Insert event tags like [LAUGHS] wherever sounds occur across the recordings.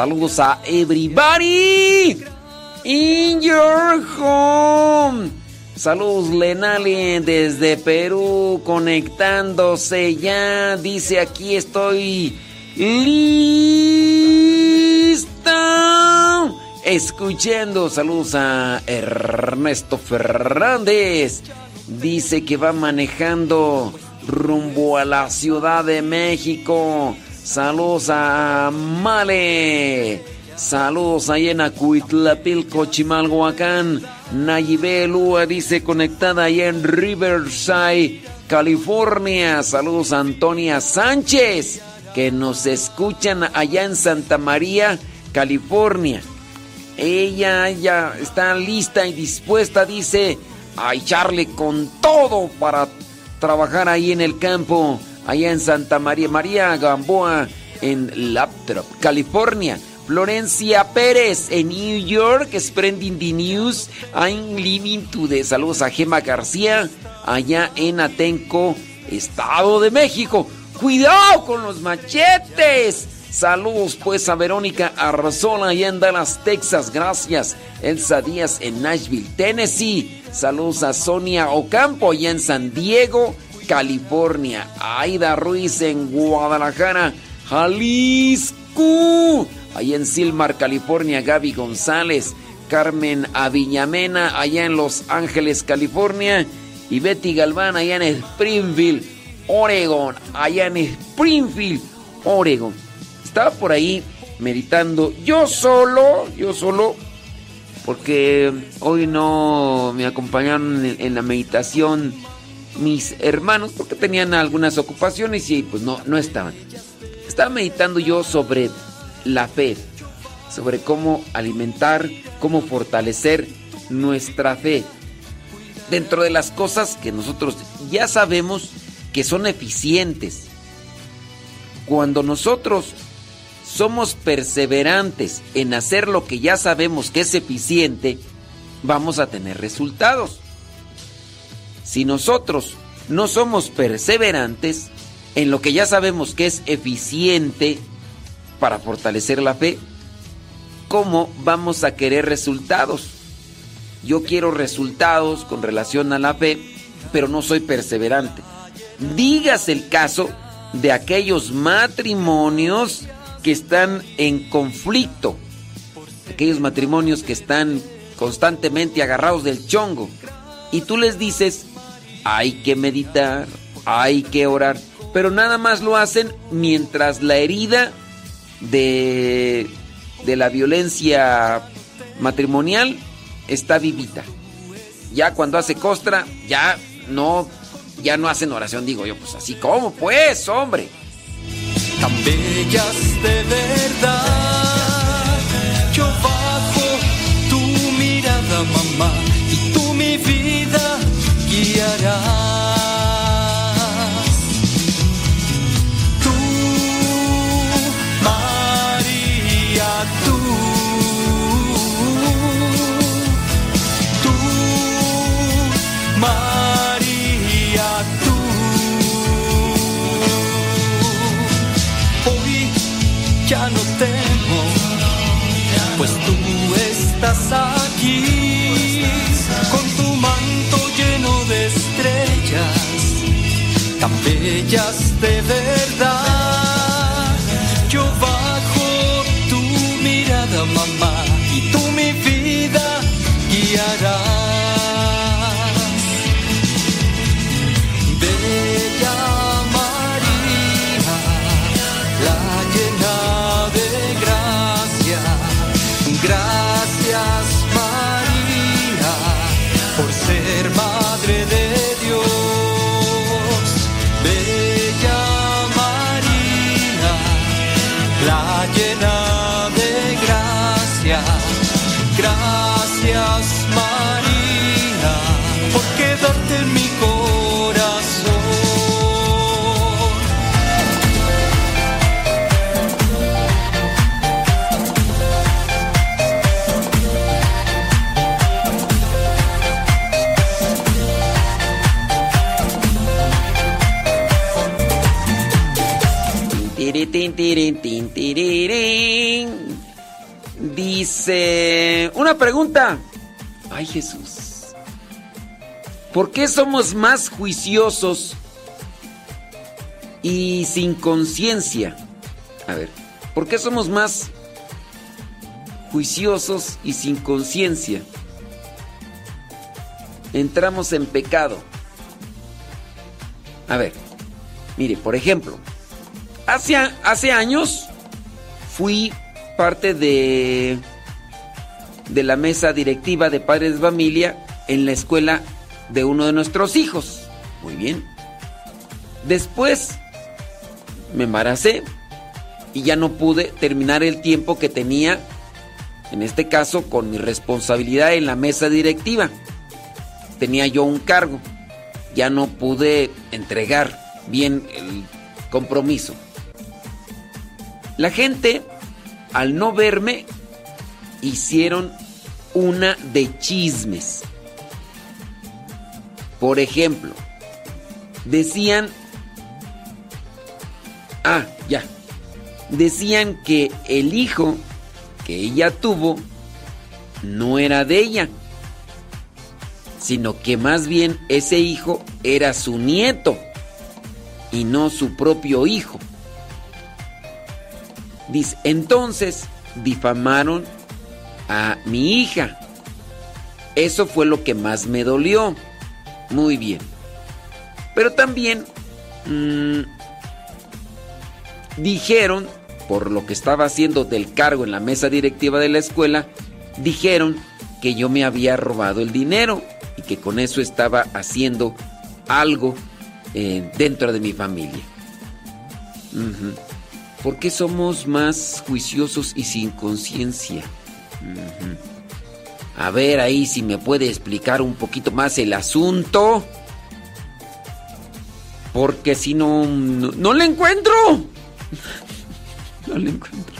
Saludos a everybody in your home. Saludos Lenali desde Perú conectándose ya. Dice aquí estoy lista. Escuchando. Saludos a Ernesto Fernández. Dice que va manejando rumbo a la Ciudad de México. Saludos a Male. Saludos ahí en Acuitlapilco, Chimalhuacán. Nayibé Lua dice conectada ahí en Riverside, California. Saludos a Antonia Sánchez, que nos escuchan allá en Santa María, California. Ella ya está lista y dispuesta, dice, a echarle con todo para trabajar ahí en el campo allá en Santa María, María Gamboa en Laptop, California. Florencia Pérez en New York, spreading the news. I'm living today. Saludos a Gema García, allá en Atenco, Estado de México. ¡Cuidado con los machetes! Saludos pues a Verónica Arzola allá en Dallas, Texas. Gracias. Elsa Díaz en Nashville, Tennessee. Saludos a Sonia Ocampo allá en San Diego. California. Aida Ruiz en Guadalajara, Jalisco. Ahí en Silmar, California, Gaby González. Carmen Aviñamena, allá en Los Ángeles, California. Y Betty Galván, allá en Springfield, Oregon. Allá en Springfield, Oregon. Estaba por ahí meditando. Yo solo, yo solo. porque hoy no me acompañaron en, la meditación mis hermanos porque tenían algunas ocupaciones y pues no, no estaban. Estaba meditando yo sobre la fe, sobre cómo alimentar, cómo fortalecer nuestra fe dentro de las cosas que nosotros ya sabemos que son eficientes. Cuando nosotros somos perseverantes en hacer lo que ya sabemos que es eficiente, vamos a tener resultados. Si nosotros no somos perseverantes en lo que ya sabemos que es eficiente para fortalecer la fe, ¿cómo vamos a querer resultados? Yo quiero resultados con relación a la fe, pero no soy perseverante. Dígase el caso de aquellos matrimonios que están en conflicto, aquellos matrimonios que están constantemente agarrados del chongo, y tú les dices, hay que meditar, hay que orar, pero nada más lo hacen mientras la herida de, de la violencia matrimonial está vivita. Ya cuando hace costra, ya no, ya no hacen oración, digo yo, pues así como, pues, hombre tan bellas de verdad. Pues tú estás aquí con tu manto lleno de estrellas, tan bellas de verdad. Dice, una pregunta. Ay Jesús. ¿Por qué somos más juiciosos y sin conciencia? A ver, ¿por qué somos más juiciosos y sin conciencia? Entramos en pecado. A ver, mire, por ejemplo, Hace, hace años fui parte de, de la mesa directiva de padres de familia en la escuela de uno de nuestros hijos. Muy bien. Después me embaracé y ya no pude terminar el tiempo que tenía, en este caso con mi responsabilidad en la mesa directiva. Tenía yo un cargo. Ya no pude entregar bien el compromiso. La gente, al no verme, hicieron una de chismes. Por ejemplo, decían... Ah, ya. Decían que el hijo que ella tuvo no era de ella, sino que más bien ese hijo era su nieto y no su propio hijo. Dice, entonces difamaron a mi hija. Eso fue lo que más me dolió. Muy bien. Pero también mm, dijeron, por lo que estaba haciendo del cargo en la mesa directiva de la escuela, dijeron que yo me había robado el dinero y que con eso estaba haciendo algo eh, dentro de mi familia. ¿Por qué somos más juiciosos y sin conciencia? A ver ahí si me puede explicar un poquito más el asunto. Porque si no, no, le encuentro. no le encuentro.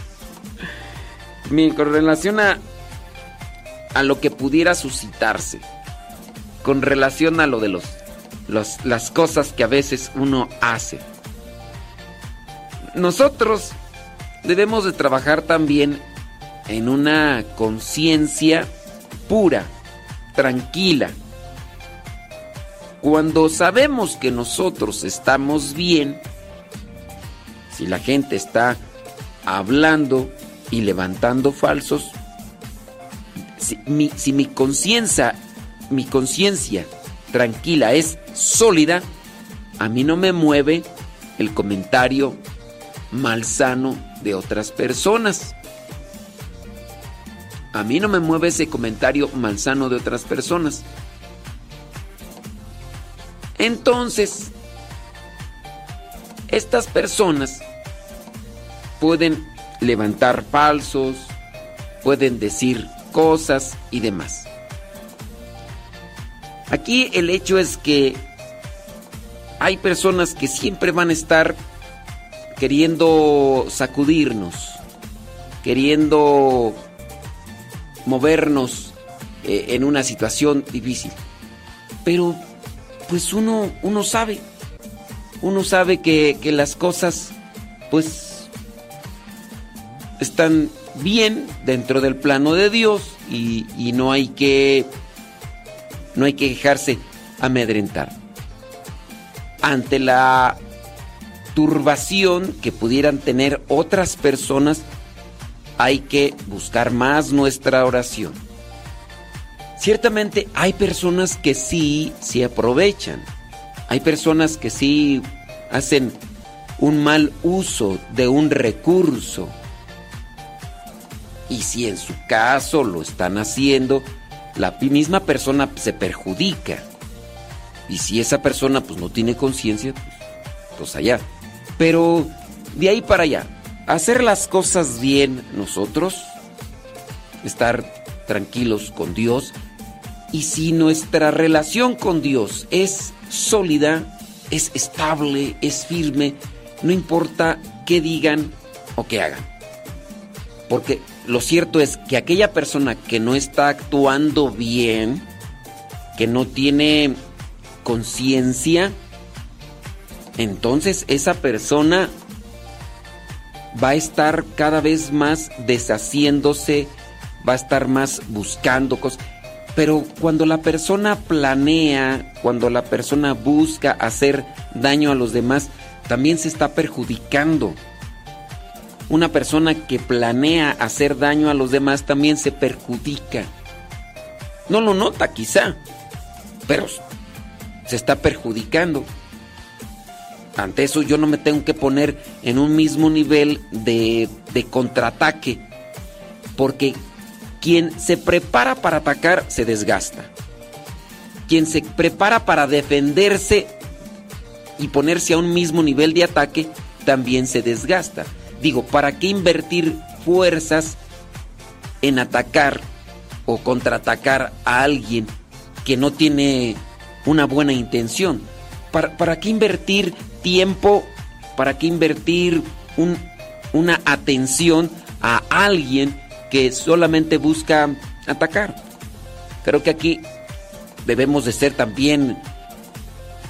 [LAUGHS] con relación a, a lo que pudiera suscitarse. Con relación a lo de los, las cosas que a veces uno hace. Nosotros debemos de trabajar también en una conciencia pura, tranquila. Cuando sabemos que nosotros estamos bien, si la gente está hablando y levantando falsos, si mi, conciencia, mi conciencia tranquila es sólida, a mí no me mueve el comentario malsano de otras personas. A mí no me mueve ese comentario malsano de otras personas. Entonces, estas personas pueden levantar falsos, pueden decir cosas y demás. Aquí el hecho es que hay personas que siempre van a estar queriendo sacudirnos, queriendo movernos eh, en una situación difícil. Pero pues uno, uno sabe, uno sabe que, las cosas pues están bien dentro del plano de Dios y, y no hay que no hay que dejarse amedrentar. Ante la turbación que pudieran tener otras personas, hay que buscar más nuestra oración. Ciertamente hay personas que sí se aprovechan. Hay personas que sí hacen un mal uso de un recurso. Y si en su caso lo están haciendo, la misma persona se perjudica. Y si esa persona pues no tiene conciencia, pues, pues allá. Pero de ahí para allá, hacer las cosas bien nosotros, estar tranquilos con Dios, y si nuestra relación con Dios es sólida, es estable, es firme, no importa qué digan o qué hagan. Porque lo cierto es que aquella persona que no está actuando bien, que no tiene conciencia, entonces esa persona va a estar cada vez más deshaciéndose, va a estar más buscando cosas. Pero cuando la persona planea, cuando la persona busca hacer daño a los demás, también se está perjudicando. Una persona que planea hacer daño a los demás también se perjudica. No lo nota quizá, pero se está perjudicando. Ante eso yo no me tengo que poner en un mismo nivel de, contraataque. Porque quien se prepara para atacar se desgasta. Quien se prepara para defenderse y ponerse a un mismo nivel de ataque también se desgasta. Digo, ¿para qué invertir fuerzas en atacar o contraatacar a alguien que no tiene una buena intención? ¿Para, para qué invertir tiempo, para qué invertir una atención a alguien que solamente busca atacar. Creo que aquí debemos de ser también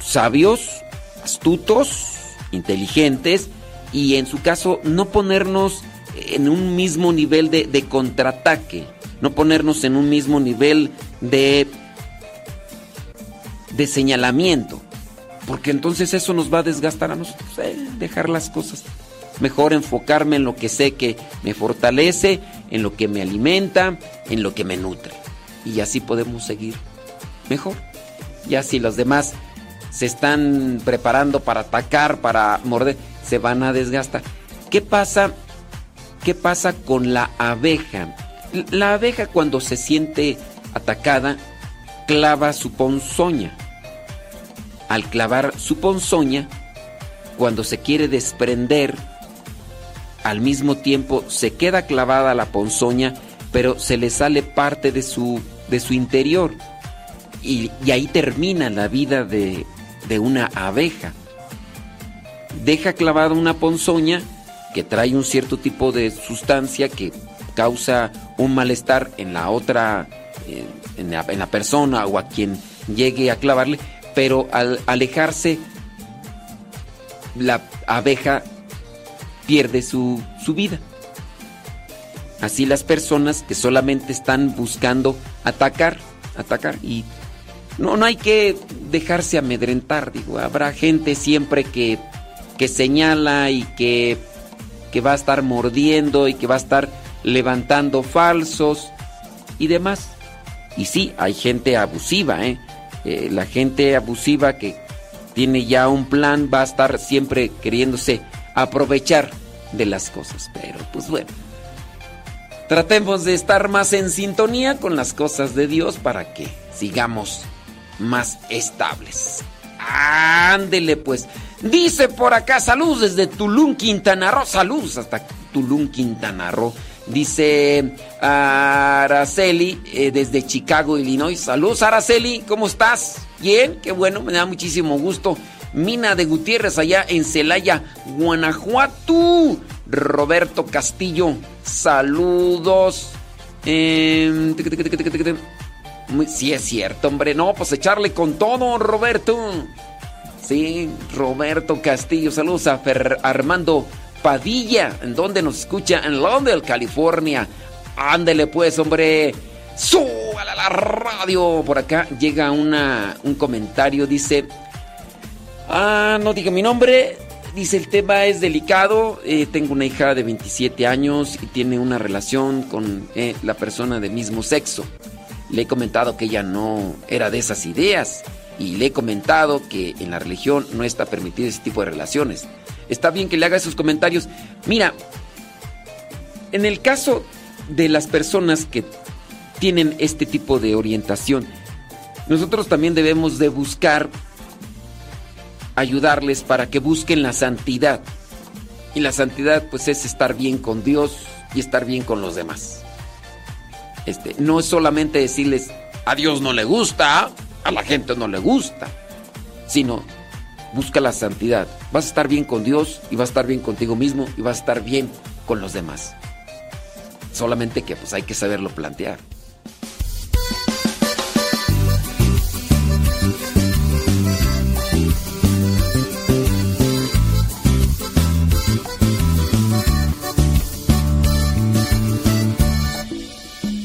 sabios, astutos, inteligentes y en su caso no ponernos en un mismo nivel de, de contraataque, no ponernos en un mismo nivel de, de señalamiento porque entonces eso nos va a desgastar a nosotros, eh, dejar las cosas. Mejor enfocarme en lo que sé que me fortalece, en lo que me alimenta, en lo que me nutre. Y así podemos seguir mejor. Ya si los demás se están preparando para atacar, para morder, se van a desgastar. ¿Qué pasa? ¿Qué pasa con la abeja? La abeja cuando se siente atacada, clava su ponzoña. Al clavar su ponzoña, cuando se quiere desprender, al mismo tiempo se queda clavada la ponzoña, pero se le sale parte de su, de su interior. Y, ahí termina la vida de, de una abeja. Deja clavada una ponzoña que trae un cierto tipo de sustancia que causa un malestar en la otra, eh, en la, persona o a quien llegue a clavarle, pero al alejarse, la abeja pierde su, su vida. Así las personas que solamente están buscando atacar, atacar y no, no hay que dejarse amedrentar, digo, habrá gente siempre que, que señala y que, que va a estar mordiendo y que va a estar levantando falsos y demás. Y sí, hay gente abusiva, ¿eh? ¿Eh? la gente abusiva que tiene ya un plan va a estar siempre queriéndose aprovechar de las cosas. Pero pues bueno, tratemos de estar más en sintonía con las cosas de Dios para que sigamos más estables. Ándele pues. Dice por acá, salud desde Tulum, Quintana Roo. Salud hasta Tulum, Quintana Roo. Dice Araceli eh, desde Chicago, Illinois. Saludos Araceli, ¿cómo estás? Bien, qué bueno, me da muchísimo gusto. Mina de Gutiérrez allá en Celaya, Guanajuato. Roberto Castillo, saludos. Eh, sí es cierto, hombre. No, pues echarle con todo, Roberto. Sí, Roberto Castillo. Saludos a Armando Padilla, en donde nos escucha en Londres, California. Ándele pues, hombre. Súbala a la radio. Por acá llega una, un comentario. Dice. Ah, no diga mi nombre. Dice el tema es delicado. Eh, tengo una hija de 27 años y tiene una relación con eh, la persona de mismo sexo. Le he comentado que ella no era de esas ideas y le he comentado que en la religión no está permitido ese tipo de relaciones está bien que le haga esos comentarios. Mira, en el caso de las personas que tienen este tipo de orientación, nosotros también debemos de buscar ayudarles para que busquen la santidad. Y la santidad pues es estar bien con Dios y estar bien con los demás. Este, no es solamente decirles a Dios no le gusta, a la gente no le gusta, sino busca la santidad. Vas a estar bien con Dios y vas a estar bien contigo mismo y vas a estar bien con los demás. Solamente que pues hay que saberlo plantear.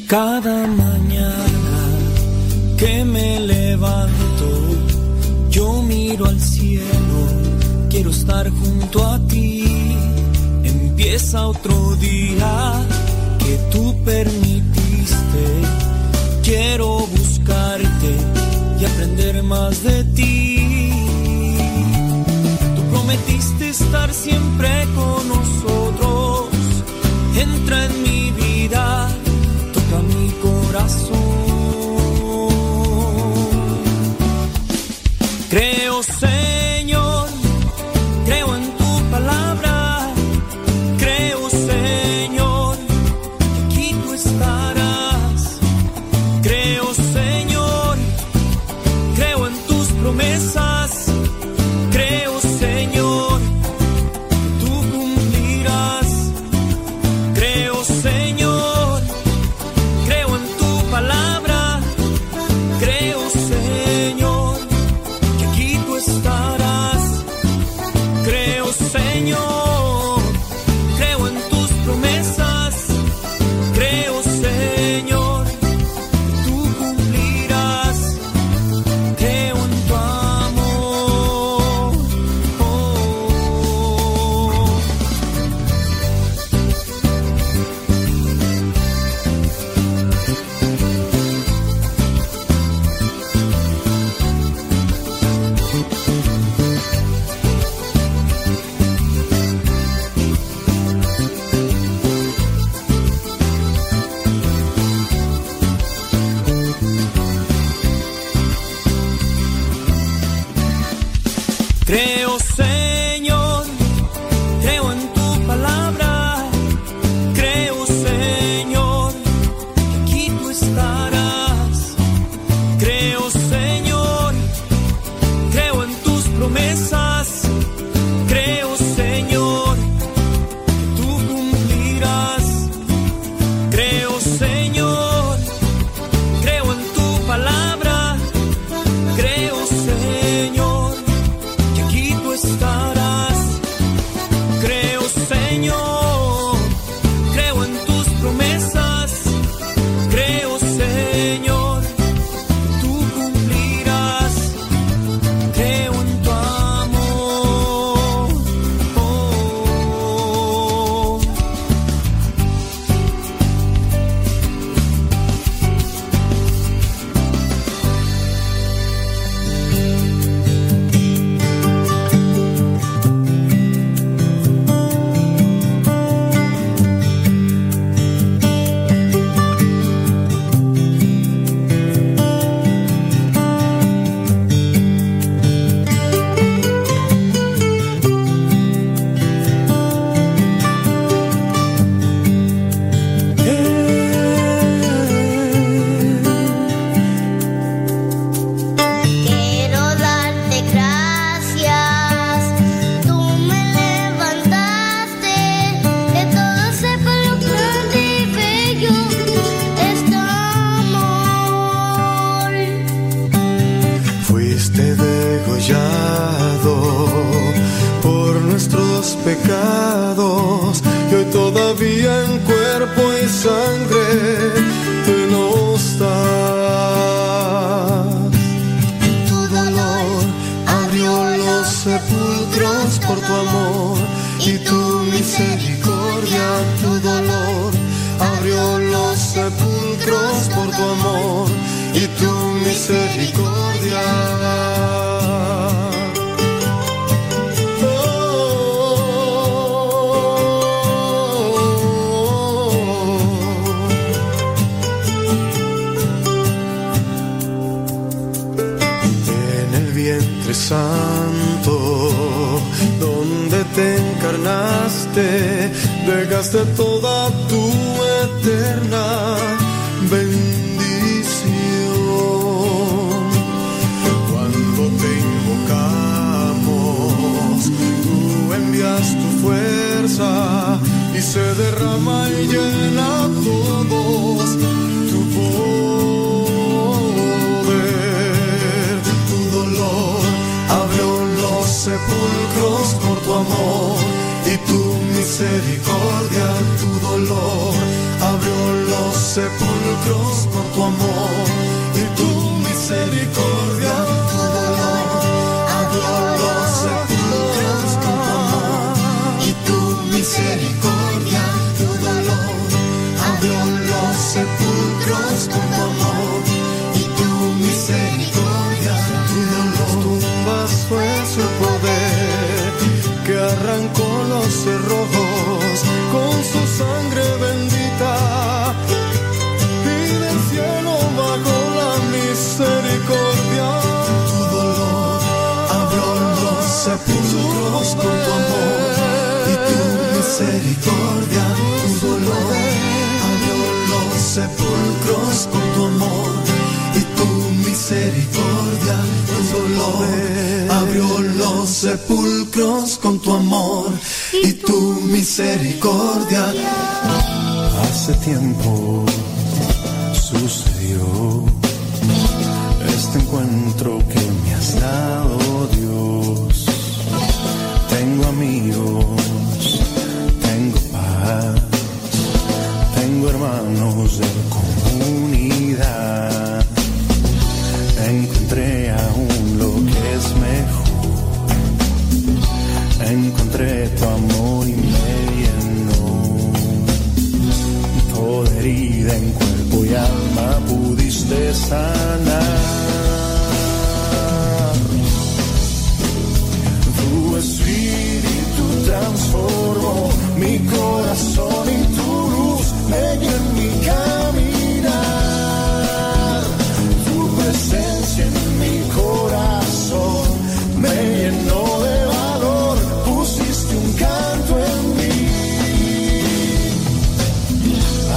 Cada mañana que me levanto, miro al quiero estar junto a ti. Empieza otro día que tú permitiste. Quiero buscarte y aprender más de ti. Tú prometiste estar siempre con nosotros. Entra en mi vida, toca mi corazón.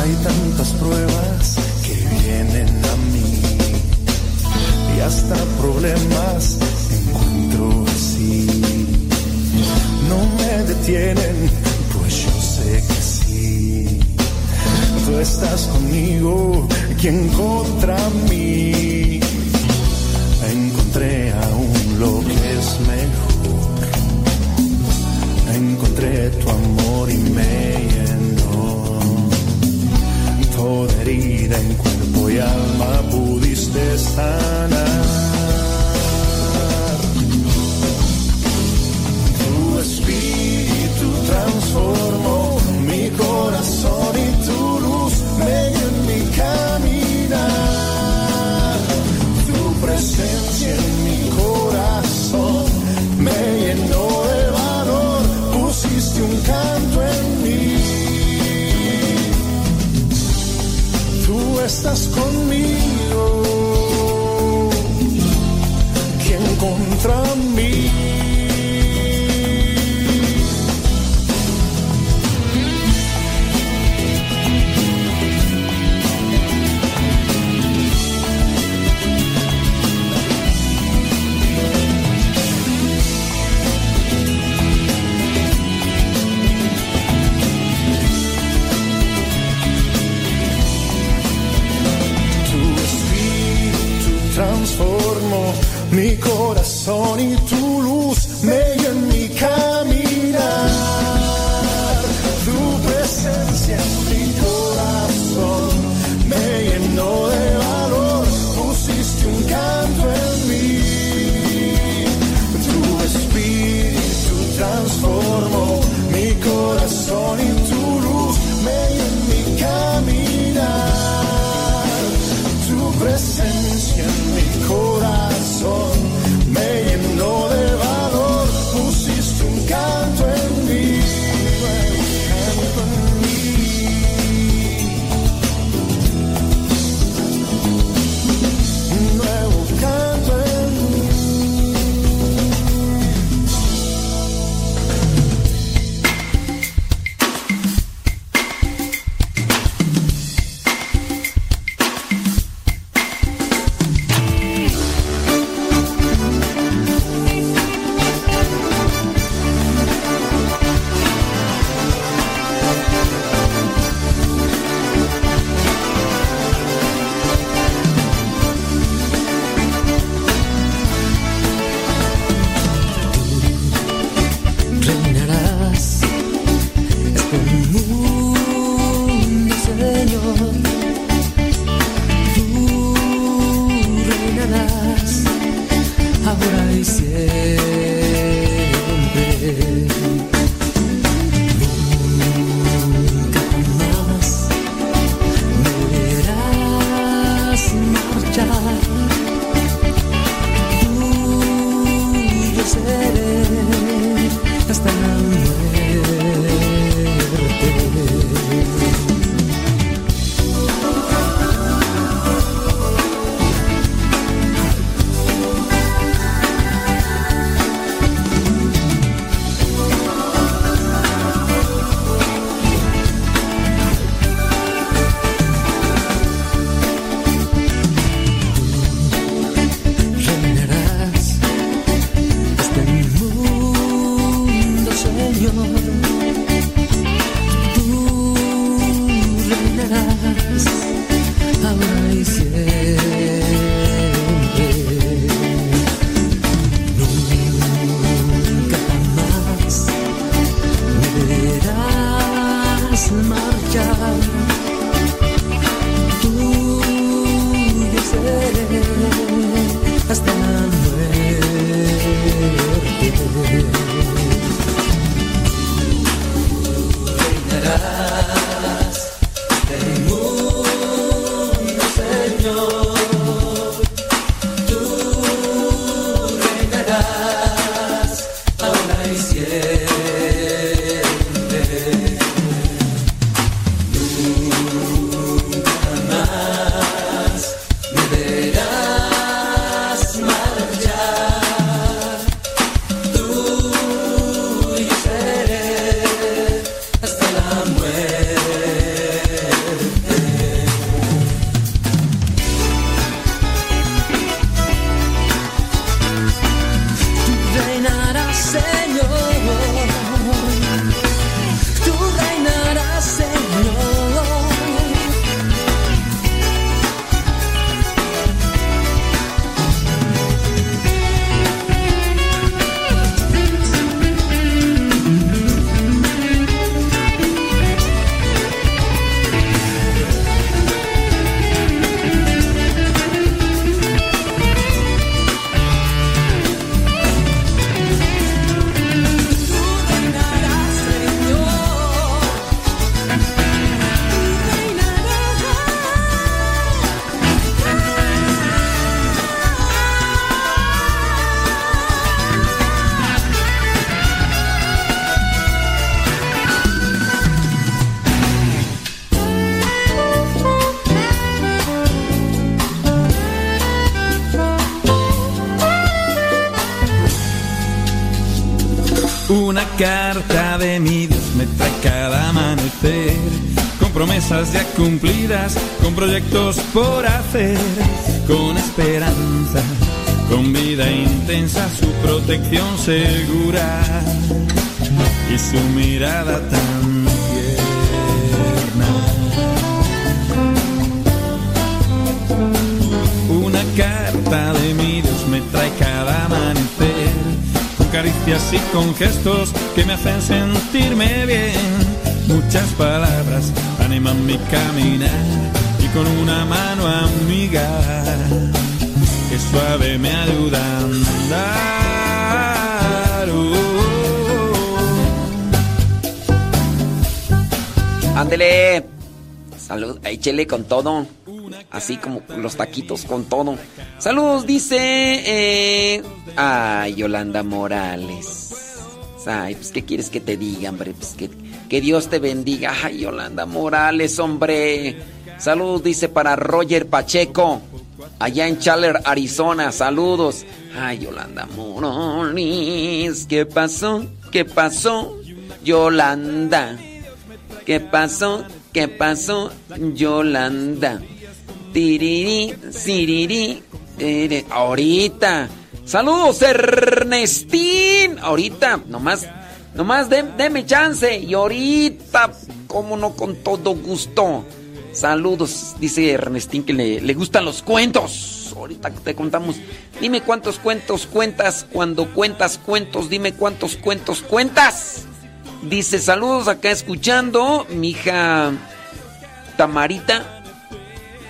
Hay tantas pruebas que vienen a mí y hasta problemas encuentro así. No me detienen, pues yo sé que sí. Tú estás conmigo, quien contra mí. Encontré aún lo que es mejor. Encontré tu amor y me en cuerpo y alma pudiste sanar. Tu espíritu transformó estás conmigo, corazón y proyectos por hacer, con esperanza, con vida intensa, su protección segura y su mirada tan tierna. Una carta de mi Dios me trae cada amanecer, con caricias y con gestos que me hacen sentirme bien. Muchas palabras animan mi caminar con una mano amiga que suave me ayuda a andar. Oh. Ándele. Salud, échele con todo. Así como los taquitos con todo. Saludos, dice. Eh, ay, Yolanda Morales. Ay, pues, ¿qué quieres que te diga, hombre? Pues que, que Dios te bendiga. Ay, Yolanda Morales, hombre. Saludos, dice para Roger Pacheco. Allá en Chandler, Arizona. Saludos. Ay, Yolanda Morales. ¿Qué pasó? ¿Qué pasó? Yolanda. ¿Qué pasó? ¿Qué pasó? Yolanda. Tiriri, siriri. Ahorita. Saludos, Ernestín. Ahorita, nomás, nomás de- deme chance. Y ahorita, cómo no, con todo gusto. Saludos, dice Ernestín que le, le gustan los cuentos. Ahorita te contamos. Dime cuántos cuentos cuentas cuando cuentas cuentos. Dime cuántos cuentos cuentas. Dice, saludos acá escuchando, mi hija Tamarita,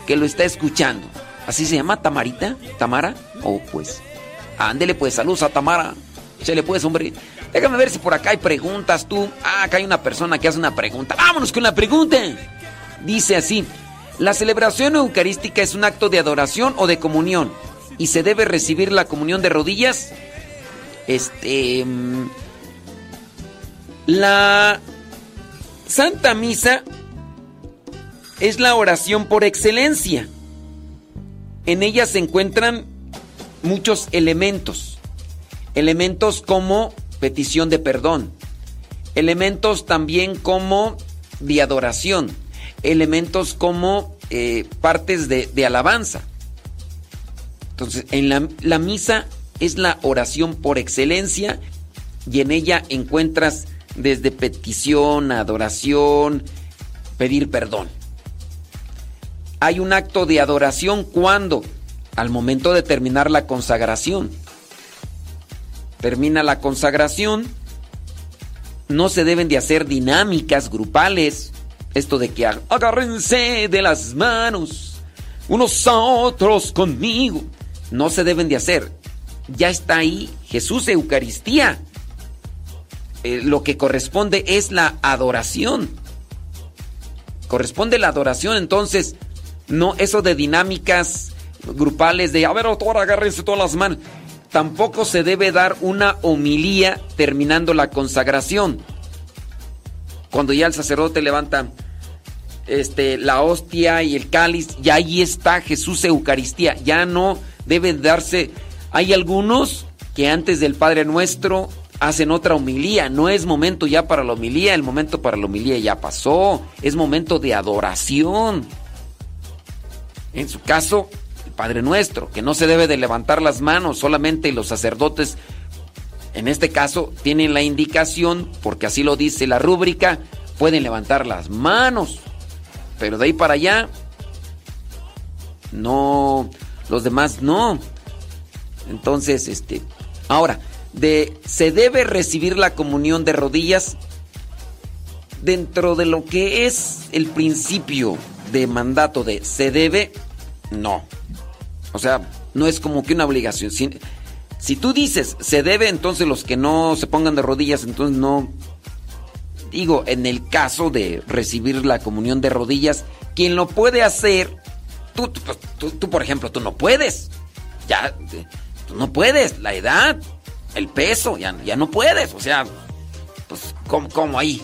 que lo está escuchando. ¿Así se llama Tamarita? ¿Tamara? Oh, pues. Ándele pues, saludos a Tamara. Se le puedes, hombre. Déjame ver si por acá hay preguntas tú. Ah, acá hay una persona que hace una pregunta. Vámonos con la pregunta. Dice así, la celebración eucarística es un acto de adoración o de comunión y se debe recibir la comunión de rodillas. Este... mm, La Santa Misa es la oración por excelencia. En ella se encuentran muchos elementos. Elementos como petición de perdón. Elementos también como de adoración. Elementos como eh, partes de, alabanza. Entonces, en la, la misa es la oración por excelencia y en ella encuentras desde petición, adoración, pedir perdón. Hay un acto de adoración cuando, al momento de terminar la consagración, termina la consagración, no se deben de hacer dinámicas grupales, esto de que ag- agárrense de las manos unos a otros conmigo, no se deben de hacer. Ya está ahí Jesús Eucaristía. Eh, lo que corresponde es la adoración. Corresponde la adoración, entonces, no eso de dinámicas grupales de, a ver, ahora agárrense todas las manos. Tampoco se debe dar una homilía terminando la consagración. Cuando ya el sacerdote levanta este, la hostia y el cáliz, ya ahí está Jesús Eucaristía. Ya no debe darse. Hay algunos que antes del Padre Nuestro hacen otra homilía. No es momento ya para la homilía, el momento para la homilía ya pasó. Es momento de adoración. En su caso, el Padre Nuestro, que no se debe de levantar las manos, solamente los sacerdotes, en este caso, tienen la indicación, porque así lo dice la rúbrica, pueden levantar las manos. Pero de ahí para allá, no, los demás no. Entonces, este, ahora, de, se debe recibir la comunión de rodillas dentro de lo que es el principio de mandato de se debe, no. O sea, no es como que una obligación. Si, tú dices se debe, entonces los que no se pongan de rodillas, entonces no. Digo, en el caso de recibir la comunión de rodillas, quien lo puede hacer, tú, tú, tú- tú, por ejemplo, tú no puedes. Ya, eh, tú no puedes. La edad, el peso, ya, ya no puedes. O sea, pues, ¿cómo, cómo ahí?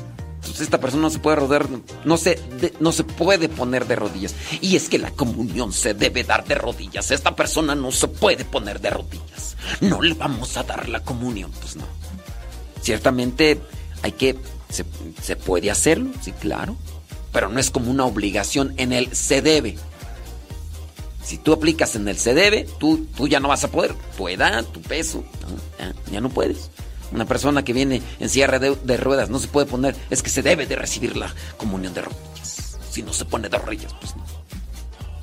Pues esta persona no se puede rodar, no se, no se puede poner de rodillas. Y es que la comunión se debe dar de rodillas. Esta persona no se puede poner de rodillas. No le vamos a dar la comunión, pues no. Ciertamente hay que, se, puede hacerlo, sí, claro, pero no es como una obligación en el se debe. Si tú aplicas en el se debe, tú, tú ya no vas a poder. Tu tu peso, ya no puedes. Una persona que viene en de, de ruedas no se puede poner, es que se debe de recibir la comunión de rodillas. Si no se pone de rodillas, pues no.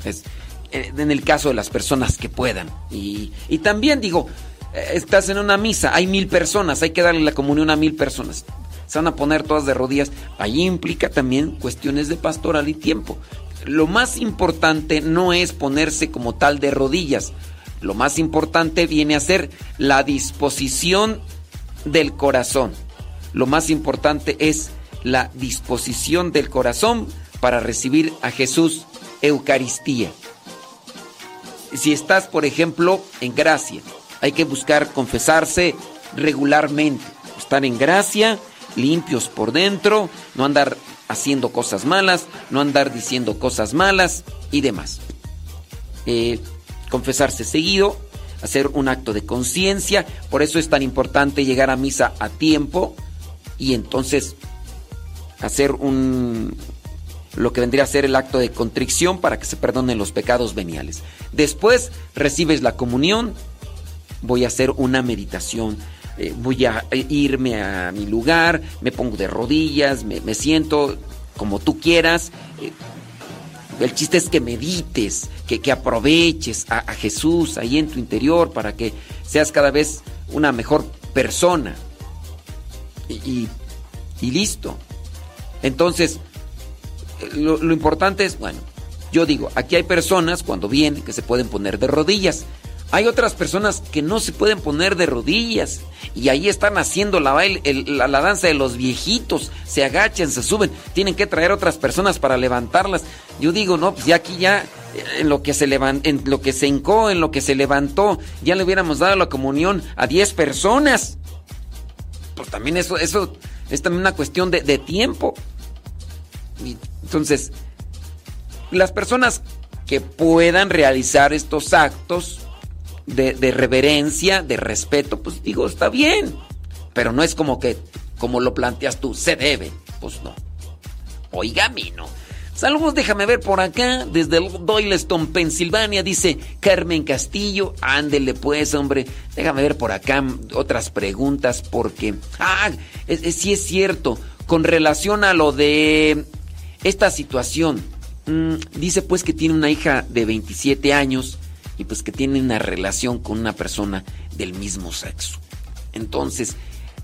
Es, eh, en el caso de las personas que puedan. Y, y también digo, eh, estás en una misa, hay mil personas, hay que darle la comunión a mil personas. Se van a poner todas de rodillas. Ahí implica también cuestiones de pastoral y tiempo. Lo más importante no es ponerse como tal de rodillas. Lo más importante viene a ser la disposición del corazón. Lo más importante es la disposición del corazón para recibir a Jesús Eucaristía. Si estás, por ejemplo, en gracia, hay que buscar confesarse regularmente, estar en gracia, limpios por dentro, no andar haciendo cosas malas, no andar diciendo cosas malas y demás. Eh, confesarse seguido, hacer un acto de conciencia, por eso es tan importante llegar a misa a tiempo y entonces hacer un lo que vendría a ser el acto de contrición para que se perdonen los pecados veniales. Después recibes la comunión, voy a hacer una meditación, eh, voy a irme a mi lugar, me pongo de rodillas, me, siento como tú quieras. eh, el chiste es que medites, que, que aproveches a, Jesús ahí en tu interior para que seas cada vez una mejor persona. Y, y- listo. Entonces, lo importante es, bueno, yo digo, aquí hay personas cuando vienen que se pueden poner de rodillas. Hay otras personas que no se pueden poner de rodillas y ahí están haciendo la, baile- el- la, danza de los viejitos, se agachan, se suben, tienen que traer otras personas para levantarlas. Yo digo, no, pues ya aquí ya en lo que se levan- en lo que se hincó, en lo que se levantó, ya le hubiéramos dado la comunión a 10 personas. Pues también eso, eso es también una cuestión de, tiempo. Entonces, las personas que puedan realizar estos actos de, de reverencia, de respeto, pues digo, está bien. Pero no es como que, como lo planteas tú, se debe. Pues no. Oiga, mi no. Saludos, déjame ver por acá, desde Doyleston, Pensilvania, dice Carmen Castillo. Ándele pues, hombre. Déjame ver por acá otras preguntas porque... Ah, es- es- sí es cierto. Con relación a lo de esta situación. mm, dice pues que tiene una hija de 27 años y pues que tiene una relación con una persona del mismo sexo. Entonces,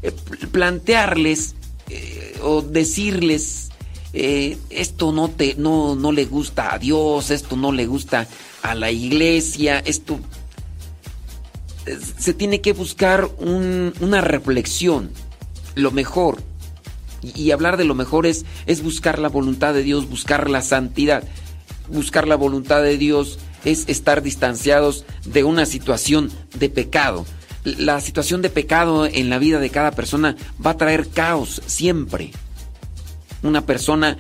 eh, pl- plantearles eh, o decirles eh, esto no te no, no le gusta a Dios, esto no le gusta a la iglesia, esto se tiene que buscar un- una reflexión, lo mejor. Y, y hablar de lo mejor es, es buscar la voluntad de Dios, buscar la santidad. Buscar la voluntad de Dios es estar distanciados de una situación de pecado. La situación de pecado en la vida de cada persona va a traer caos siempre. Una persona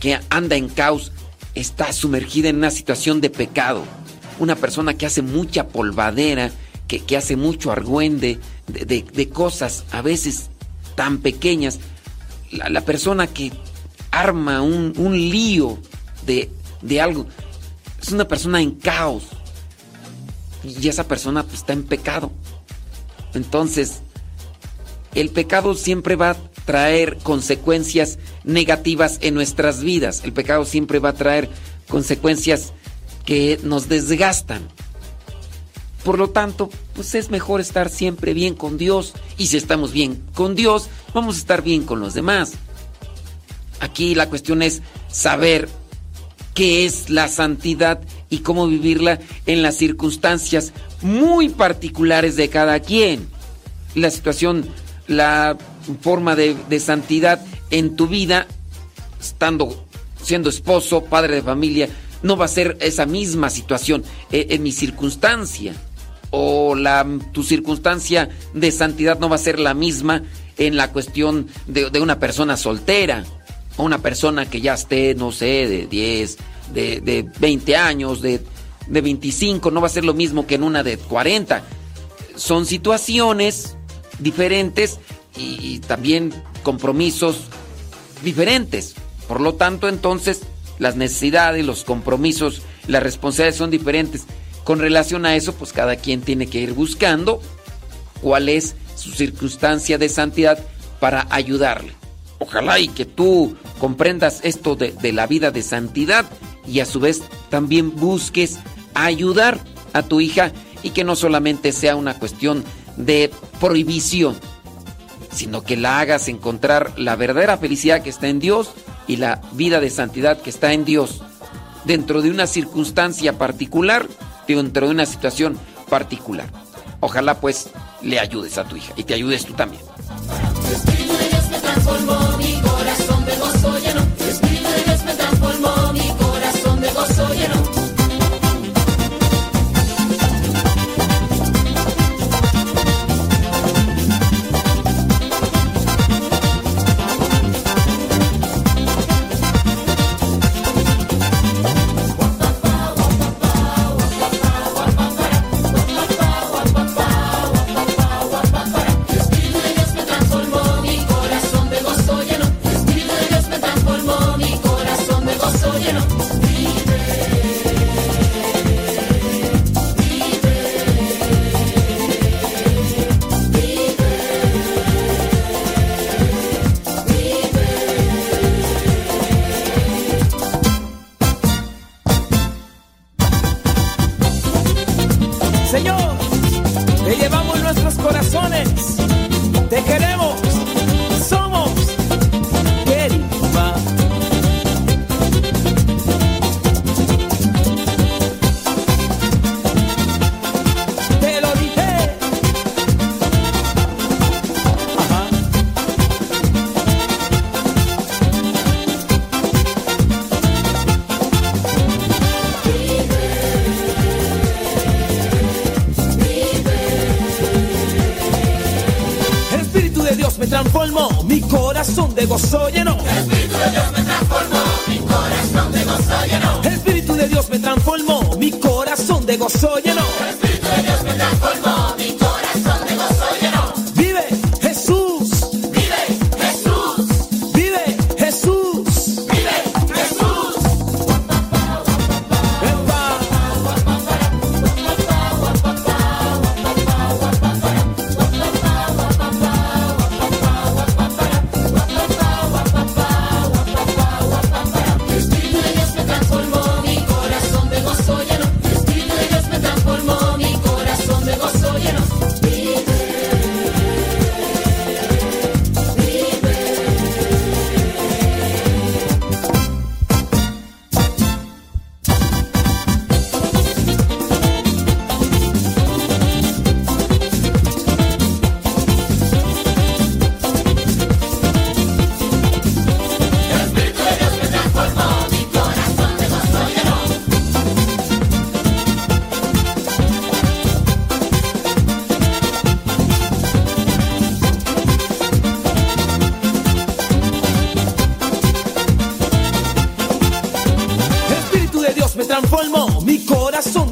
que anda en caos está sumergida en una situación de pecado. Una persona que hace mucha polvadera, que, que hace mucho argüende de, de- cosas a veces tan pequeñas. La, la persona que arma un, un lío de, de algo es una persona en caos. Y esa persona pues, está en pecado. Entonces, el pecado siempre va a traer consecuencias negativas en nuestras vidas. El pecado siempre va a traer consecuencias que nos desgastan. Por lo tanto, pues es mejor estar siempre bien con Dios. Y si estamos bien con Dios, vamos a estar bien con los demás. Aquí la cuestión es saber qué es la santidad y cómo vivirla en las circunstancias muy particulares de cada quien. La situación, la forma de, santidad en tu vida, estando, siendo esposo, padre de familia, no va a ser esa misma situación eh, en mi circunstancia. O la, tu circunstancia de santidad no va a ser la misma en la cuestión de una persona soltera. O una persona que ya esté, no sé, de 10, de, de 20 años, de, de 25, no va a ser lo mismo que en una de 40. Son situaciones diferentes y, y también compromisos diferentes. Por lo tanto, entonces, las necesidades, los compromisos, las responsabilidades son diferentes. Con relación a eso, pues cada quien tiene que ir buscando cuál es su circunstancia de santidad para ayudarle. Ojalá y que tú comprendas esto de, de la vida de santidad y a su vez también busques ayudar a tu hija y que no solamente sea una cuestión de prohibición, sino que la hagas encontrar la verdadera felicidad que está en Dios y la vida de santidad que está en Dios dentro de una circunstancia particular, dentro de una situación particular. Ojalá pues le ayudes a tu hija y te ayudes tú también. Transformó, mi corazón de gozo lleno.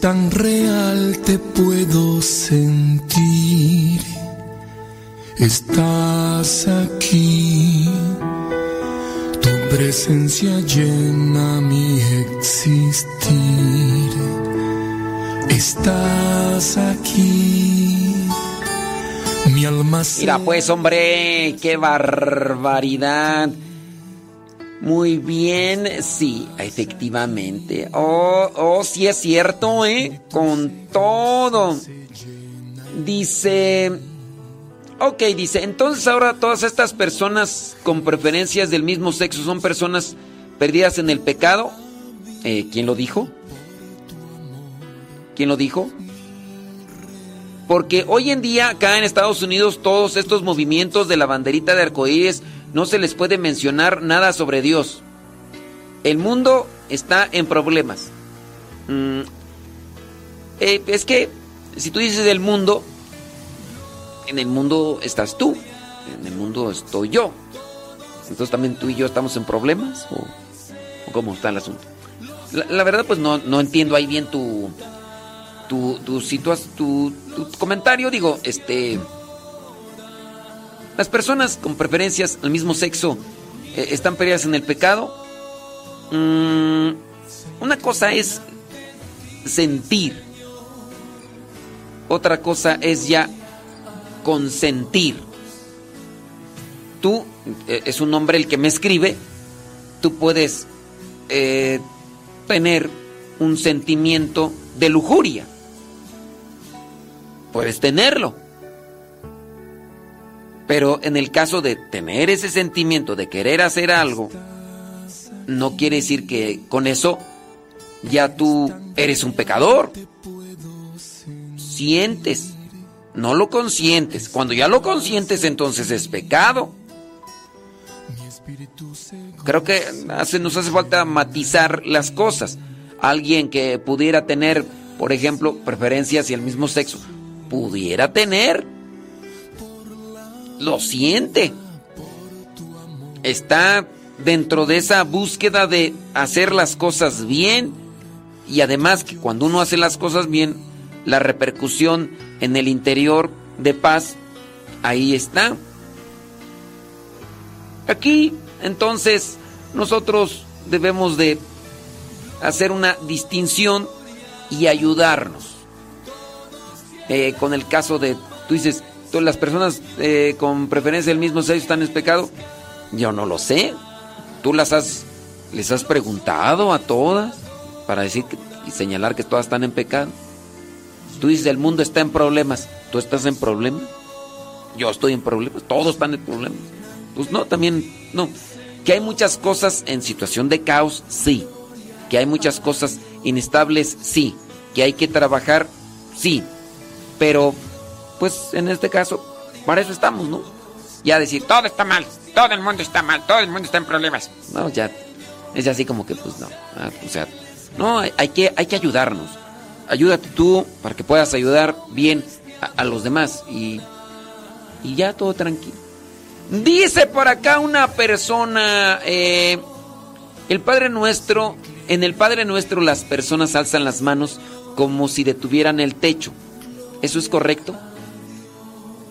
tan real, te puedo sentir. Estás aquí, tu presencia llena mi existir. Estás aquí, mi alma. Mira pues, hombre, qué barbaridad. Muy bien, sí, efectivamente. Oh, oh, sí es cierto, ¿eh? Con todo. Dice... Ok, dice, entonces ahora todas estas personas con preferencias del mismo sexo son personas perdidas en el pecado. Eh, ¿Quién lo dijo? ¿Quién lo dijo? Porque hoy en día acá en Estados Unidos todos estos movimientos de la banderita de arcoíris no se les puede mencionar nada sobre Dios. El mundo está en problemas. Mm, eh, es que si tú dices del mundo, en el mundo estás tú, en el mundo estoy yo. Entonces también tú y yo estamos en problemas o, cómo está el asunto. La, verdad pues no, no entiendo ahí bien tu tu tu, tu tu comentario, digo, este las personas con preferencias al mismo sexo eh, están perdidas en el pecado. Mm, una cosa es sentir. Otra cosa es ya consentir. Tú, eh, es un hombre el que me escribe, tú puedes eh, tener un sentimiento de lujuria. Puedes tenerlo. Pero en el caso de tener ese sentimiento de querer hacer algo, no quiere decir que con eso ya tú eres un pecador. Sientes, no lo consientes. Cuando ya lo consientes, entonces es pecado. Creo que hace, nos hace falta matizar las cosas. Alguien que pudiera tener, por ejemplo, preferencias hacia el mismo sexo, pudiera tener. Lo siente. Está dentro de esa búsqueda de hacer las cosas bien y además que cuando uno hace las cosas bien, la repercusión en el interior de paz, ahí está. Aquí, entonces, nosotros debemos de hacer una distinción y ayudarnos. Eh, con el caso de, tú dices, ¿tú, las personas eh, con preferencia del mismo sexo están en pecado. Yo no lo sé. Tú las has, les has preguntado a todas para decir que- y señalar que todas están en pecado. Tú dices, el mundo está en problemas. ¿Tú estás en problemas? Yo estoy en problemas. Todos están en problemas. Pues no, también, no. Que hay muchas cosas en situación de caos, sí. Que hay muchas cosas inestables, sí. Que hay que trabajar, sí. Pero, pues en este caso, para eso estamos, ¿no? Ya decir, todo está mal, todo el mundo está mal, todo el mundo está en problemas. No, ya, es así como que, pues no. Ah, o sea, no, hay, que, hay que ayudarnos. Ayúdate tú para que puedas ayudar bien a, a los demás y, y ya todo tranquilo. Dice por acá una persona, eh, el Padre Nuestro, en el Padre Nuestro las personas alzan las manos como si detuvieran el techo. ¿Eso es correcto?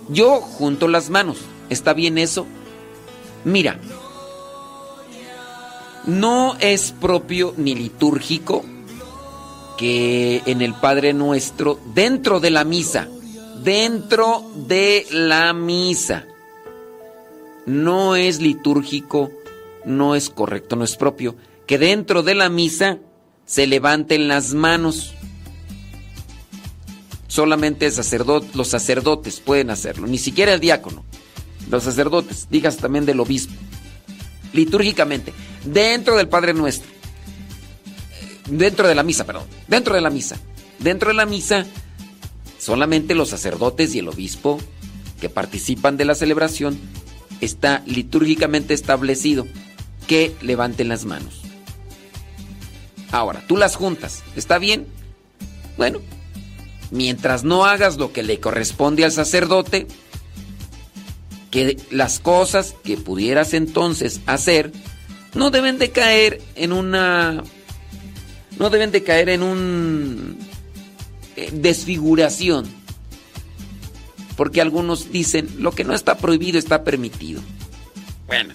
Yo junto las manos. ¿Está bien eso? Mira, no es propio ni litúrgico que en el Padre Nuestro, dentro de la misa, dentro de la misa, no es litúrgico, no es correcto, no es propio, que dentro de la misa se levanten las manos. Solamente los sacerdotes pueden hacerlo, ni siquiera el diácono. Los sacerdotes, digas también del obispo. Litúrgicamente, dentro del Padre Nuestro. Dentro de la misa, perdón. Dentro de la misa. Dentro de la misa, solamente los sacerdotes y el obispo que participan de la celebración está litúrgicamente establecido que levanten las manos. Ahora, tú las juntas, ¿está bien? Bueno, mientras no hagas lo que le corresponde al sacerdote, que las cosas que pudieras entonces hacer no deben de caer en una no deben de caer en un eh, desfiguración. Porque algunos dicen, lo que no está prohibido está permitido. Bueno,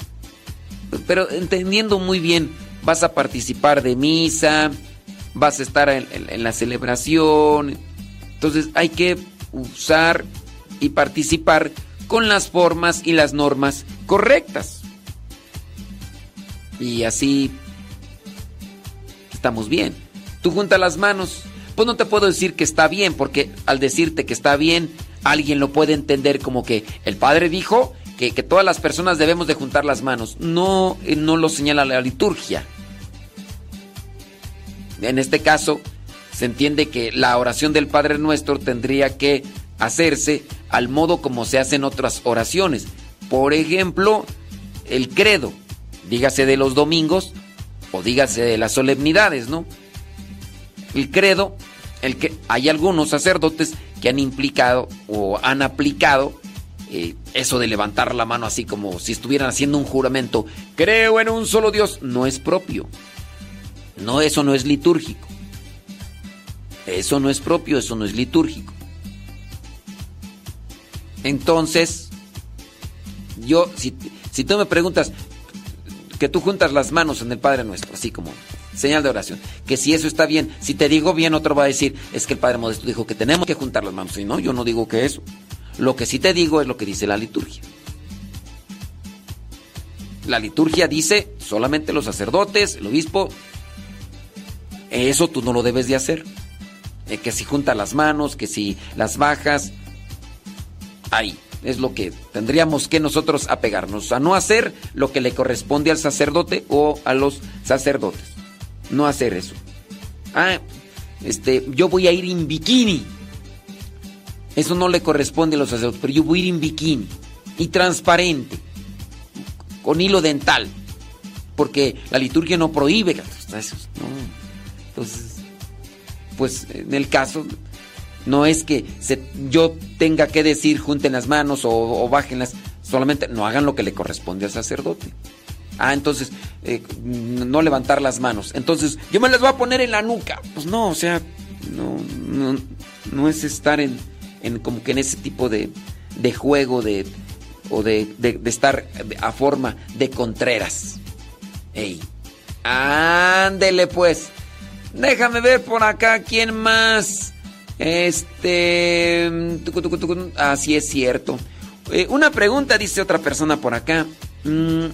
pero entendiendo muy bien, vas a participar de misa, vas a estar en, la celebración. Entonces hay que usar y participar con las formas y las normas correctas. Y así estamos bien. Tú juntas las manos. Pues no te puedo decir que está bien, porque al decirte que está bien, alguien lo puede entender como que el padre dijo que, que todas las personas debemos de juntar las manos. No, eh, no lo señala la liturgia. En este caso, se entiende que la oración del Padre Nuestro tendría que hacerse al modo como se hacen otras oraciones. Por ejemplo, el credo, dígase de los domingos o dígase de las solemnidades, ¿no? El credo, el que hay algunos sacerdotes que han implicado o han aplicado eh, eso de levantar la mano así como si estuvieran haciendo un juramento. Creo en un solo Dios. No es propio. No, eso no es litúrgico. Eso no es propio, eso no es litúrgico. Entonces, yo, si, si tú me preguntas que tú juntas las manos en el Padre Nuestro, así como señal de oración, que si eso está bien, si te digo bien, otro va a decir, es que el Padre Modesto dijo que tenemos que juntar las manos. Y no, yo no digo que eso. Lo que sí te digo es lo que dice la liturgia. La liturgia dice solamente los sacerdotes, el obispo, eso tú no lo debes de hacer. Eh, que si junta las manos, que si las bajas, ahí es lo que tendríamos que nosotros apegarnos, a no hacer lo que le corresponde al sacerdote o a los sacerdotes. No hacer eso. Ah, este, yo voy a ir en bikini. Eso no le corresponde a los sacerdotes, pero yo voy a ir en bikini y transparente, con hilo dental, porque la liturgia no prohíbe. Entonces, pues en el caso no es que yo tenga que decir junten las manos o, o bájenlas, solamente no hagan lo que le corresponde al sacerdote. Ah, entonces, eh, no levantar las manos. Entonces, yo me las voy a poner en la nuca. Pues no, o sea, no, no, no es estar en, en como que en ese tipo de, de juego de, o de, de, de estar a forma de contreras. Ey, ándele pues. Déjame ver por acá quién más. Este. Así es cierto. Eh, una pregunta, dice otra persona por acá. Mm,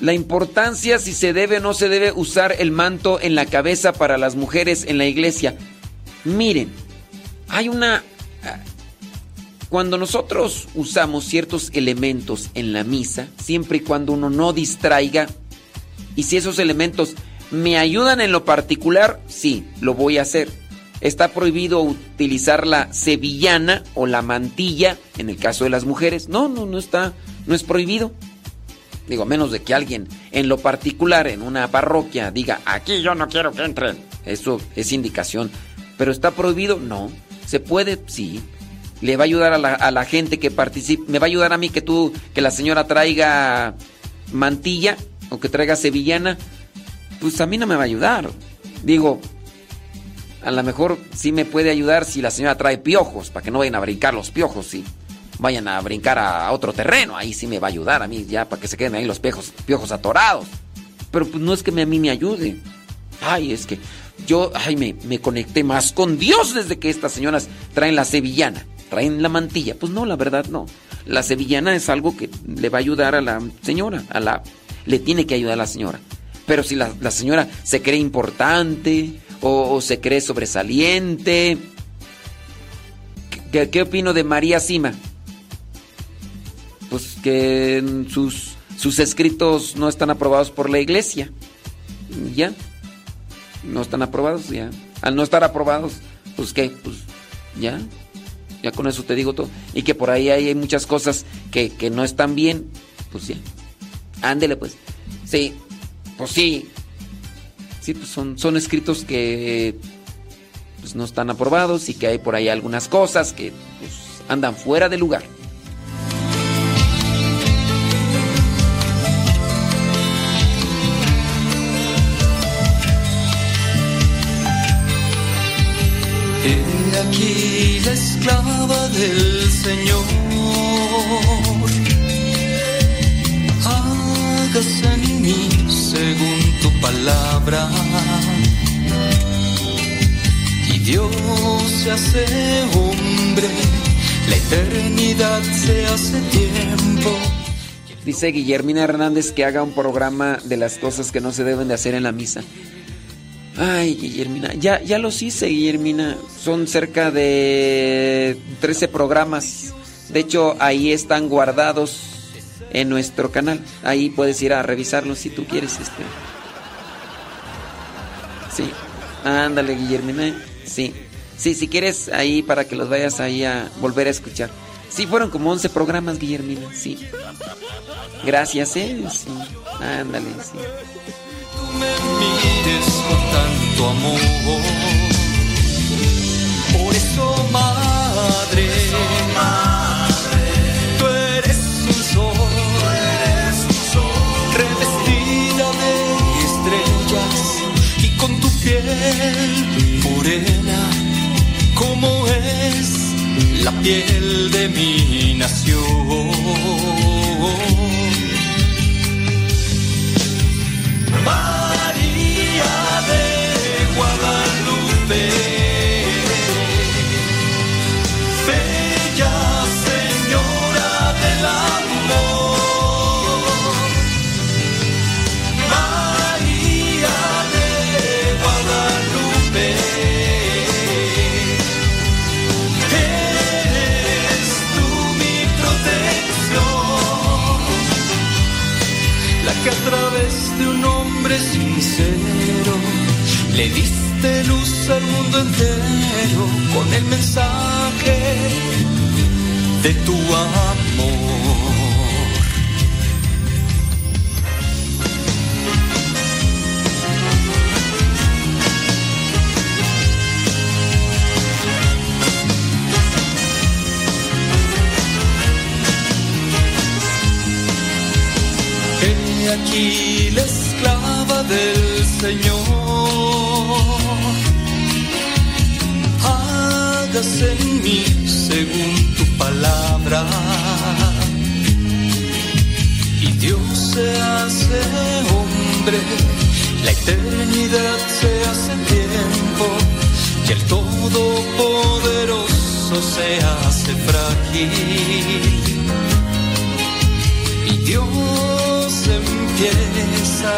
la importancia si se debe o no se debe usar el manto en la cabeza para las mujeres en la iglesia. Miren, hay una... Cuando nosotros usamos ciertos elementos en la misa, siempre y cuando uno no distraiga, y si esos elementos me ayudan en lo particular, sí, lo voy a hacer. Está prohibido utilizar la sevillana o la mantilla en el caso de las mujeres. No, no, no está, no es prohibido. Digo, menos de que alguien en lo particular en una parroquia diga, aquí yo no quiero que entren. Eso es indicación. Pero está prohibido, no. Se puede, sí. Le va a ayudar a la, a la gente que participe. Me va a ayudar a mí que tú, que la señora traiga mantilla o que traiga sevillana. Pues a mí no me va a ayudar. Digo, a lo mejor sí me puede ayudar si la señora trae piojos, para que no vayan a brincar los piojos, sí vayan a brincar a otro terreno. Ahí sí me va a ayudar a mí, ya para que se queden ahí los piojos, piojos atorados. Pero pues no es que a mí me ayude. Ay, es que yo, ay, me, me conecté más con Dios desde que estas señoras traen la sevillana, traen la mantilla. Pues no, la verdad no. La sevillana es algo que le va a ayudar a la señora, a la, le tiene que ayudar a la señora. Pero si la, la señora se cree importante o, se cree sobresaliente, ¿qué, ¿qué opino de María Sima? pues que sus, sus escritos no están aprobados por la iglesia. Ya. No están aprobados, ya. Al no estar aprobados, pues qué, pues ya. Ya con eso te digo todo. Y que por ahí hay muchas cosas que, que no están bien, pues ya. Ándele pues. Sí, pues sí. Sí, pues son, son escritos que pues no están aprobados y que hay por ahí algunas cosas que pues, andan fuera de lugar. Aquí la esclava del Señor. Según tu palabra. Y Dios se hace hombre La eternidad se hace tiempo. Dice Guillermina Hernández que haga un programa de las cosas que no se deben de hacer en la misa. Ay, Guillermina, ya, ya los hice, Guillermina. Son cerca de 13 programas. De hecho, ahí están guardados en nuestro canal. Ahí puedes ir a revisarlos si tú quieres. Este. Sí, ándale, Guillermina. Sí, sí, si quieres ahí para que los vayas ahí a volver a escuchar. Sí, fueron como 11 programas, Guillermina. Sí. Gracias, ¿eh? Sí. Ándale, sí. me mires con tanto amor. Por eso, madre, tú piel morena, como es la piel de mi nación. Le diste luz al mundo entero con el mensaje de tu amor. He aquí la esclava del Señor. En mí según tu palabra. Y Dios se hace hombre, la eternidad se hace tiempo, y el Todopoderoso se hace frágil y Dios empieza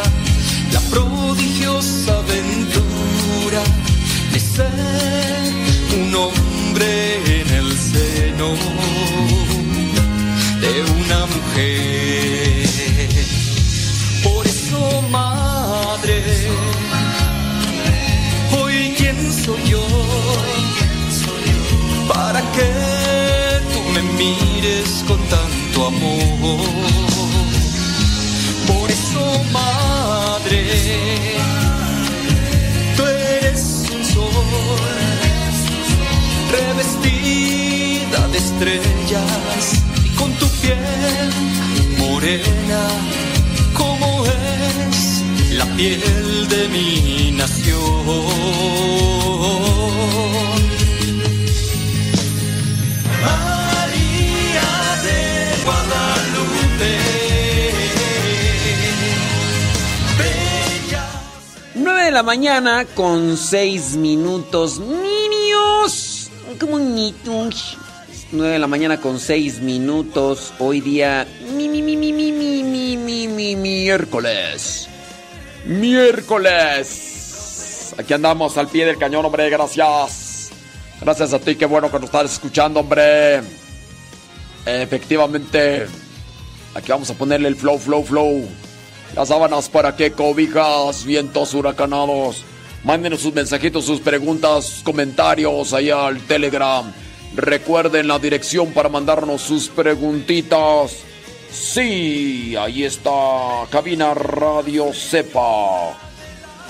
Por eso, madre, hoy quién soy yo para que tú me mires con tanto amor. Por eso, madre, tú eres un sol revestida de estrellas morena, como es la piel de mi nación. María de Guadalupe. Bella 9 de la mañana con 6 minutos. Niños, qué bonitos. 9 de la mañana con 6 minutos. Hoy día miércoles. Miércoles. Aquí andamos al pie del cañón, hombre. Gracias. Gracias a ti, qué bueno que nos estás escuchando, hombre. Efectivamente. Aquí vamos a ponerle el flow, flow, flow. Las sábanas para que cobijas, vientos huracanados. Mándenos sus mensajitos, sus preguntas, comentarios ahí al Telegram. Recuerden la dirección para mandarnos sus preguntitas. Sí, ahí está. Cabina Radio Cepa.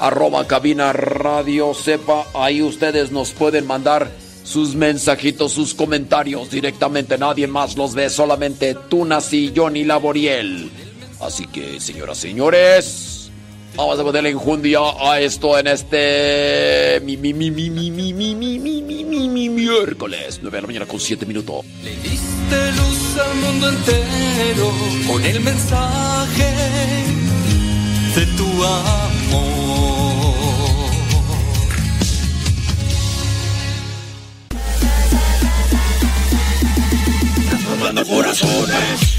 Arroba Cabina Radio Cepa. Ahí ustedes nos pueden mandar sus mensajitos, sus comentarios directamente. Nadie más los ve, solamente Tunas y Johnny Laboriel. Así que, señoras señores, vamos a ponerle enjundia a esto en este mi mi mi mi mi mi mi mi mi mi mi mi miércoles 9 de la mañana con 7 minutos. Le diste luz al mundo entero con el mensaje de tu amor. corazones.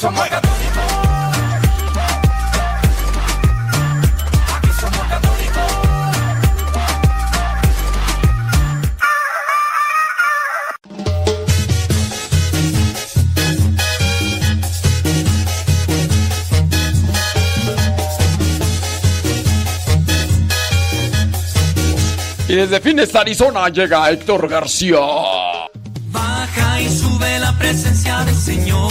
Somos católicos. Aquí somos católicos. Y desde Phoenix, Arizona, llega Héctor García. Baja y sube la presencia del Señor.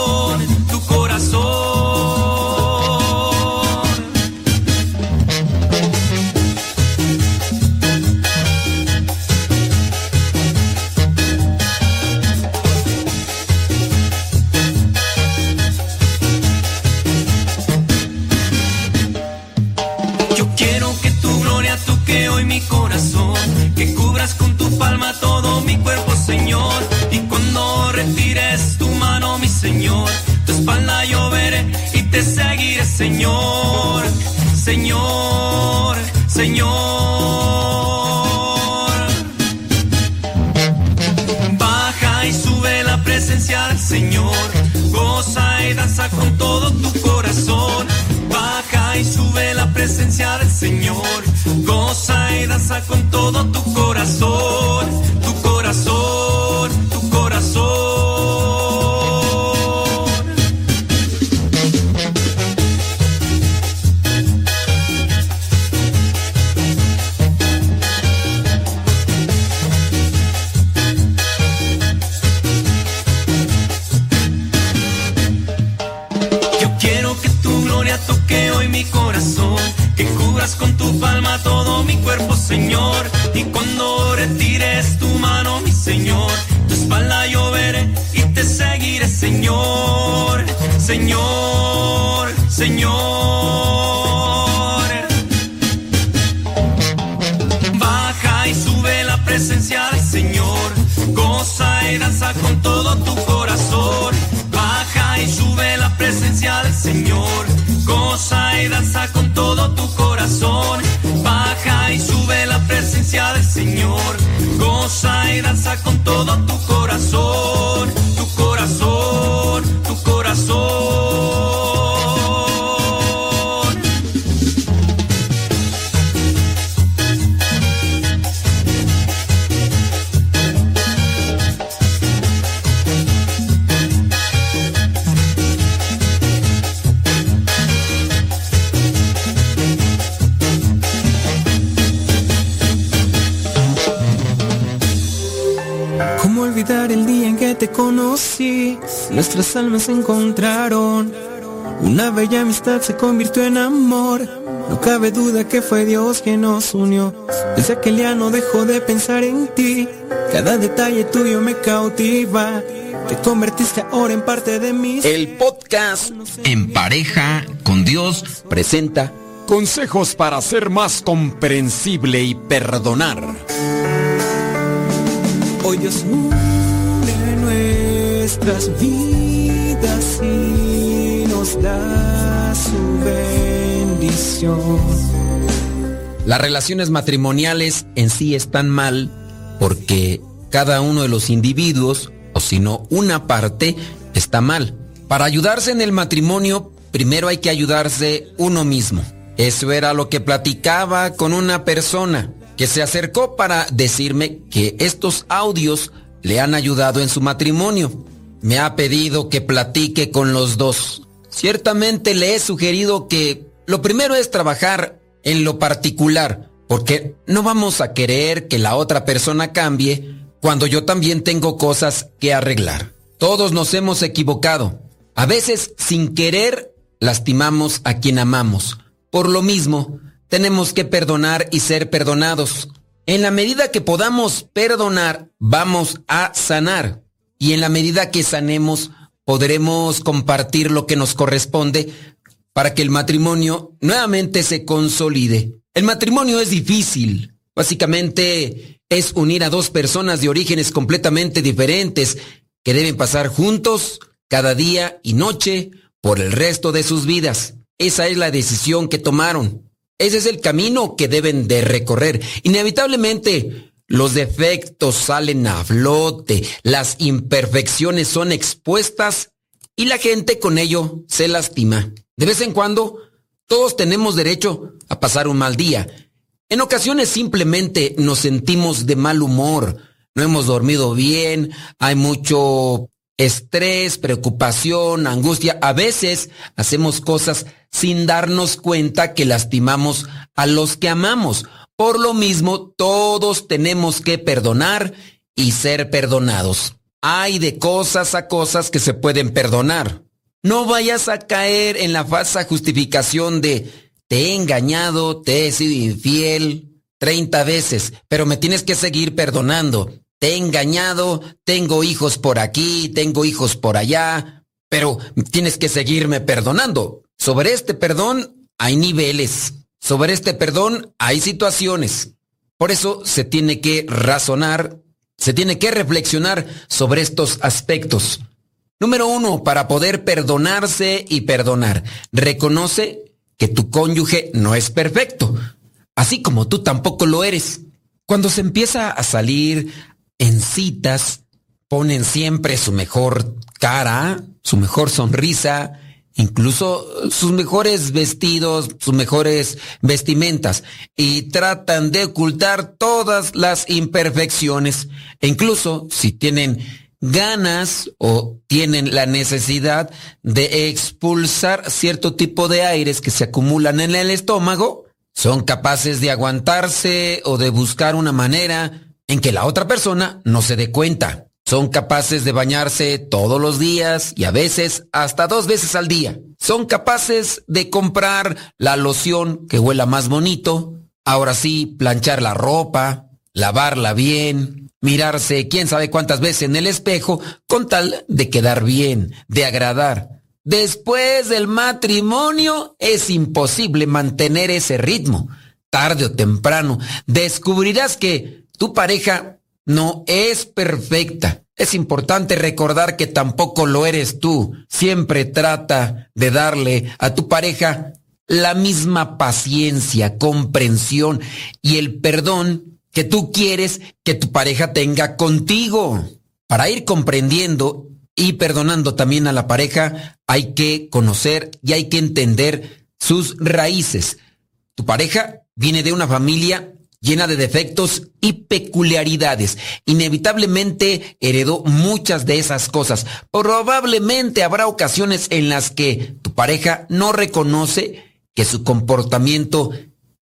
Señor, tu espalda yo y te seguiré, Señor, Señor, Señor. Baja y sube la presencia del Señor. Goza y danza con todo tu corazón. Baja y sube la presencia del Señor. Goza y danza con todo tu corazón. Tu corazón, Señor, Señor. Baja y sube la presencia del Señor. Goza y danza con todo tu corazón. Baja y sube la presencia del Señor. Goza y danza con todo tu corazón. Baja y sube la presencia del Señor. Goza y danza con todo tu corazón. Tu corazón, tu corazón. Conocí? Nuestras almas se encontraron. Una bella amistad se convirtió en amor. No cabe duda que fue Dios quien nos unió. Desde aquel día no dejo de pensar en ti. Cada detalle tuyo me cautiva. Te convertiste ahora en parte de mí. El podcast En pareja con Dios presenta Consejos para ser más comprensible y perdonar. Hoy Dios une nuestras vidas y nos da su bendición. Las relaciones matrimoniales en sí están mal porque cada uno de los individuos, o si no una parte, está mal. Para ayudarse en el matrimonio, primero hay que ayudarse uno mismo. Eso era lo que platicaba con una persona que se acercó para decirme que estos audios le han ayudado en su matrimonio. Me ha pedido que platique con los dos. Ciertamente le he sugerido que lo primero es trabajar en lo particular, porque no vamos a querer que la otra persona cambie cuando yo también tengo cosas que arreglar. Todos nos hemos equivocado. A veces, sin querer, lastimamos a quien amamos. Por lo mismo, tenemos que perdonar y ser perdonados. En la medida que podamos perdonar, vamos a sanar. Y en la medida que sanemos, podremos compartir lo que nos corresponde para que el matrimonio nuevamente se consolide. El matrimonio es difícil. Básicamente es unir a dos personas de orígenes completamente diferentes que deben pasar juntos cada día y noche por el resto de sus vidas. Esa es la decisión que tomaron. Ese es el camino que deben de recorrer. Inevitablemente, los defectos salen a flote, las imperfecciones son expuestas y la gente con ello se lastima. De vez en cuando, todos tenemos derecho a pasar un mal día. En ocasiones simplemente nos sentimos de mal humor, no hemos dormido bien, hay mucho estrés, preocupación, angustia. A veces hacemos cosas sin darnos cuenta que lastimamos a los que amamos. Por lo mismo, todos tenemos que perdonar y ser perdonados. Hay de cosas a cosas que se pueden perdonar. No vayas a caer en la falsa justificación de te he engañado, te he sido infiel 30 veces, pero me tienes que seguir perdonando. Te he engañado, tengo hijos por aquí, tengo hijos por allá, pero tienes que seguirme perdonando. Sobre este perdón hay niveles. Sobre este perdón hay situaciones. Por eso se tiene que razonar, se tiene que reflexionar sobre estos aspectos. Número uno, para poder perdonarse y perdonar, reconoce que tu cónyuge no es perfecto, así como tú tampoco lo eres. Cuando se empieza a salir en citas, ponen siempre su mejor cara, su mejor sonrisa, incluso sus mejores vestidos, sus mejores vestimentas, y tratan de ocultar todas las imperfecciones. E incluso si tienen ganas o tienen la necesidad de expulsar cierto tipo de aires que se acumulan en el estómago, son capaces de aguantarse o de buscar una manera en que la otra persona no se dé cuenta. Son capaces de bañarse todos los días y a veces hasta dos veces al día. Son capaces de comprar la loción que huela más bonito. Ahora sí, planchar la ropa, lavarla bien, mirarse quién sabe cuántas veces en el espejo con tal de quedar bien, de agradar. Después del matrimonio es imposible mantener ese ritmo. Tarde o temprano descubrirás que tu pareja no es perfecta. Es importante recordar que tampoco lo eres tú. Siempre trata de darle a tu pareja la misma paciencia, comprensión y el perdón que tú quieres que tu pareja tenga contigo. Para ir comprendiendo y perdonando también a la pareja, hay que conocer y hay que entender sus raíces. Tu pareja viene de una familia llena de defectos y peculiaridades. Inevitablemente heredó muchas de esas cosas. Probablemente habrá ocasiones en las que tu pareja no reconoce que su comportamiento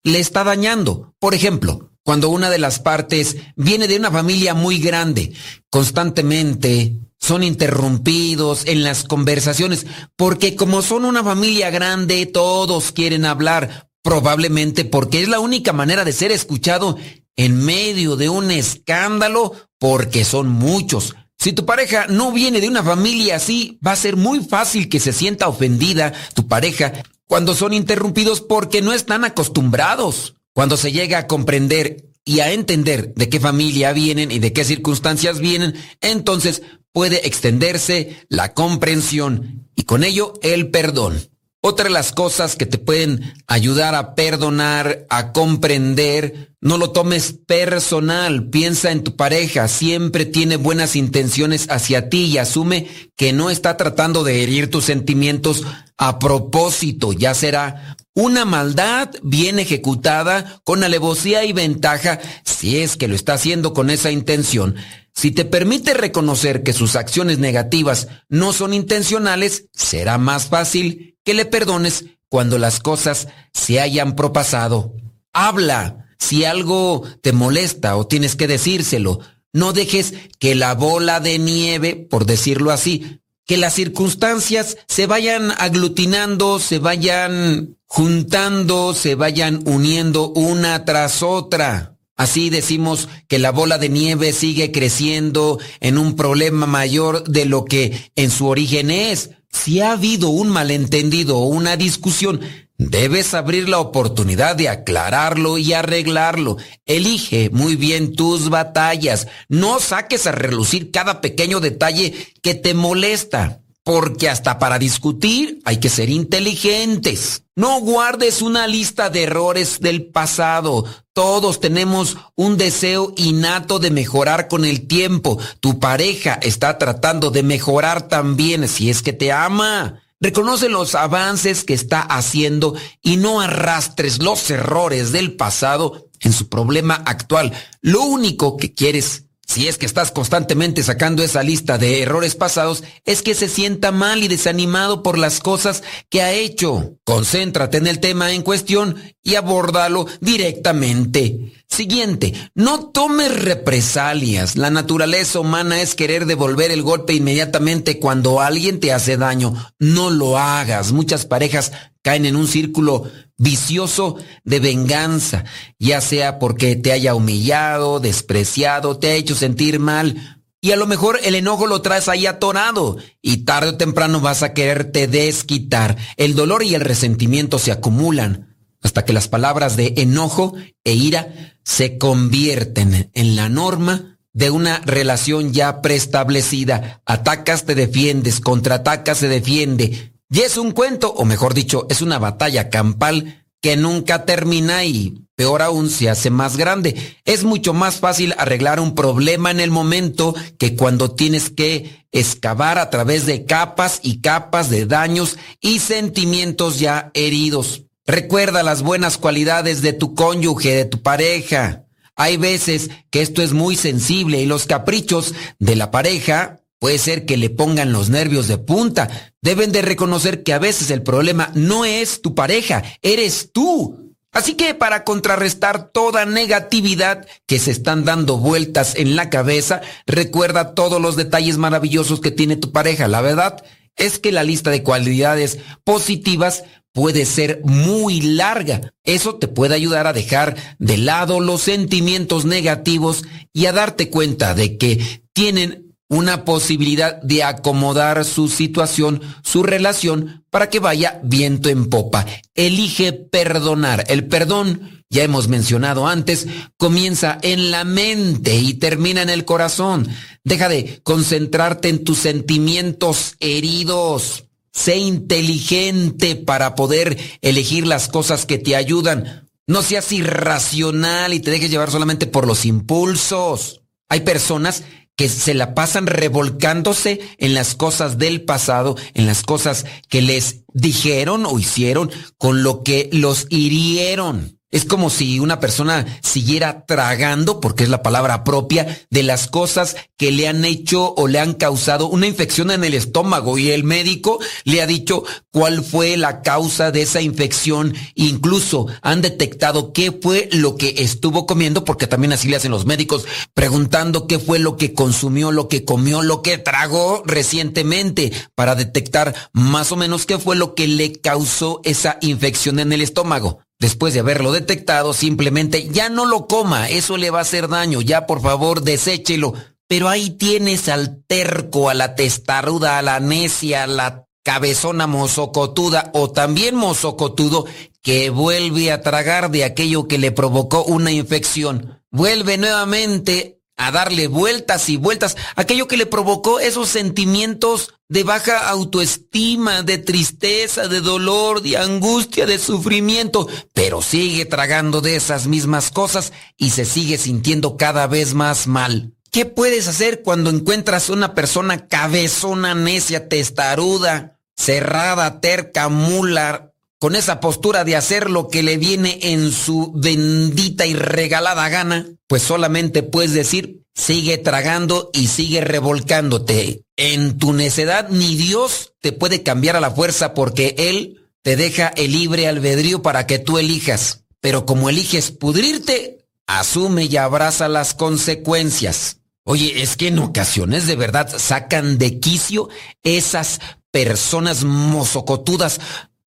le está dañando. Por ejemplo, cuando una de las partes viene de una familia muy grande, constantemente son interrumpidos en las conversaciones, porque como son una familia grande, todos quieren hablar, probablemente porque es la única manera de ser escuchado en medio de un escándalo, porque son muchos. Si tu pareja no viene de una familia así, va a ser muy fácil que se sienta ofendida tu pareja cuando son interrumpidos porque no están acostumbrados. Cuando se llega a comprender y a entender de qué familia vienen y de qué circunstancias vienen, entonces puede extenderse la comprensión y con ello el perdón. Otra de las cosas que te pueden ayudar a perdonar, a comprender, no lo tomes personal, piensa en tu pareja, siempre tiene buenas intenciones hacia ti y asume que no está tratando de herir tus sentimientos a propósito, ya será una maldad bien ejecutada con alevosía y ventaja si es que lo está haciendo con esa intención. Si te permite reconocer que sus acciones negativas no son intencionales, será más fácil que le perdones cuando las cosas se hayan propasado. Habla. Si algo te molesta o tienes que decírselo, no dejes que la bola de nieve, por decirlo así, que las circunstancias se vayan aglutinando, se vayan juntando, se vayan uniendo una tras otra. Así decimos que la bola de nieve sigue creciendo en un problema mayor de lo que en su origen es. Si ha habido un malentendido o una discusión, debes abrir la oportunidad de aclararlo y arreglarlo. Elige muy bien tus batallas. No saques a relucir cada pequeño detalle que te molesta. Porque hasta para discutir hay que ser inteligentes. No guardes una lista de errores del pasado. Todos tenemos un deseo innato de mejorar con el tiempo. Tu pareja está tratando de mejorar también si es que te ama. Reconoce los avances que está haciendo y no arrastres los errores del pasado en su problema actual. Lo único que quieres si es que estás constantemente sacando esa lista de errores pasados, es que se sienta mal y desanimado por las cosas que ha hecho. Concéntrate en el tema en cuestión y abórdalo directamente. Siguiente, no tomes represalias. La naturaleza humana es querer devolver el golpe inmediatamente cuando alguien te hace daño. No lo hagas. Muchas parejas caen en un círculo vicioso de venganza, ya sea porque te haya humillado, despreciado, te ha hecho sentir mal, y a lo mejor el enojo lo traes ahí atorado y tarde o temprano vas a quererte desquitar. El dolor y el resentimiento se acumulan hasta que las palabras de enojo e ira se convierten en la norma de una relación ya preestablecida. Atacas, te defiendes, contraatacas, se defiende. Y es un cuento, o mejor dicho, es una batalla campal que nunca termina y peor aún se hace más grande. Es mucho más fácil arreglar un problema en el momento que cuando tienes que excavar a través de capas y capas de daños y sentimientos ya heridos. Recuerda las buenas cualidades de tu cónyuge, de tu pareja. Hay veces que esto es muy sensible y los caprichos de la pareja Puede ser que le pongan los nervios de punta. Deben de reconocer que a veces el problema no es tu pareja, eres tú. Así que para contrarrestar toda negatividad que se están dando vueltas en la cabeza, recuerda todos los detalles maravillosos que tiene tu pareja. La verdad es que la lista de cualidades positivas puede ser muy larga. Eso te puede ayudar a dejar de lado los sentimientos negativos y a darte cuenta de que tienen una posibilidad de acomodar su situación, su relación, para que vaya viento en popa. Elige perdonar. El perdón, ya hemos mencionado antes, comienza en la mente y termina en el corazón. Deja de concentrarte en tus sentimientos heridos. Sé inteligente para poder elegir las cosas que te ayudan. No seas irracional y te dejes llevar solamente por los impulsos. Hay personas que se la pasan revolcándose en las cosas del pasado, en las cosas que les dijeron o hicieron, con lo que los hirieron. Es como si una persona siguiera tragando, porque es la palabra propia, de las cosas que le han hecho o le han causado una infección en el estómago y el médico le ha dicho cuál fue la causa de esa infección. Incluso han detectado qué fue lo que estuvo comiendo, porque también así le hacen los médicos, preguntando qué fue lo que consumió, lo que comió, lo que tragó recientemente, para detectar más o menos qué fue lo que le causó esa infección en el estómago. Después de haberlo detectado, simplemente ya no lo coma, eso le va a hacer daño, ya por favor deséchelo. Pero ahí tienes al terco, a la testaruda, a la necia, a la cabezona mozocotuda o también mozocotudo que vuelve a tragar de aquello que le provocó una infección. Vuelve nuevamente a darle vueltas y vueltas, aquello que le provocó esos sentimientos de baja autoestima, de tristeza, de dolor, de angustia, de sufrimiento, pero sigue tragando de esas mismas cosas y se sigue sintiendo cada vez más mal. ¿Qué puedes hacer cuando encuentras una persona cabezona, necia, testaruda, cerrada, terca, mula, con esa postura de hacer lo que le viene en su bendita y regalada gana, pues solamente puedes decir, sigue tragando y sigue revolcándote. En tu necedad ni Dios te puede cambiar a la fuerza porque Él te deja el libre albedrío para que tú elijas. Pero como eliges pudrirte, asume y abraza las consecuencias. Oye, es que en ocasiones de verdad sacan de quicio esas personas mozocotudas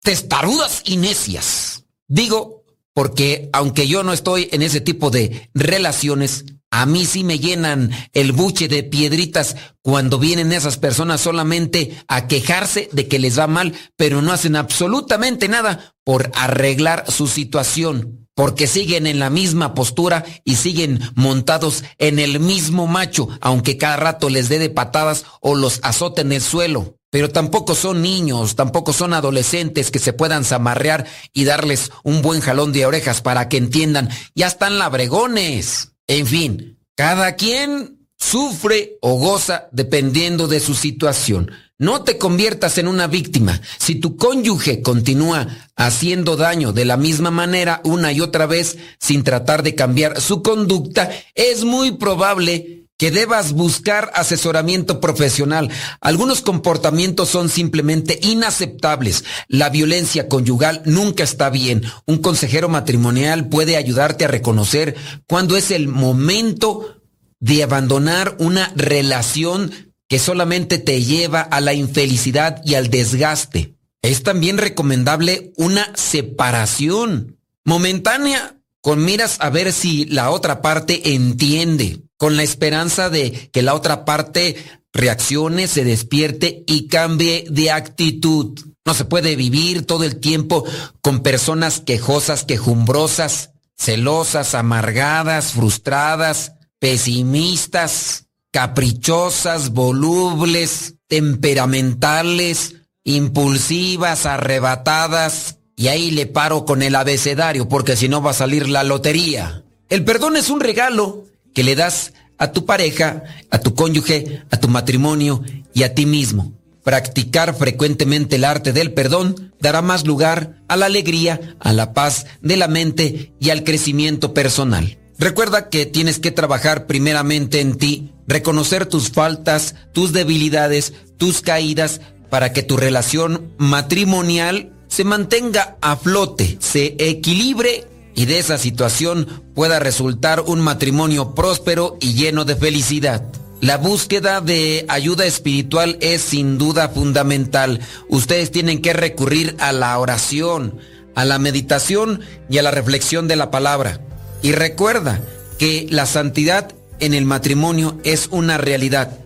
testarudas y necias. Digo, porque aunque yo no estoy en ese tipo de relaciones, A mí sí me llenan el buche de piedritas cuando vienen esas personas solamente a quejarse de que les va mal, pero no hacen absolutamente nada por arreglar su situación, porque siguen en la misma postura y siguen montados en el mismo macho, aunque cada rato les dé de patadas o los azote en el suelo. Pero tampoco son niños, tampoco son adolescentes que se puedan zamarrear y darles un buen jalón de orejas para que entiendan, ya están labregones. En fin, cada quien sufre o goza dependiendo de su situación. No te conviertas en una víctima. Si tu cónyuge continúa haciendo daño de la misma manera una y otra vez sin tratar de cambiar su conducta, es muy probable que debas buscar asesoramiento profesional. Algunos comportamientos son simplemente inaceptables. La violencia conyugal nunca está bien. Un consejero matrimonial puede ayudarte a reconocer cuándo es el momento de abandonar una relación que solamente te lleva a la infelicidad y al desgaste. Es también recomendable una separación momentánea con miras a ver si la otra parte entiende con la esperanza de que la otra parte reaccione, se despierte y cambie de actitud. No se puede vivir todo el tiempo con personas quejosas, quejumbrosas, celosas, amargadas, frustradas, pesimistas, caprichosas, volubles, temperamentales, impulsivas, arrebatadas. Y ahí le paro con el abecedario porque si no va a salir la lotería. El perdón es un regalo que le das a tu pareja, a tu cónyuge, a tu matrimonio y a ti mismo. Practicar frecuentemente el arte del perdón dará más lugar a la alegría, a la paz de la mente y al crecimiento personal. Recuerda que tienes que trabajar primeramente en ti, reconocer tus faltas, tus debilidades, tus caídas, para que tu relación matrimonial se mantenga a flote, se equilibre y de esa situación pueda resultar un matrimonio próspero y lleno de felicidad. La búsqueda de ayuda espiritual es sin duda fundamental. Ustedes tienen que recurrir a la oración, a la meditación y a la reflexión de la palabra. Y recuerda que la santidad en el matrimonio es una realidad,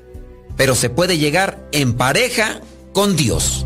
pero se puede llegar en pareja con Dios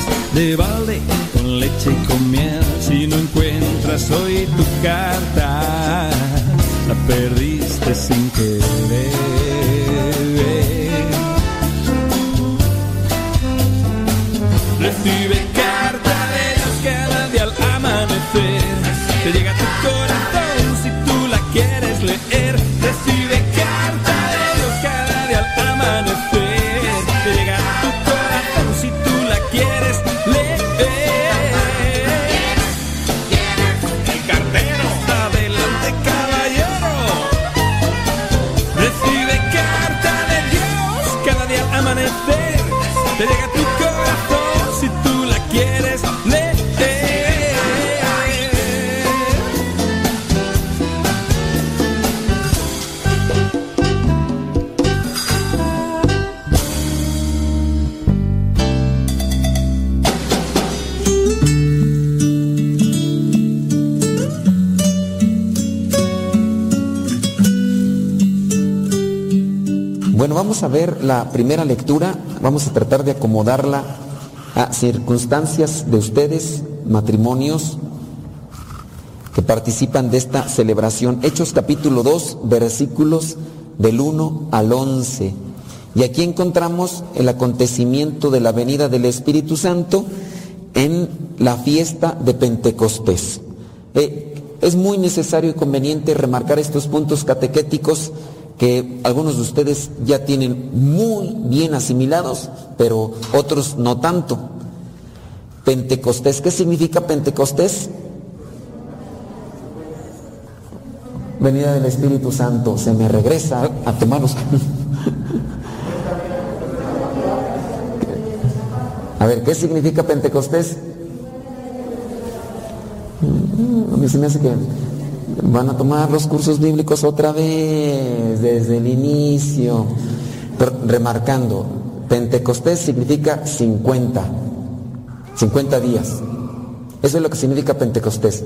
de balde, con leche y con miel si no encuentras hoy tu carta, la perdiste sin querer. Recibe vamos a ver la primera lectura, vamos a tratar de acomodarla a circunstancias de ustedes, matrimonios que participan de esta celebración. Hechos capítulo 2, versículos del 1 al 11. Y aquí encontramos el acontecimiento de la venida del Espíritu Santo en la fiesta de Pentecostés. Eh, es muy necesario y conveniente remarcar estos puntos catequéticos que algunos de ustedes ya tienen muy bien asimilados, pero otros no tanto. Pentecostés, ¿qué significa Pentecostés? Venida del Espíritu Santo, se me regresa a tomarlos. [LAUGHS] A ver, ¿qué significa Pentecostés? A mí se me hace que van a tomar los cursos bíblicos otra vez, desde el inicio, remarcando, Pentecostés significa 50, 50 días. Eso es lo que significa Pentecostés.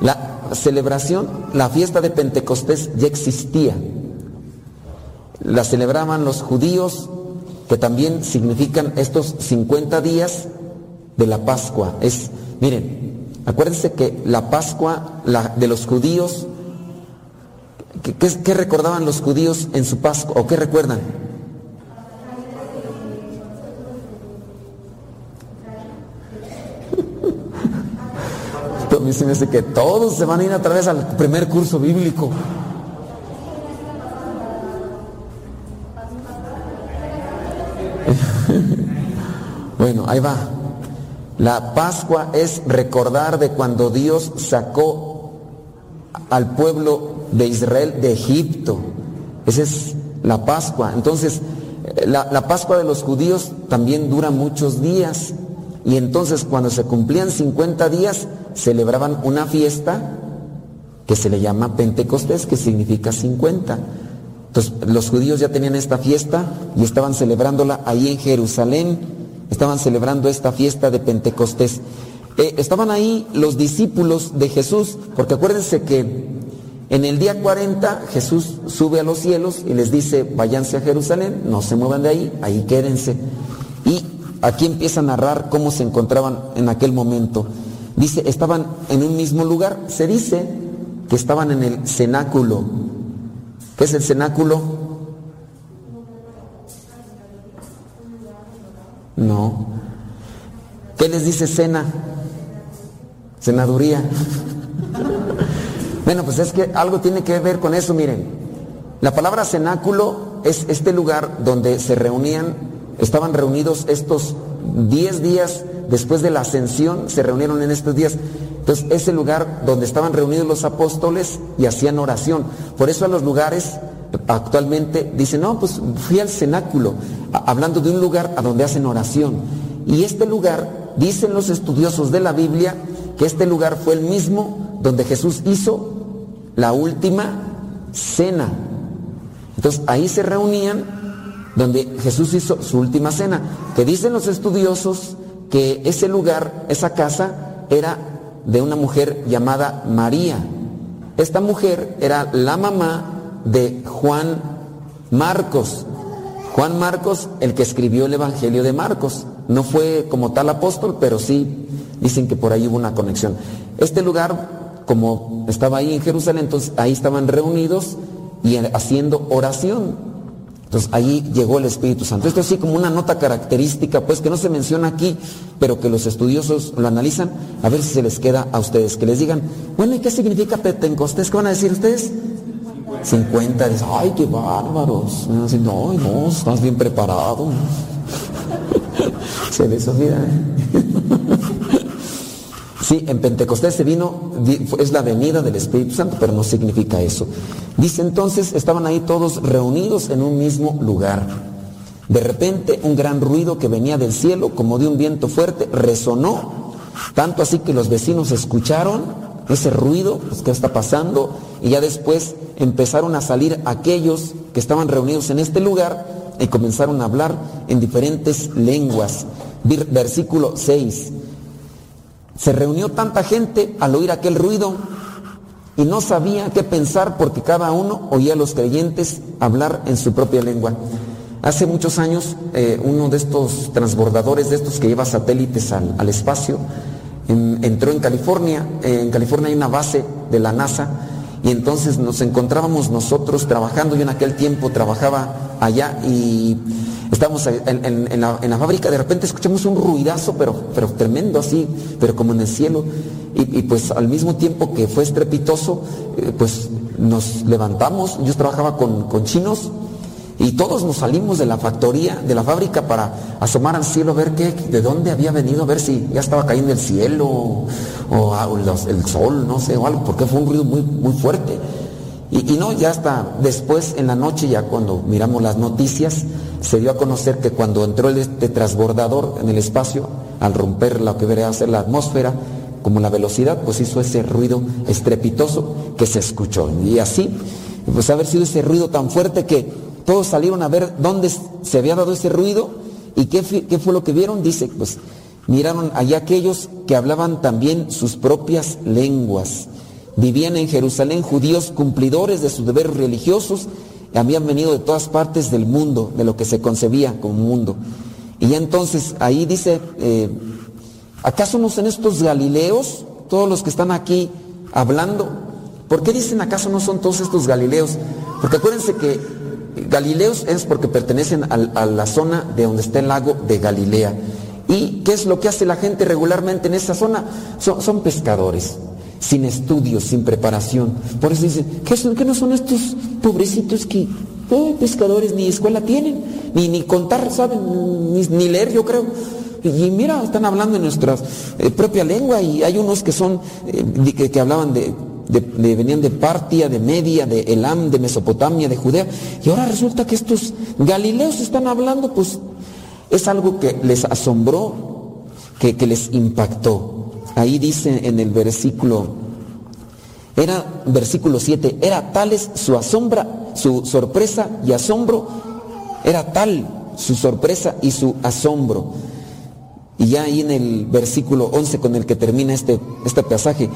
La celebración, la fiesta de Pentecostés ya existía. La celebraban los judíos, que también significan estos 50 días de la Pascua. Es, miren, Acuérdense que la Pascua de los judíos, ¿qué, recordaban los judíos en su Pascua? ¿O qué recuerdan? [LAUGHS] A mí que todos se van a ir otra vez al primer curso bíblico. [LAUGHS] bueno, ahí va. La Pascua es recordar de cuando Dios sacó al pueblo de Israel de Egipto. Esa es la Pascua. Entonces, la, la, Pascua de los judíos también dura muchos días. Y entonces cuando se cumplían 50 días, celebraban una fiesta que se le llama Pentecostés, que significa 50. Entonces, los judíos ya tenían esta fiesta y estaban celebrándola ahí en Jerusalén estaban celebrando esta fiesta de Pentecostés. Eh, estaban ahí los discípulos de Jesús, porque acuérdense que en el día 40 Jesús sube a los cielos y les dice, váyanse a Jerusalén, no se muevan de ahí, ahí quédense. Y aquí empieza a narrar cómo se encontraban en aquel momento. Dice, estaban en un mismo lugar, se dice que estaban en el cenáculo. ¿Qué es el cenáculo? No. ¿Qué les dice cena? Cenaduría. [LAUGHS] bueno, pues es que algo tiene que ver con eso, miren. La palabra cenáculo es este lugar donde se reunían, estaban reunidos estos 10 días después de la ascensión, se reunieron en estos días. Entonces, es el lugar donde estaban reunidos los apóstoles y hacían oración. Por eso a los lugares actualmente dicen, no, pues fui al cenáculo, hablando de un lugar a donde hacen oración. Y este lugar, dicen los estudiosos de la Biblia, que este lugar fue el mismo donde Jesús hizo la última cena. Entonces ahí se reunían donde Jesús hizo su última cena. Que dicen los estudiosos que ese lugar, esa casa, era de una mujer llamada María. Esta mujer era la mamá de Juan Marcos. Juan Marcos, el que escribió el Evangelio de Marcos. No fue como tal apóstol, pero sí dicen que por ahí hubo una conexión. Este lugar, como estaba ahí en Jerusalén, entonces ahí estaban reunidos y haciendo oración. Entonces ahí llegó el Espíritu Santo. Esto así como una nota característica, pues que no se menciona aquí, pero que los estudiosos lo analizan, a ver si se les queda a ustedes, que les digan, bueno, ¿y qué significa Pentecostés? ¿Qué van a decir ustedes? 50, dices, ay, qué bárbaros. Así, no, no, estás bien preparado. [LAUGHS] Se les. ¿eh? [LAUGHS] Sí, en Pentecostés se vino, es la venida del Espíritu Santo, pero no significa eso. Dice entonces, estaban ahí todos reunidos en un mismo lugar. De repente un gran ruido que venía del cielo, como de un viento fuerte, resonó, tanto así que los vecinos escucharon ese ruido, pues qué está pasando, y ya después empezaron a salir aquellos que estaban reunidos en este lugar y comenzaron a hablar en diferentes lenguas. Versículo 6. Se reunió tanta gente al oír aquel ruido y no sabía qué pensar porque cada uno oía a los creyentes hablar en su propia lengua. Hace muchos años, eh, uno de estos transbordadores, de estos que lleva satélites al, espacio, en- entró en California. En California hay una base de la NASA y entonces nos encontrábamos nosotros trabajando. Yo en aquel tiempo trabajaba allá y estábamos en, la, fábrica. De repente escuchamos un ruidazo, pero, pero tremendo así, pero como en el cielo. Y, pues al mismo tiempo que fue estrepitoso, eh, pues nos levantamos. Yo trabajaba con chinos y todos nos salimos de la factoría, de la fábrica para asomar al cielo ver qué, de dónde había venido, a ver si ya estaba cayendo el cielo o, el sol, no sé, o algo, porque fue un ruido muy, muy fuerte. Y, no, ya hasta después en la noche, ya cuando miramos las noticias, se dio a conocer que cuando entró este transbordador en el espacio, al romper lo que debería ser la atmósfera, como la velocidad, pues hizo ese ruido estrepitoso que se escuchó. Y así, pues haber sido ese ruido tan fuerte que todos salieron a ver dónde se había dado ese ruido y qué, fue lo que vieron. Dice, pues miraron allá aquellos que hablaban también sus propias lenguas. Vivían en Jerusalén judíos cumplidores de sus deberes religiosos, habían venido de todas partes del mundo, de lo que se concebía como mundo. Y ya entonces ahí dice, eh, ¿acaso no son estos galileos, todos los que están aquí hablando? ¿Por qué dicen acaso no son todos estos galileos? Porque acuérdense que Galileos es porque pertenecen al- a, la zona de donde está el lago de Galilea. ¿Y qué es lo que hace la gente regularmente en esa zona? Son, son pescadores, sin estudios, sin preparación. Por eso dicen, ¿qué, son, qué no son estos pobrecitos que eh, pescadores ni escuela tienen? Ni, ni contar saben, ni, leer yo creo. Y, mira, están hablando en nuestra eh, propia lengua y hay unos que son, eh, que, que hablaban de, de- de- venían de Partia, de Media, de Elam, de Mesopotamia, de Judea. Y ahora resulta que estos galileos están hablando, pues es algo que les asombró, que, que les impactó. Ahí dice en el versículo, era versículo 7, era tales su asombra, su sorpresa y asombro, era tal su sorpresa y su asombro. Y ya ahí en el versículo 11 con el que termina este, este pasaje,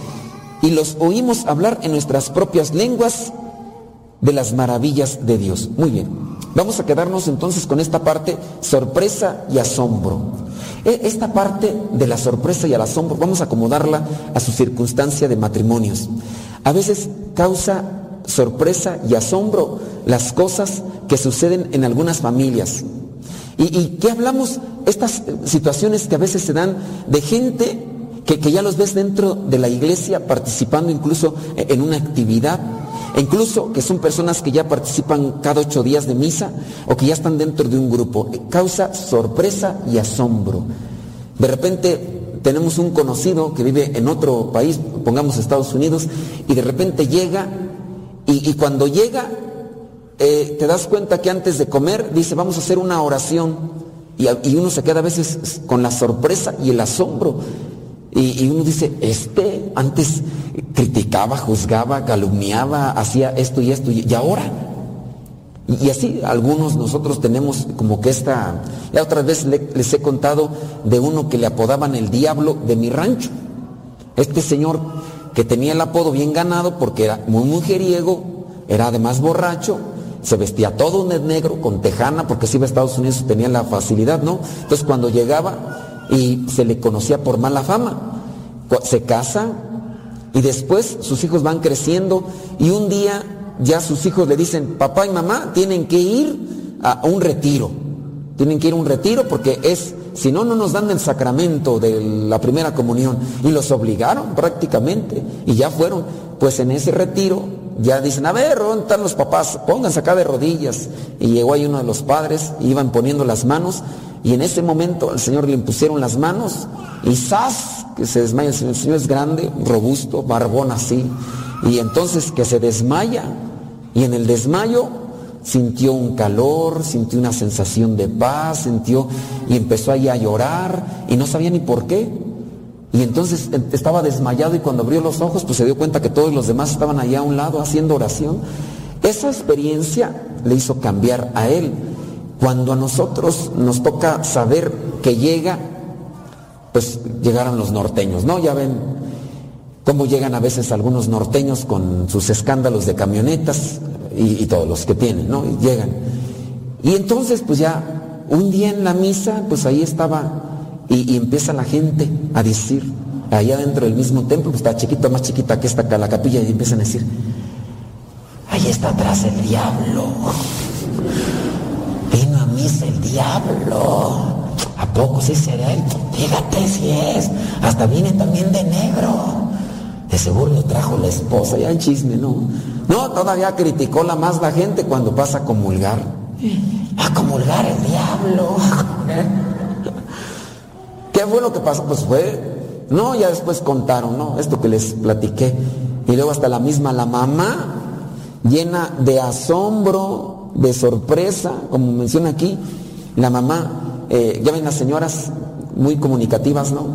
y los oímos hablar en nuestras propias lenguas de las maravillas de Dios. Muy bien, vamos a quedarnos entonces con esta parte, sorpresa y asombro. E- Esta parte de la sorpresa y el asombro, vamos a acomodarla a su circunstancia de matrimonios. A veces causa sorpresa y asombro las cosas que suceden en algunas familias. ¿Y, y qué hablamos? Estas eh, situaciones que a veces se dan de gente que, que ya los ves dentro de la iglesia participando incluso en una actividad, incluso que son personas que ya participan cada ocho días de misa o que ya están dentro de un grupo. Eh, Causa sorpresa y asombro. De repente tenemos un conocido que vive en otro país, pongamos Estados Unidos, y de repente llega y, cuando llega eh, te das cuenta que antes de comer dice vamos a hacer una oración y uno se queda a veces con la sorpresa y el asombro y, uno dice este antes criticaba, juzgaba, calumniaba, hacía esto y esto y, ahora y, y así algunos nosotros tenemos como que esta ya otra vez le- les he contado de uno que le apodaban el diablo de mi rancho este señor que tenía el apodo bien ganado porque era muy mujeriego, era además borracho, se vestía todo de negro con tejana porque si iba a Estados Unidos tenía la facilidad, ¿no? Entonces cuando llegaba y se le conocía por mala fama, se casa y después sus hijos van creciendo y un día ya sus hijos le dicen, papá y mamá tienen que ir a un retiro. Tienen que ir a un retiro porque es, si no, no nos dan el sacramento de la primera comunión. Y los obligaron prácticamente. Y ya fueron. Pues en ese retiro ya dicen, a ver, ¿dónde están los papás? Pónganse acá de rodillas. Y llegó ahí uno de los padres, iban poniendo las manos. Y en ese momento al Señor le impusieron las manos. Y ¡zas! Que se desmaya. El Señor, es grande, robusto, barbón así. Y entonces que se desmaya. Y en el desmayo sintió un calor, sintió una sensación de paz, sintió y empezó ahí a llorar y no sabía ni por qué. Y entonces eh, estaba desmayado y cuando abrió los ojos pues se dio cuenta que todos los demás estaban allá a un lado haciendo oración. Esa experiencia le hizo cambiar a él. Cuando a nosotros nos toca saber que llega, pues llegaron los norteños, ¿no? Ya ven cómo llegan a veces algunos norteños con sus escándalos de camionetas y, y todos los que tienen, ¿no? Y llegan. Y entonces, pues ya, un día en la misa, pues ahí estaba, y, y empieza la gente a decir, allá dentro del mismo templo, pues está chiquito, más chiquita que esta la capilla, y empiezan a decir, ahí está atrás el diablo. Vino a misa el diablo. ¿A poco sí será él? Fíjate si es. Hasta viene también de negro. De seguro lo trajo la esposa. Ya el chisme, ¿no? No, todavía criticó la más la gente cuando pasa a comulgar. A comulgar el diablo. [LAUGHS] ¿Qué fue lo que pasó? Pues fue, no, ya después contaron, ¿no? Esto que les platiqué. Y luego hasta la misma, la mamá, llena de asombro, de sorpresa, como menciona aquí, la mamá, eh, ya ven las señoras muy comunicativas, ¿no?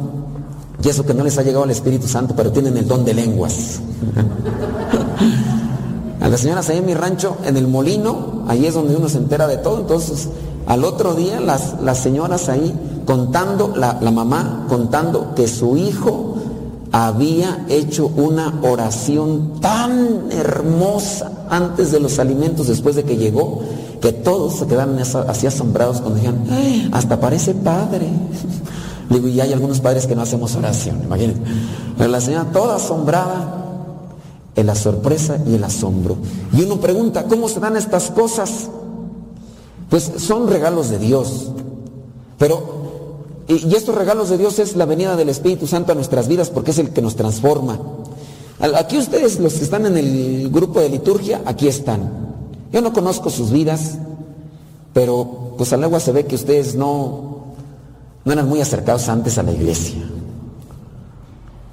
Y eso que no les ha llegado el Espíritu Santo, pero tienen el don de lenguas. [LAUGHS] A las señoras ahí en mi rancho, en el molino, ahí es donde uno se entera de todo. Entonces, al otro día, las, las señoras ahí contando, la, la mamá contando que su hijo había hecho una oración tan hermosa antes de los alimentos, después de que llegó, que todos se quedaron así asombrados cuando dijeron, "Ay, hasta parece padre. Le [LAUGHS] Digo, y hay algunos padres que no hacemos oración, imagínense. Pero la señora toda asombrada, en la sorpresa y el asombro. Y uno pregunta, ¿cómo se dan estas cosas? Pues son regalos de Dios. Pero, y estos regalos de Dios es la venida del Espíritu Santo a nuestras vidas porque es el que nos transforma. Aquí ustedes, los que están en el grupo de liturgia, aquí están. Yo no conozco sus vidas, pero pues al agua se ve que ustedes no, no eran muy acercados antes a la iglesia.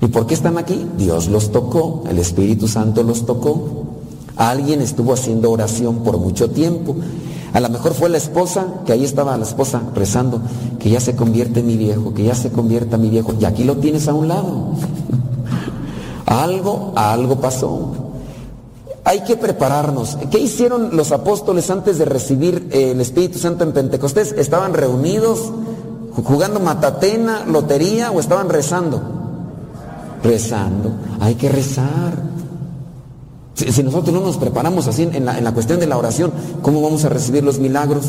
¿Y por qué están aquí? Dios los tocó, el Espíritu Santo los tocó. Alguien estuvo haciendo oración por mucho tiempo. A lo mejor fue la esposa, que ahí estaba la esposa rezando, que ya se convierte mi viejo, que ya se convierta mi viejo. Y aquí lo tienes a un lado. [LAUGHS] algo, algo pasó. Hay que prepararnos. ¿Qué hicieron los apóstoles antes de recibir eh, el Espíritu Santo en Pentecostés? ¿Estaban reunidos, jugando matatena, lotería o estaban rezando? Rezando. Hay que rezar. Si, nosotros no nos preparamos así en la, en la cuestión de la oración, ¿cómo vamos a recibir los milagros?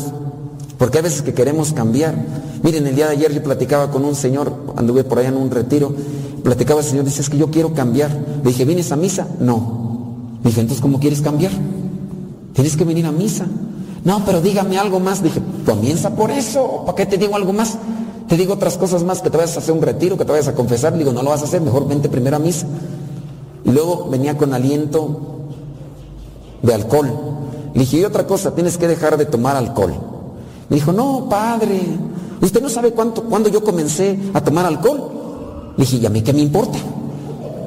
Porque hay veces que queremos cambiar. Miren, el día de ayer yo platicaba con un señor, anduve por allá en un retiro, platicaba el señor, dice, es que yo quiero cambiar. Le dije, ¿vienes a misa? No. Le dije, entonces, ¿cómo quieres cambiar? Tienes que venir a misa. No, pero dígame algo más. Dije, comienza por eso. ¿Para qué te digo algo más? Te digo otras cosas más, que te vayas a hacer un retiro, que te vayas a confesar. Le digo, no lo vas a hacer, mejor vente primero a misa. Y luego venía con aliento de alcohol. Le dije, y otra cosa, tienes que dejar de tomar alcohol. Me dijo, no, padre, ¿usted no sabe cuánto, cuándo yo comencé a tomar alcohol? Le dije, ¿y a mí qué me importa?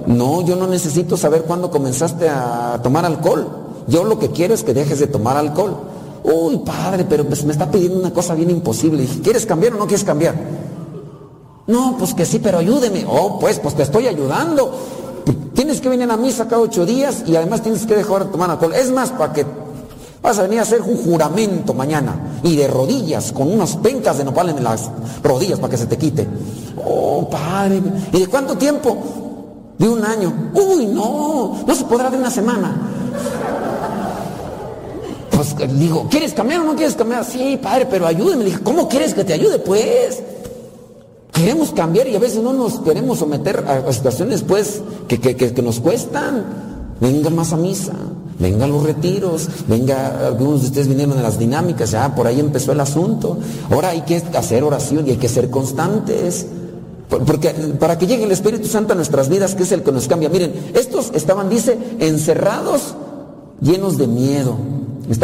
No, yo no necesito saber cuándo comenzaste a tomar alcohol. Yo lo que quiero es que dejes de tomar alcohol. Uy, padre, pero pues me está pidiendo una cosa bien imposible. Le dije, ¿quieres cambiar o no quieres cambiar? No, pues que sí, pero ayúdeme. Oh, pues, pues te estoy ayudando. Tienes que venir a misa cada ocho días y además tienes que dejar de tomar alcohol. Es más, para que vas a venir a hacer un juramento mañana y de rodillas, con unas pencas de nopal en las rodillas para que se te quite. Oh, padre. ¿Y de cuánto tiempo? De un año. Uy, no, no se podrá de una semana. Pues digo, ¿quieres cambiar o no quieres cambiar? Sí, padre, pero ayúdeme. Le dije, ¿cómo quieres que te ayude? Pues queremos cambiar y a veces no nos queremos someter a, situaciones pues que, que, que, que nos cuestan. Venga más a misa, venga los retiros, venga, algunos de ustedes vinieron a las dinámicas, ya por ahí empezó el asunto. Ahora hay que hacer oración y hay que ser constantes. Por- Porque para que llegue el Espíritu Santo a nuestras vidas, que es el que nos cambia. Miren, estos estaban, dice, encerrados, llenos de miedo.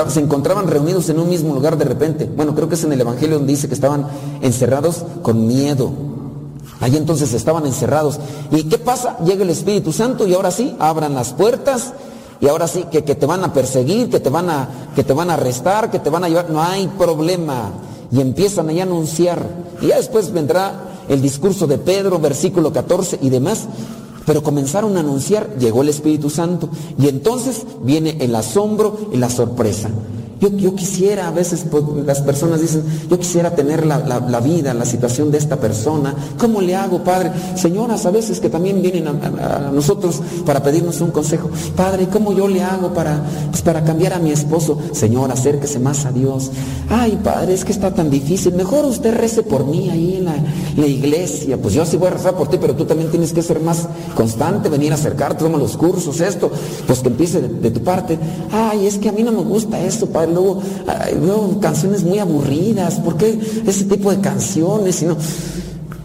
Se encontraban reunidos en un mismo lugar de repente. Bueno, creo que es en el Evangelio donde dice que estaban encerrados con miedo. Ahí entonces estaban encerrados. ¿Y qué pasa? Llega el Espíritu Santo y ahora sí, abran las puertas y ahora sí que, que te van a perseguir, que te van a, que te van a arrestar, que te van a llevar. No hay problema. Y empiezan ahí a anunciar. Y ya después vendrá el discurso de Pedro, versículo 14 y demás. Pero comenzaron a anunciar, llegó el Espíritu Santo y entonces viene el asombro y la sorpresa. Yo, quisiera, a veces pues, las personas dicen, yo quisiera tener la, vida, la situación de esta persona. ¿Cómo le hago, Padre? Señoras, a veces que también vienen a, nosotros para pedirnos un consejo. Padre, ¿cómo yo le hago para, pues, para cambiar a mi esposo? Señor, acérquese más a Dios. Ay, Padre, es que está tan difícil. Mejor usted rece por mí ahí en la, en la iglesia. Pues yo sí voy a rezar por ti, pero tú también tienes que ser más constante, venir a acercarte, toma los cursos, esto. Pues que empiece de, de tu parte. Ay, es que a mí no me gusta esto, Padre. Luego, luego canciones muy aburridas. ¿Por qué ese tipo de canciones? Si no,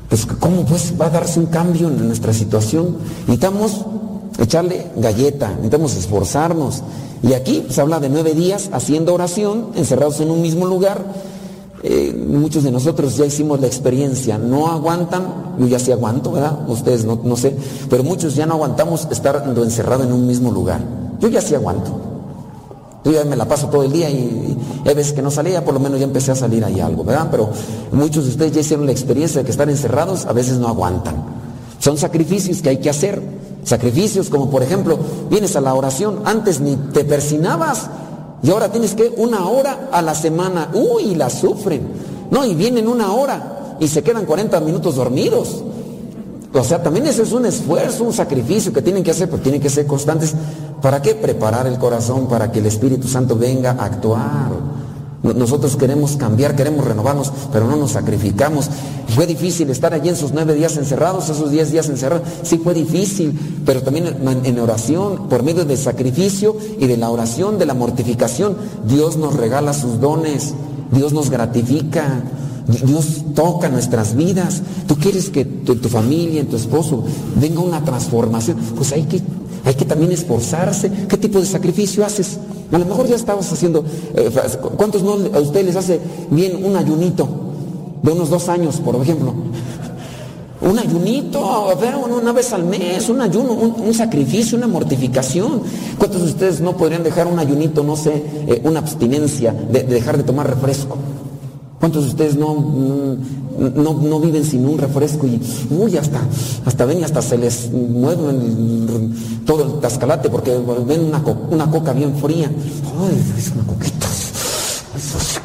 pues ¿cómo pues va a darse un cambio en nuestra situación? Necesitamos echarle galleta, necesitamos esforzarnos. Y aquí se habla de nueve días haciendo oración, encerrados en un mismo lugar. Eh, muchos de nosotros ya hicimos la experiencia, no aguantan, yo ya sí aguanto, ¿verdad? Ustedes no, no sé, pero muchos ya no aguantamos estar encerrado en un mismo lugar. Yo ya sí aguanto. Yo ya me la paso todo el día y, y hay veces que no salía, por lo menos ya empecé a salir ahí algo, ¿verdad? Pero muchos de ustedes ya hicieron la experiencia de que estar encerrados a veces no aguantan. Son sacrificios que hay que hacer. Sacrificios como por ejemplo, vienes a la oración, antes ni te persinabas y ahora tienes que una hora a la semana. Uy, la sufren. No, y vienen una hora y se quedan 40 minutos dormidos. O sea, también ese es un esfuerzo, un sacrificio que tienen que hacer, pero tienen que ser constantes. ¿Para qué? Preparar el corazón para que el Espíritu Santo venga a actuar. No- Nosotros queremos cambiar, queremos renovarnos, pero no nos sacrificamos. Fue difícil estar allí en sus nueve días encerrados, esos diez días encerrados. Sí fue difícil, pero también en en oración, por medio del sacrificio y de la oración, de la mortificación, Dios nos regala sus dones, Dios nos gratifica. Dios toca nuestras vidas. Tú quieres que tu, tu familia, tu esposo, venga una transformación. Pues hay que, hay que también esforzarse. ¿Qué tipo de sacrificio haces? A lo mejor ya estabas haciendo. eh, ¿Cuántos no a ustedes les hace bien un ayunito de unos dos años, por ejemplo? [LAUGHS] Un ayunito, una vez al mes, un ayuno, un, sacrificio, una mortificación. ¿Cuántos de ustedes no podrían dejar un ayunito, no sé, eh, una abstinencia de dejar de tomar refresco? ¿Cuántos de ustedes no, mm, no, no viven sin un refresco y uy, hasta, hasta ven y hasta se les mueve todo el tascalate porque ven una, una coca bien fría? Ay, es una coquita. Sí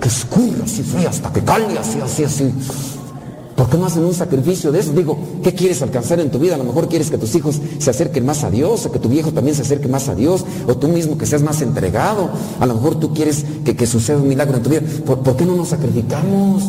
que, escurre así fría hasta que cale así, así, así. ¿Por qué no hacen un sacrificio de eso? Digo, ¿qué quieres alcanzar en tu vida? A lo mejor quieres que tus hijos se acerquen más a Dios, o que tu viejo también se acerque más a Dios, o tú mismo que seas más entregado. A lo mejor tú quieres que, suceda un milagro en tu vida. ¿Por, qué no nos sacrificamos?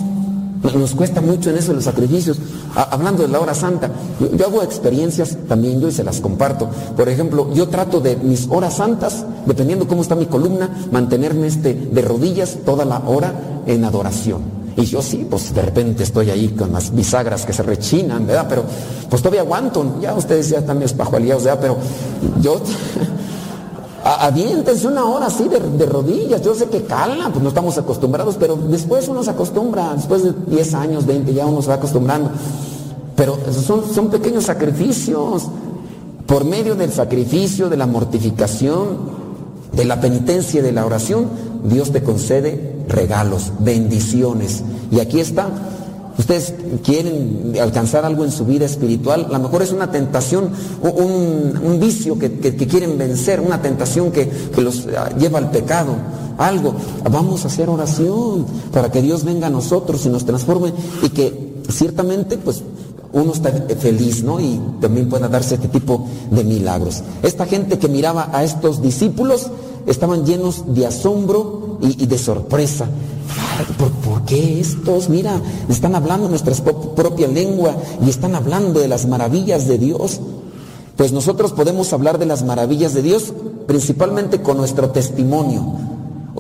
Nos- cuesta mucho en eso los sacrificios. Ha- hablando de la hora santa, yo, yo hago experiencias también yo y se las comparto. Por ejemplo, yo trato de mis horas santas, dependiendo cómo está mi columna, mantenerme este, de rodillas toda la hora en adoración. Y yo sí, pues de repente estoy ahí con las bisagras que se rechinan, ¿verdad? Pero pues todavía aguanto, ya ustedes ya están espajualeados, ¿verdad? Pero yo, [LAUGHS] aviéntense una hora así de, de rodillas, yo sé que cala, pues no estamos acostumbrados, pero después uno se acostumbra, después de 10 años, 20, ya uno se va acostumbrando. Pero son, son pequeños sacrificios. Por medio del sacrificio, de la mortificación, de la penitencia y de la oración, Dios te concede regalos, bendiciones. Y aquí está. Ustedes quieren alcanzar algo en su vida espiritual, a lo mejor es una tentación, un, un vicio que, que- que quieren vencer, una tentación que, que los ah, lleva al pecado, algo. Vamos a hacer oración para que Dios venga a nosotros y nos transforme y que ciertamente pues uno está feliz, ¿no? Y también pueda darse este tipo de milagros. Esta gente que miraba a estos discípulos estaban llenos de asombro y, de sorpresa. ¿Por, por qué estos? Mira, están hablando nuestra propia lengua y están hablando de las maravillas de Dios. Pues nosotros podemos hablar de las maravillas de Dios principalmente con nuestro testimonio.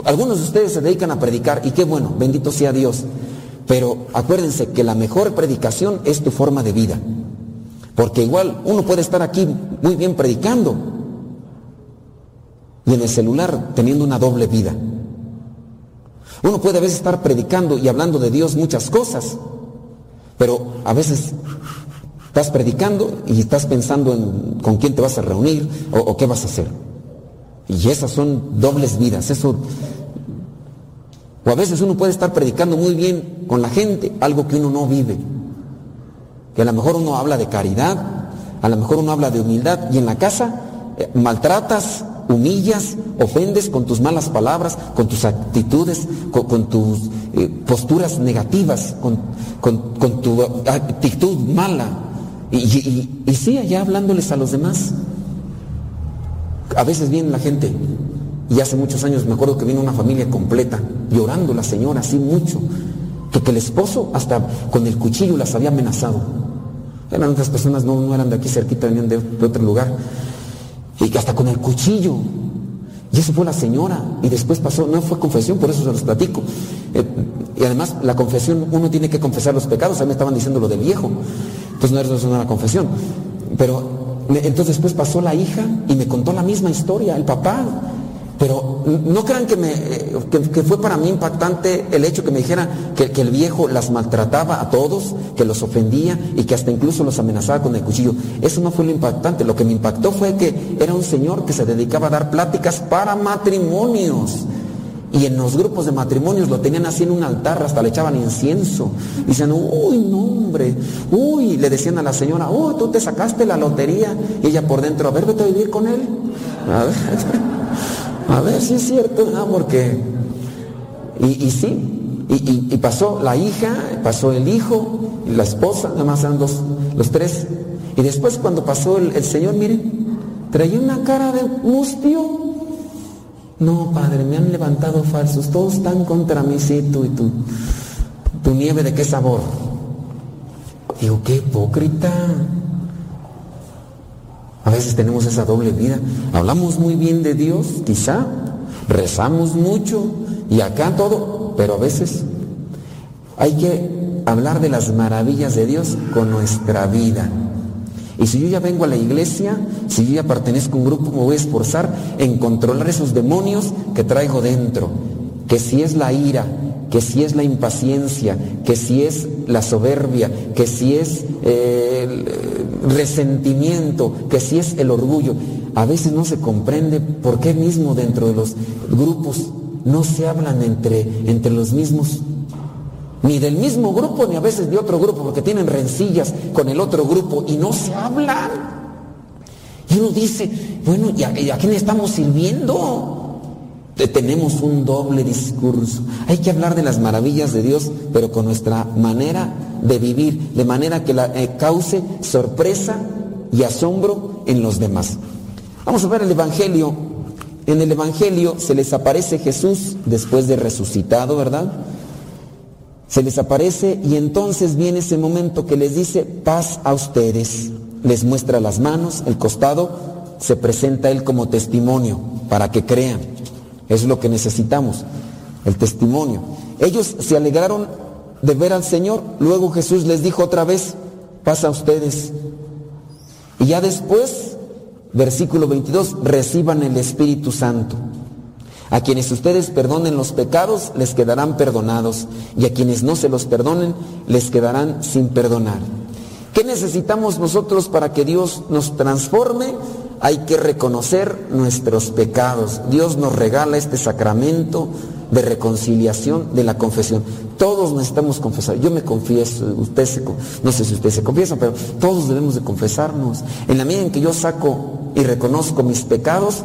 Algunos de ustedes se dedican a predicar y qué bueno, bendito sea Dios. Pero acuérdense que la mejor predicación es tu forma de vida. Porque igual uno puede estar aquí muy bien predicando y en el celular teniendo una doble vida. Uno puede a veces estar predicando y hablando de Dios muchas cosas, pero a veces estás predicando y estás pensando en con quién te vas a reunir o, qué vas a hacer. Y esas son dobles vidas, eso o a veces uno puede estar predicando muy bien con la gente algo que uno no vive. Que a lo mejor uno habla de caridad, a lo mejor uno habla de humildad y en la casa eh, maltratas humillas, ofendes con tus malas palabras, con tus actitudes, con, tus eh, posturas negativas, con, tu actitud mala. Y, y, sí, allá hablándoles a los demás. A veces viene la gente, y hace muchos años me acuerdo que vino una familia completa, llorando la señora así mucho, que, el esposo hasta con el cuchillo las había amenazado. Eran otras personas, no, no eran de aquí cerquita, venían de otro lugar. Y que hasta con el cuchillo. Y eso fue la señora. Y después pasó, no fue confesión, por eso se los platico. Eh, y además, la confesión, uno tiene que confesar los pecados. A mí me estaban diciendo lo del viejo. Entonces no era, eso confesión. Pero entonces después pasó la hija y me contó la misma historia, el papá. Pero no crean que, me, eh, que, fue para mí impactante el hecho que me dijera que, el viejo las maltrataba a todos, que los ofendía y que hasta incluso los amenazaba con el cuchillo. Eso no fue lo impactante. Lo que me impactó fue que era un señor que se dedicaba a dar pláticas para matrimonios. Y en los grupos de matrimonios lo tenían así en un altar, hasta le echaban incienso. Y uy, no hombre, uy, le decían a la señora, uy, tú te sacaste la lotería. Y ella por dentro, a ver, vete a vivir con él. A ver, a ver si es cierto, ¿no? Porque, y, y sí, y, y- pasó la hija, pasó el hijo, y la esposa, nada más eran dos, los tres. Y después cuando pasó el, el señor, miren, traía una cara de mustio. No, padre, me han levantado falsos, todos están contra mí, sí, tú y tú. ¿Tu nieve de qué sabor? Digo, qué hipócrita. A veces tenemos esa doble vida. Hablamos muy bien de Dios, quizá, rezamos mucho y acá todo, pero a veces hay que hablar de las maravillas de Dios con nuestra vida. Y si yo ya vengo a la iglesia, si yo ya pertenezco a un grupo, me voy a esforzar en controlar esos demonios que traigo dentro. Que si es la ira, que si es la impaciencia, que si es la soberbia, que si es eh, el eh, resentimiento, que si es el orgullo. A veces no se comprende por qué mismo dentro de los grupos no se hablan entre, entre los mismos ni del mismo grupo, ni a veces de otro grupo, porque tienen rencillas con el otro grupo y no se hablan. Y uno dice, bueno, ¿y a, y a quién estamos sirviendo? Te- Tenemos un doble discurso. Hay que hablar de las maravillas de Dios, pero con nuestra manera de vivir, de manera que la, eh, cause sorpresa y asombro en los demás. Vamos a ver el Evangelio. En el Evangelio se les aparece Jesús después de resucitado, ¿verdad? Se les aparece y entonces viene ese momento que les dice paz a ustedes. Les muestra las manos, el costado, se presenta él como testimonio para que crean. Es lo que necesitamos, el testimonio. Ellos se alegraron de ver al Señor, luego Jesús les dijo otra vez, paz a ustedes. Y ya después, versículo 22, reciban el Espíritu Santo. A quienes ustedes perdonen los pecados, les quedarán perdonados, y a quienes no se los perdonen, les quedarán sin perdonar. ¿Qué necesitamos nosotros para que Dios nos transforme? Hay que reconocer nuestros pecados. Dios nos regala este sacramento de reconciliación de la confesión. Todos necesitamos confesar. Yo me confieso, usted se, no sé si usted se confiesa, pero todos debemos de confesarnos. En la medida en que yo saco y reconozco mis pecados,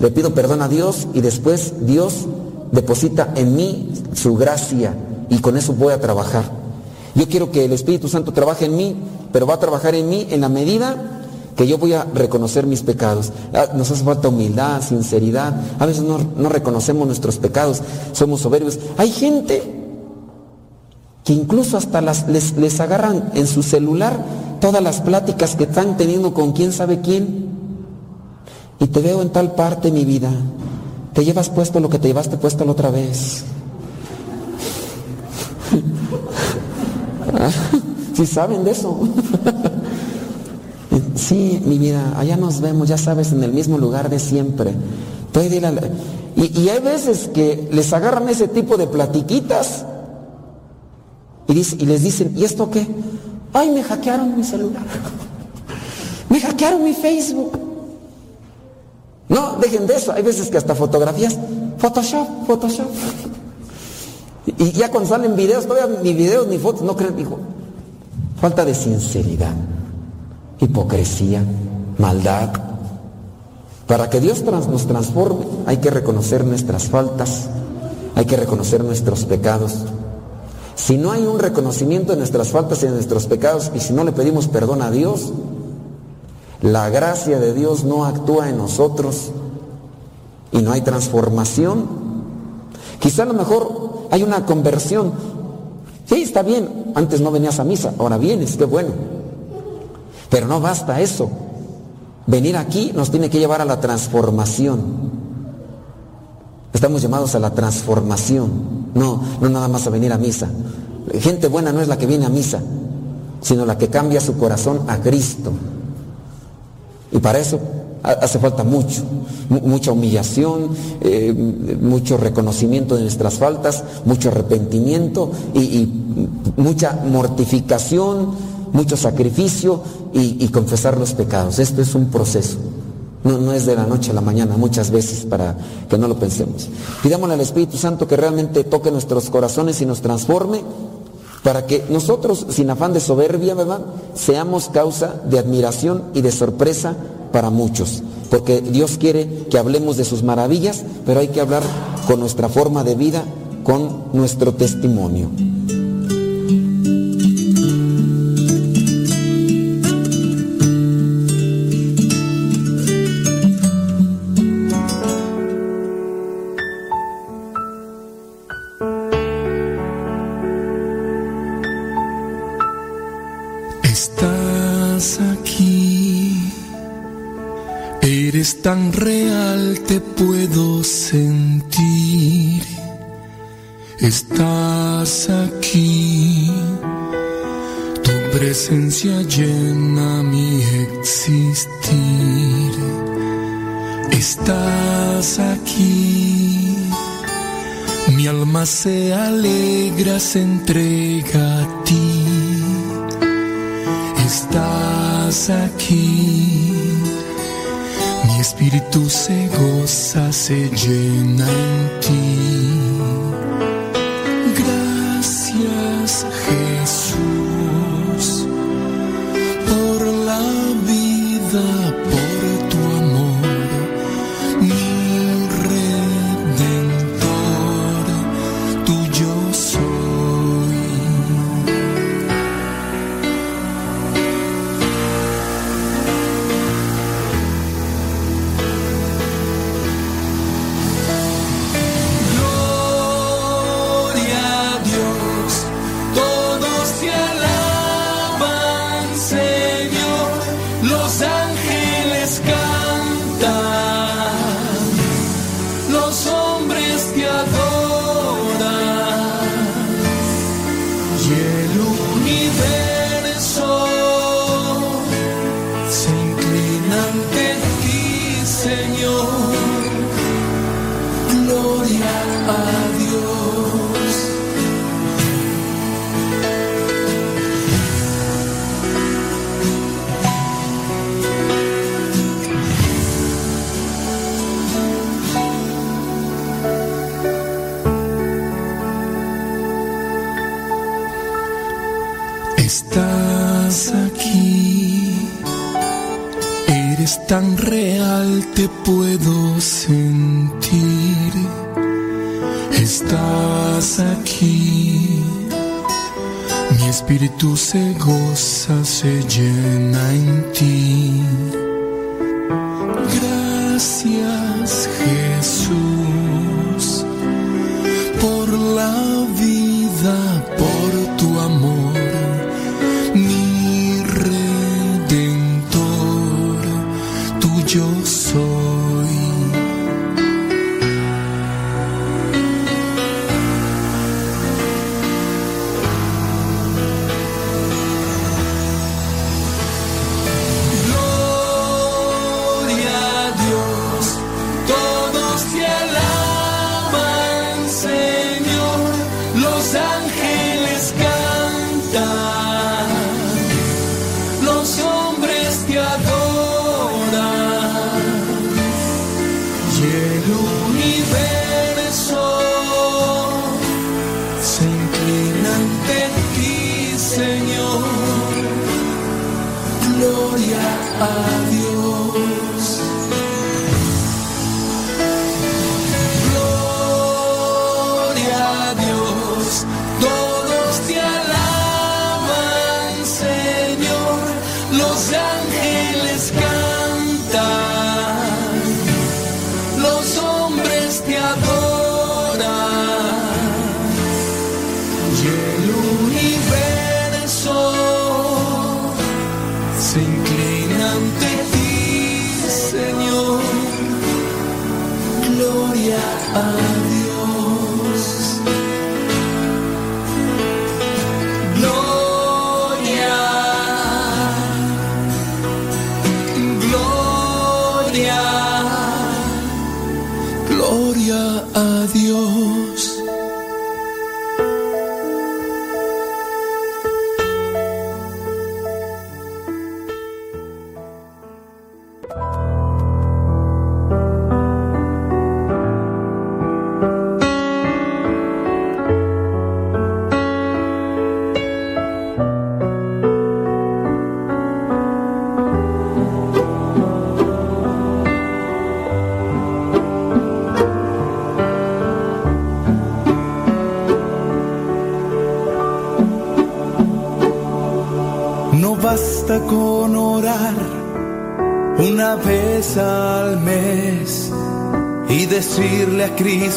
le pido perdón a Dios y después Dios deposita en mí su gracia y con eso voy a trabajar. Yo quiero que el Espíritu Santo trabaje en mí, pero va a trabajar en mí en la medida que yo voy a reconocer mis pecados. Ah, Nos hace falta humildad, sinceridad. A veces no, no reconocemos nuestros pecados, somos soberbios. Hay gente que incluso hasta les, les agarran en su celular todas las pláticas que están teniendo con quién sabe quién. Y te veo en tal parte, mi vida. Te llevas puesto lo que te llevaste puesto la otra vez. [LAUGHS] Si saben de eso. [LAUGHS] Sí, mi vida, allá nos vemos, ya sabes, en el mismo lugar de siempre. Y, y hay veces que les agarran ese tipo de platiquitas y, dice- y les dicen, ¿y esto qué? Ay, me hackearon mi celular. [LAUGHS] Me hackearon mi Facebook. No, dejen de eso. Hay veces que hasta fotografías, Photoshop, Photoshop. Y ya cuando salen videos, todavía ni videos ni fotos, no creen, dijo. Falta de sinceridad, hipocresía, maldad. Para que Dios nos transforme hay que reconocer nuestras faltas, hay que reconocer nuestros pecados. Si no hay un reconocimiento de nuestras faltas y de nuestros pecados y si no le pedimos perdón a Dios, la gracia de Dios no actúa en nosotros y no hay transformación. Quizá a lo mejor hay una conversión. Sí, está bien, antes no venías a misa, ahora vienes, qué bueno. Pero no basta eso. Venir aquí nos tiene que llevar a la transformación. Estamos llamados a la transformación, no, no nada más a venir a misa. Gente buena no es la que viene a misa, sino la que cambia su corazón a Cristo. Y para eso ha- hace falta mucho, mu- mucha humillación, eh, mucho reconocimiento de nuestras faltas, mucho arrepentimiento y mucha mortificación, mucho sacrificio y, confesar los pecados. Esto es un proceso. No, no es de la noche a la mañana, muchas veces para que no lo pensemos. Pidámosle al Espíritu Santo que realmente toque nuestros corazones y nos transforme para que nosotros, sin afán de soberbia, ¿verdad?, seamos causa de admiración y de sorpresa para muchos. Porque Dios quiere que hablemos de sus maravillas, pero hay que hablar con nuestra forma de vida, con nuestro testimonio. Estás aquí, mi alma se alegra, se entrega a ti. Estás aquí, mi espíritu se goza, se llena en ti. Goza,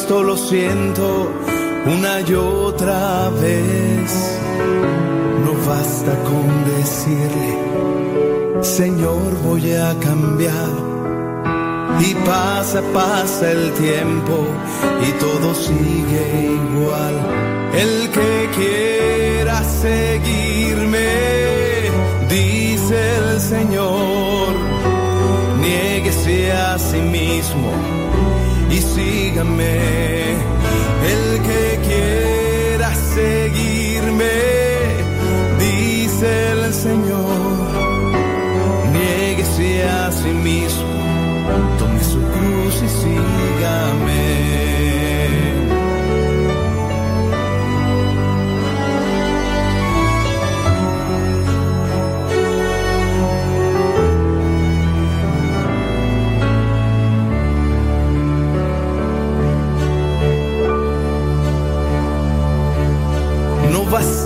Cristo lo siento una y otra vez. No basta con decirle, Señor voy a cambiar. Y pasa, pasa el tiempo y todo sigue igual. El que quiera seguirme, dice el Señor, niéguese a sí mismo y sígame. El que quiera seguirme,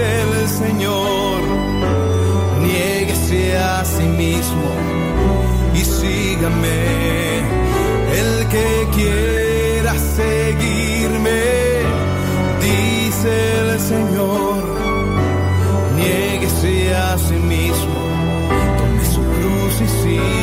el Señor, niéguese a sí mismo y sígame. El que quiera seguirme, dice el Señor, niéguese a sí mismo, tome su cruz y sígame.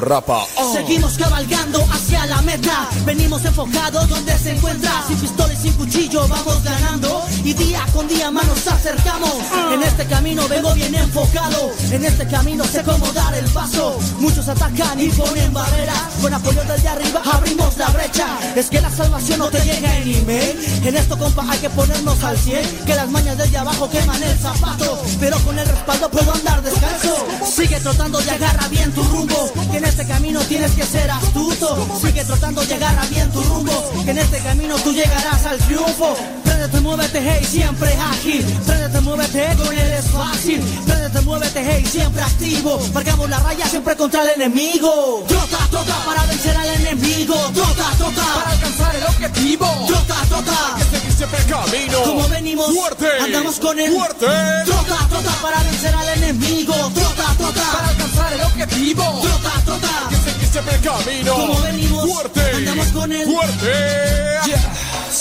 Rapa. En este camino sé cómo dar el paso. Muchos atacan y ponen barreras. Con apoyo desde arriba abrimos la brecha. Es que la salvación no te llega en email. En esto, compa, hay que ponernos al 100. Que las mañas desde abajo queman el zapato. Pero con el respaldo puedo andar descalzo. Sigue trotando y agarra bien tu rumbo. Que en este camino tienes que ser astuto. Sigue trotando y agarra bien tu rumbo. Que en este camino tú llegarás al triunfo. Préndete, muévete, hey, siempre ágil. Préndete, muévete, con él es fácil. Préndete, muévete, hey, siempre activo. Marcamos la raya siempre contra el enemigo. Trota, trota para vencer al enemigo. Trota, trota para alcanzar el objetivo. Trota, trota. Que seguir siempre camino. Como venimos, Fuerte. andamos con el Fuerte. Trota, trota para vencer al enemigo. Trota, trota para alcanzar el objetivo. Trota, trota. Que seguir siempre camino. Como venimos, Fuerte. andamos con el Fuerte.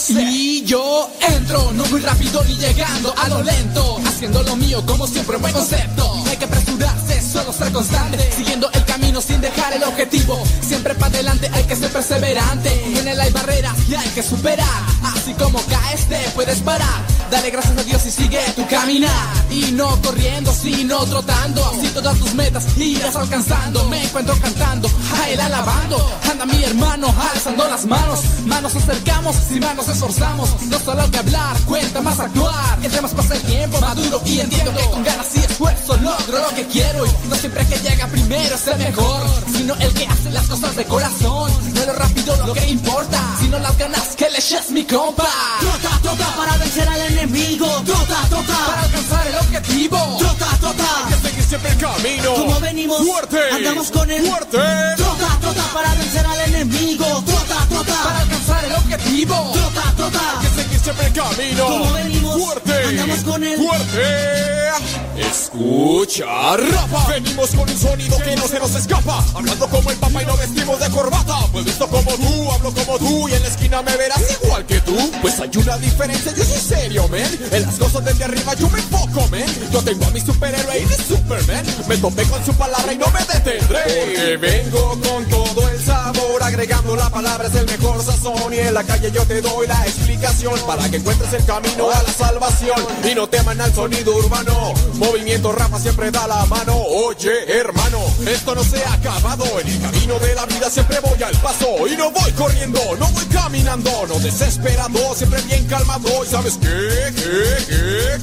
Y yo entro, no muy rápido ni llegando a lo lento, haciendo lo mío como siempre buen concepto. No hay que apresurarse, solo ser constante, siguiendo el sin dejar el objetivo. Siempre para adelante hay que ser perseverante. En él hay barreras y hay que superar. Así como caes te puedes parar. Dale gracias a Dios y sigue tu caminar. Y no corriendo, sino trotando. Así todas tus metas irás alcanzando. Me encuentro cantando, a él alabando. Anda mi hermano, alzando las manos. Manos acercamos, sin manos esforzamos. No solo que hablar, cuenta más actuar. Entre más pasa el tiempo, maduro y entiendo que con ganas y esfuerzo logro lo que quiero. Y no siempre que llega primero es el mejor, sino el que hace las cosas de corazón. No lo rápido lo que importa, sino las ganas que le eches mi compa. Trota, trota para vencer al enemigo. Trota, trota Para alcanzar el objetivo. Trota, trota. Que seguir siempre el camino. Como venimos, Fuerte. andamos con el Fuerte. Trota, trota para vencer al enemigo. Trota, trota Para alcanzar el objetivo. Trota, trota. Siempre el camino. Como venimos, Fuerte. andamos con el Fuerte. Escucha, rapa. Venimos con un sonido que no se nos escapa. Hablando como el papa y no vestimos de corbata. Pues visto como tú, hablo como tú. Y en la esquina me verás igual que tú. Pues hay una diferencia, yo soy serio, man. En las cosas desde arriba yo me enfoco, man. Yo tengo a mi superhéroe y mi Superman. Me topé con su palabra y no me detendré. Porque vengo con todo el sabor. Agregando la palabra es el mejor sazón. Y en la calle yo te doy la explicación. Para que encuentres el camino a la salvación. Y no teman al sonido urbano. Movimiento Rafa siempre da la mano. Oye, hermano, esto no se ha acabado. En el camino de la vida siempre voy al paso. Y no voy corriendo, no voy caminando. No desesperado, siempre bien calmado. ¿Y sabes qué? ¿Qué?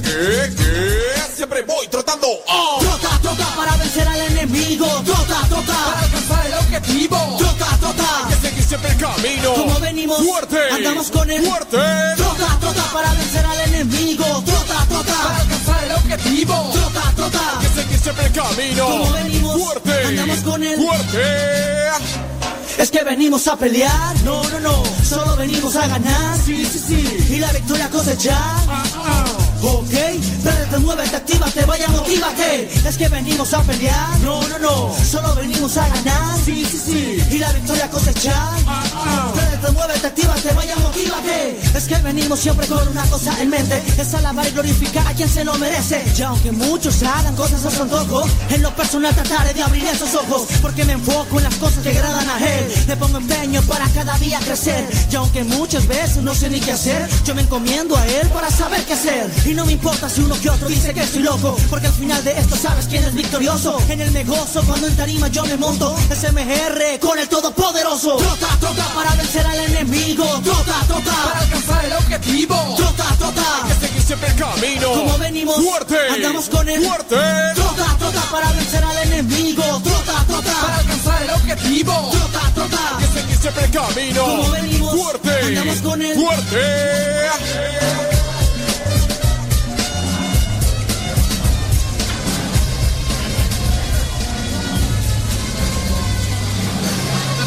¿Qué? ¿Qué? Siempre voy trotando. ¡Oh! Trota, trota para vencer al enemigo. Trota, Para trota. alcanzar siempre el camino. Como venimos, Fuerte. andamos con el Fuerte. Trota, trota para vencer al enemigo. Trota, Para trota. alcanzar el objetivo. Trota, trota. Que seguir siempre el camino. Como venimos, Fuerte. andamos con el Fuerte. Es que venimos a pelear, no, no, no, solo venimos a ganar, sí, sí, sí, y la victoria cosechar. Ok, préndete, muévete, actívate, vaya, motívate. Es que venimos a pelear, no, no, no, solo venimos a ganar, sí, sí, sí, y la victoria cosechar. Préndete, muévete, actívate, vaya, motívate. Es que venimos siempre con una cosa en mente, es alabar y glorificar a quien se lo merece. Y aunque muchos hagan cosas a su antojo, en lo personal trataré de abrir esos ojos, porque me enfoco en las cosas que agradan a él. Le pongo empeño para cada día crecer, y aunque muchas veces no sé ni qué hacer, yo me encomiendo a él para saber qué hacer. Y no me importa si uno que otro dice que estoy loco, porque al final de esto sabes quién es victorioso. En el negocio cuando en tarima yo me monto, SMR con el todopoderoso. Trota, trota para vencer al enemigo. Trota, Para trota. alcanzar el objetivo. Trota, trota. Que seguir siempre el camino. Como venimos, Fuerte. andamos con el Fuerte. Trota, trota para vencer al enemigo. Trota, Para trota. alcanzar el objetivo. Trota, trota. Que seguir siempre el camino. Como venimos, Fuerte. andamos con el Fuerte.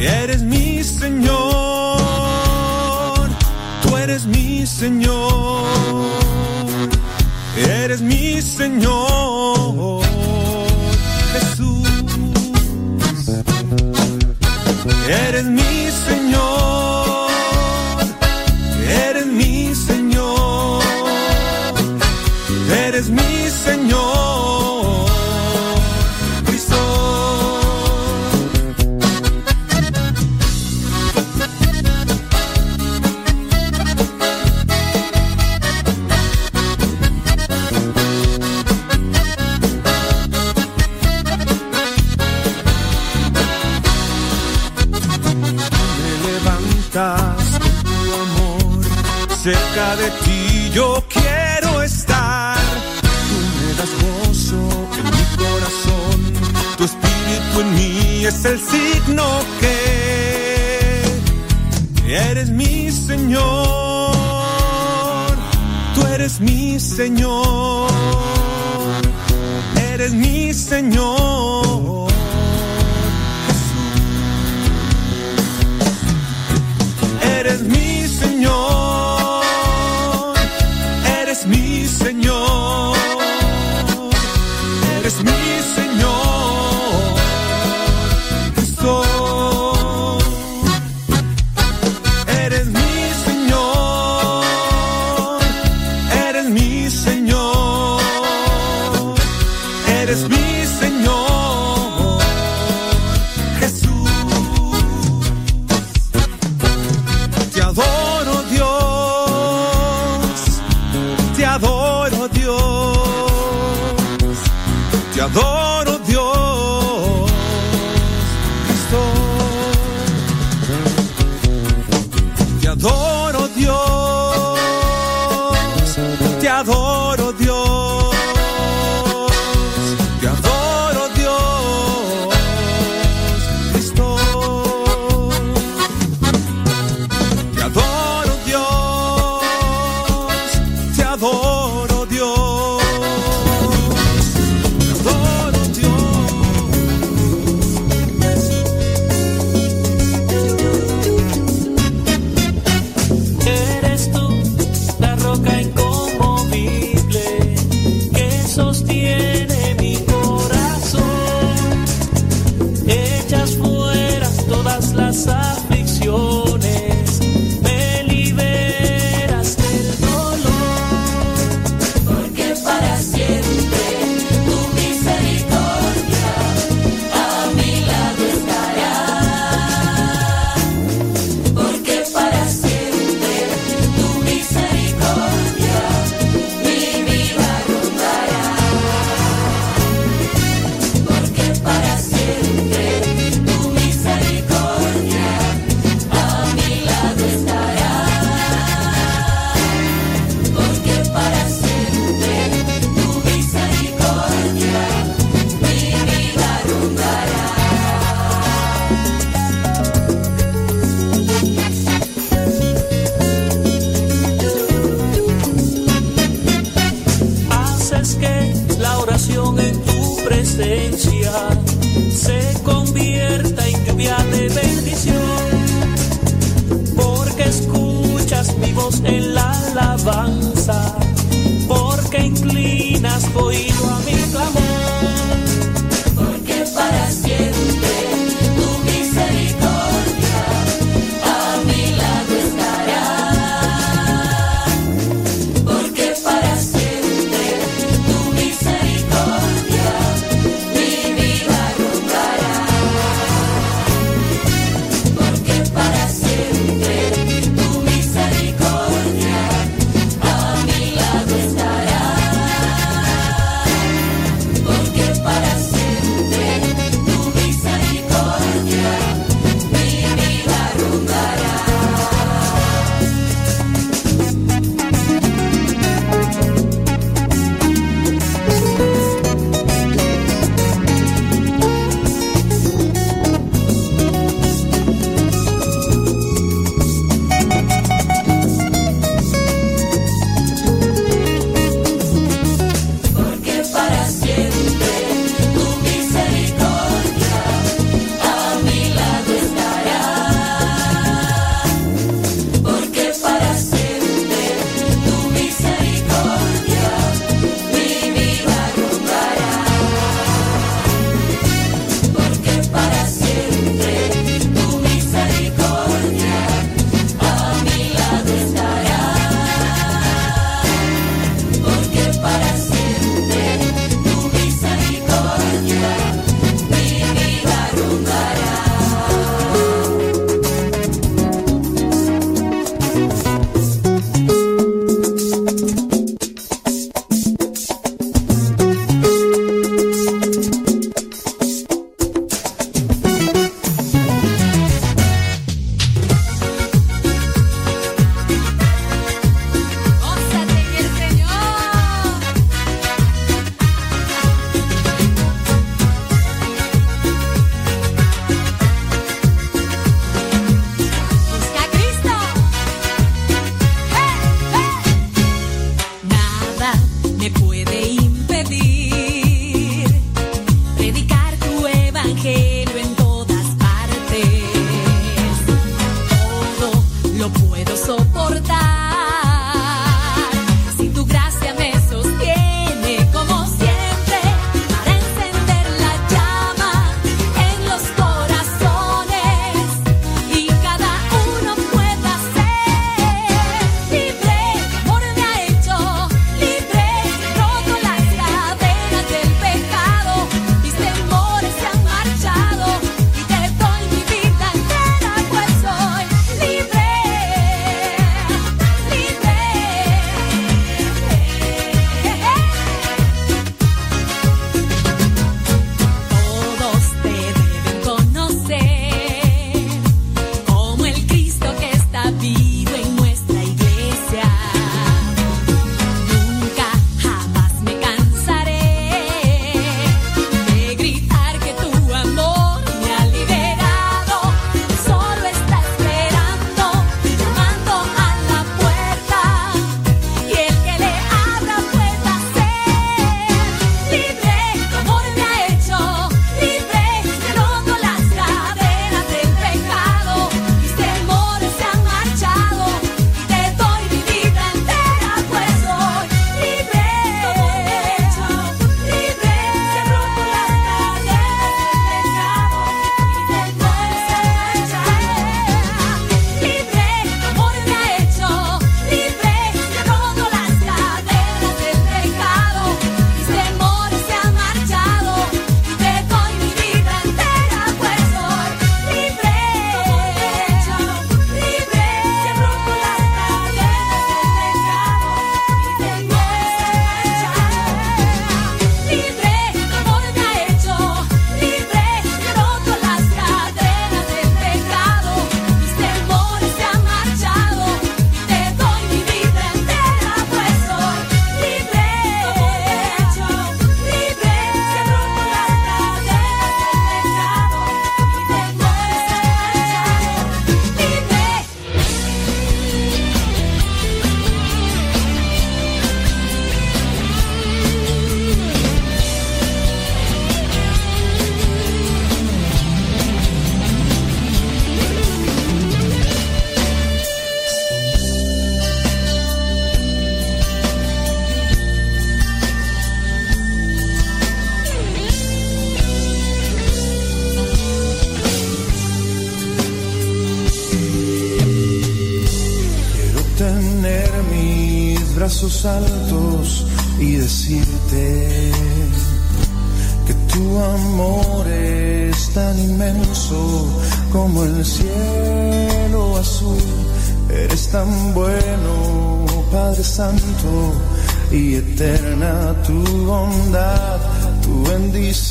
eres mi Señor, tú eres mi Señor, eres mi Señor, Jesús, eres mi Señor. cerca de ti yo quiero estar. Tú me das gozo en mi corazón, tu espíritu en mí es el signo que eres mi Señor, tú eres mi Señor, eres mi Señor. Eres mi Señor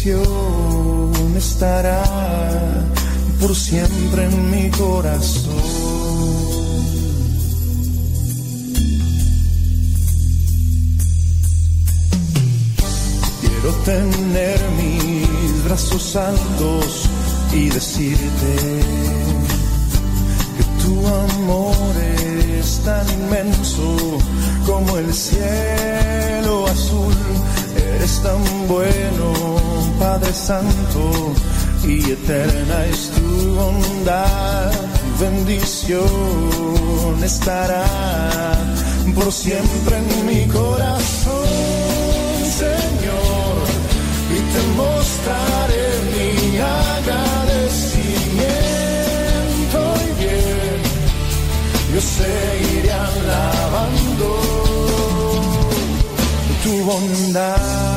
bendición estará por siempre en mi corazón. Quiero tener mis brazos altos y decirte que tu amor es tan inmenso como el cielo azul. Eres tan bueno, Padre Santo, y eterna es tu bondad. Bendición estará por siempre en mi corazón, Señor, y te mostraré mi agradecimiento y bien, yo seguiré alabando tu bondad.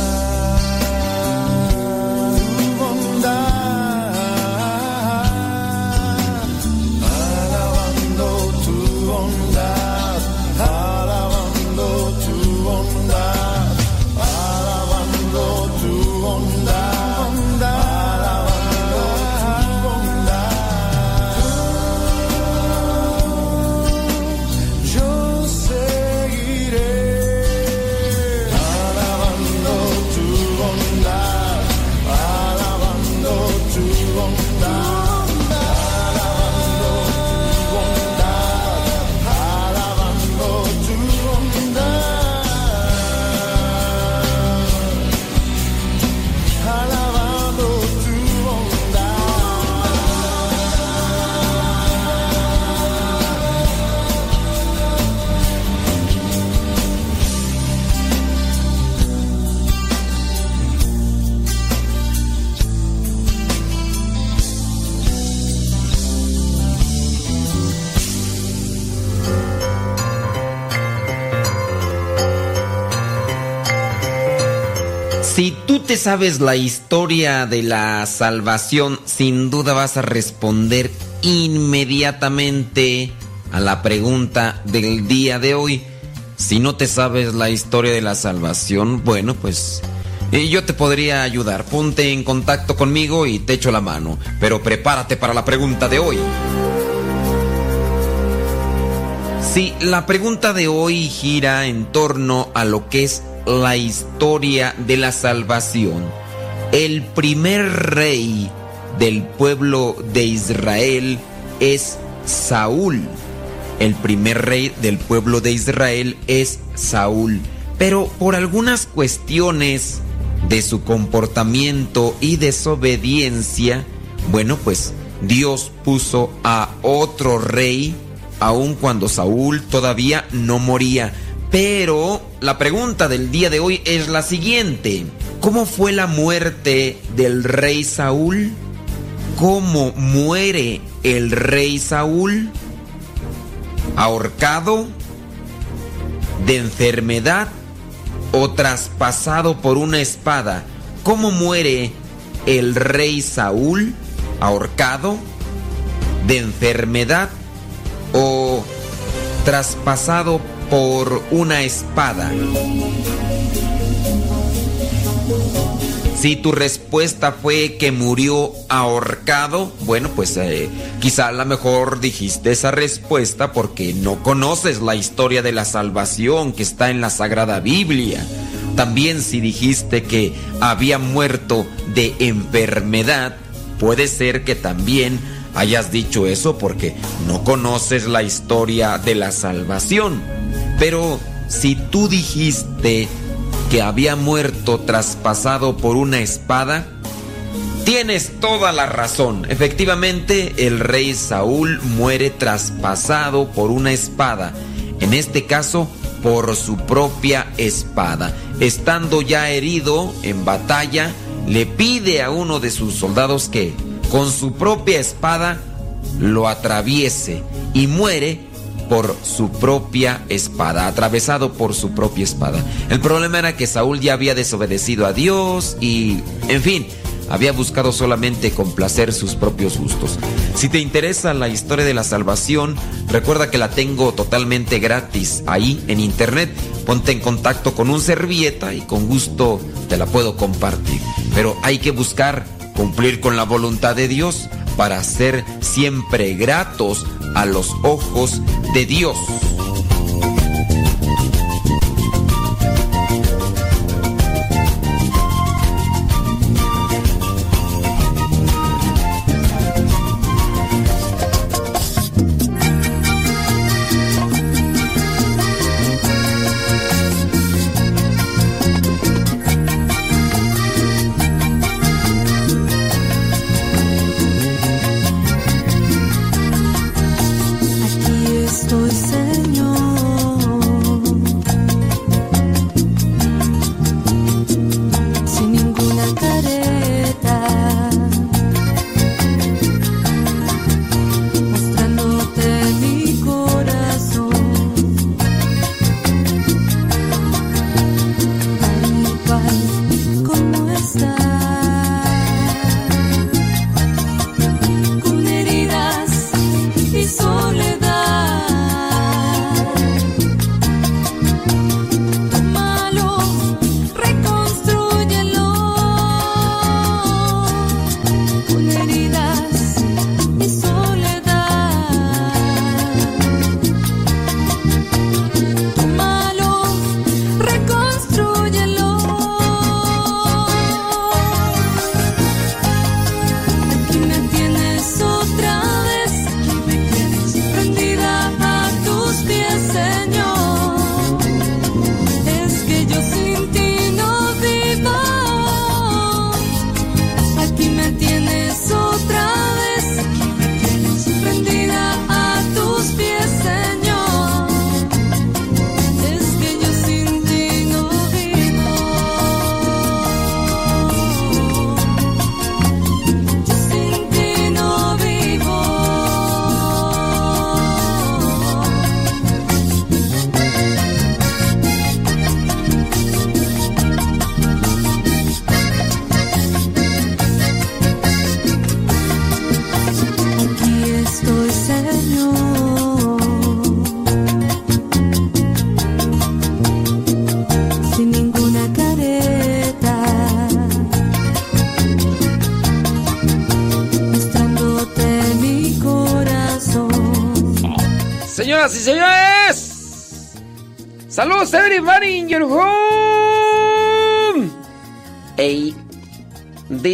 te sabes la historia de la salvación, sin duda vas a responder inmediatamente a la pregunta del día de hoy. Si no te sabes la historia de la salvación, bueno, pues eh, yo te podría ayudar. Ponte en contacto conmigo y te echo la mano. Pero prepárate para la pregunta de hoy. Sí, la pregunta de hoy gira en torno a lo que es la historia de la salvación. El primer rey del pueblo de Israel es Saúl. El primer rey del pueblo de Israel es Saúl. Pero por algunas cuestiones de su comportamiento y desobediencia, bueno, pues Dios puso a otro rey, aun cuando Saúl todavía no moría. Pero la pregunta del día de hoy es la siguiente. ¿Cómo fue la muerte del rey Saúl? ¿Cómo muere el rey Saúl? ¿Ahorcado? ¿De enfermedad? ¿O traspasado por una espada? ¿Cómo muere el rey Saúl? ¿Ahorcado? ¿De enfermedad? ¿O traspasado por por una espada. Si tu respuesta fue que murió ahorcado, bueno, pues eh, quizá a lo mejor dijiste esa respuesta porque no conoces la historia de la salvación que está en la Sagrada Biblia. También si dijiste que había muerto de enfermedad, puede ser que también hayas dicho eso porque no conoces la historia de la salvación. Pero si tú dijiste que había muerto traspasado por una espada, tienes toda la razón. Efectivamente, el rey Saúl muere traspasado por una espada. En este caso, por su propia espada. Estando ya herido en batalla, le pide a uno de sus soldados que, con su propia espada, lo atraviese y muere por su propia espada, atravesado por su propia espada. El problema era que Saúl ya había desobedecido a Dios y, en fin, había buscado solamente complacer sus propios gustos. Si te interesa la historia de la salvación, recuerda que la tengo totalmente gratis ahí en internet. Ponte en contacto con un servieta y con gusto te la puedo compartir. Pero hay que buscar cumplir con la voluntad de Dios para ser siempre gratos a los ojos de Dios.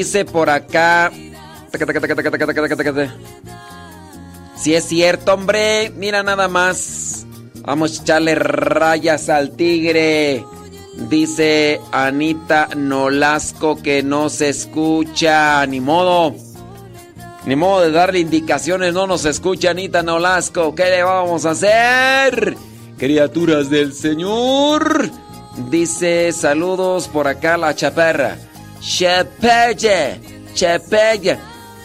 Dice por acá. Si es cierto, hombre, mira nada más. Vamos a echarle rayas al tigre. Dice Anita Nolasco que no se escucha, ni modo. Ni modo de darle indicaciones, no nos escucha Anita Nolasco. ¿Qué le vamos a hacer? Criaturas del Señor. Dice saludos por acá la chaparra. Chapella, chapella.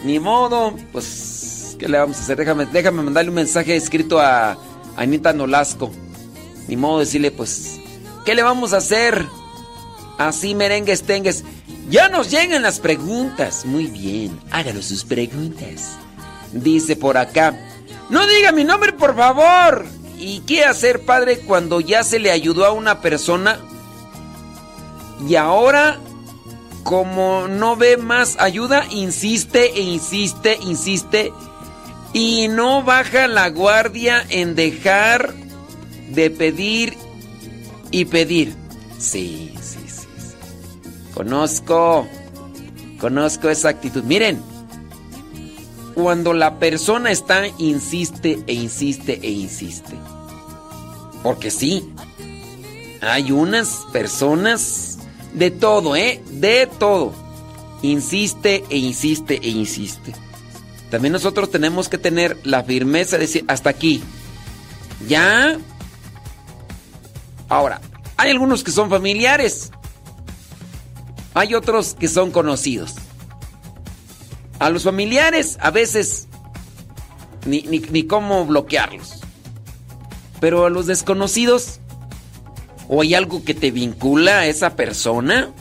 Ni modo, pues, ¿qué le vamos a hacer? Déjame, déjame mandarle un mensaje escrito a Anita Nolasco. Ni modo decirle, pues, ¿qué le vamos a hacer? Así merengues tengues. Ya nos llegan las preguntas. Muy bien, háganos sus preguntas. Dice por acá. No diga mi nombre, por favor. ¿Y qué hacer, padre, cuando ya se le ayudó a una persona y ahora como no ve más ayuda, insiste e insiste, insiste y no baja la guardia en dejar de pedir y pedir. Sí, sí, sí. sí. Conozco, conozco esa actitud. Miren, cuando la persona está, insiste e insiste e insiste. Porque sí, hay unas personas de todo, ¿eh? De todo. Insiste e insiste e insiste. También nosotros tenemos que tener la firmeza de decir, hasta aquí. Ya. Ahora, hay algunos que son familiares. Hay otros que son conocidos. A los familiares a veces ni, ni, cómo bloquearlos. Pero a los desconocidos, o hay algo que te vincula a esa persona,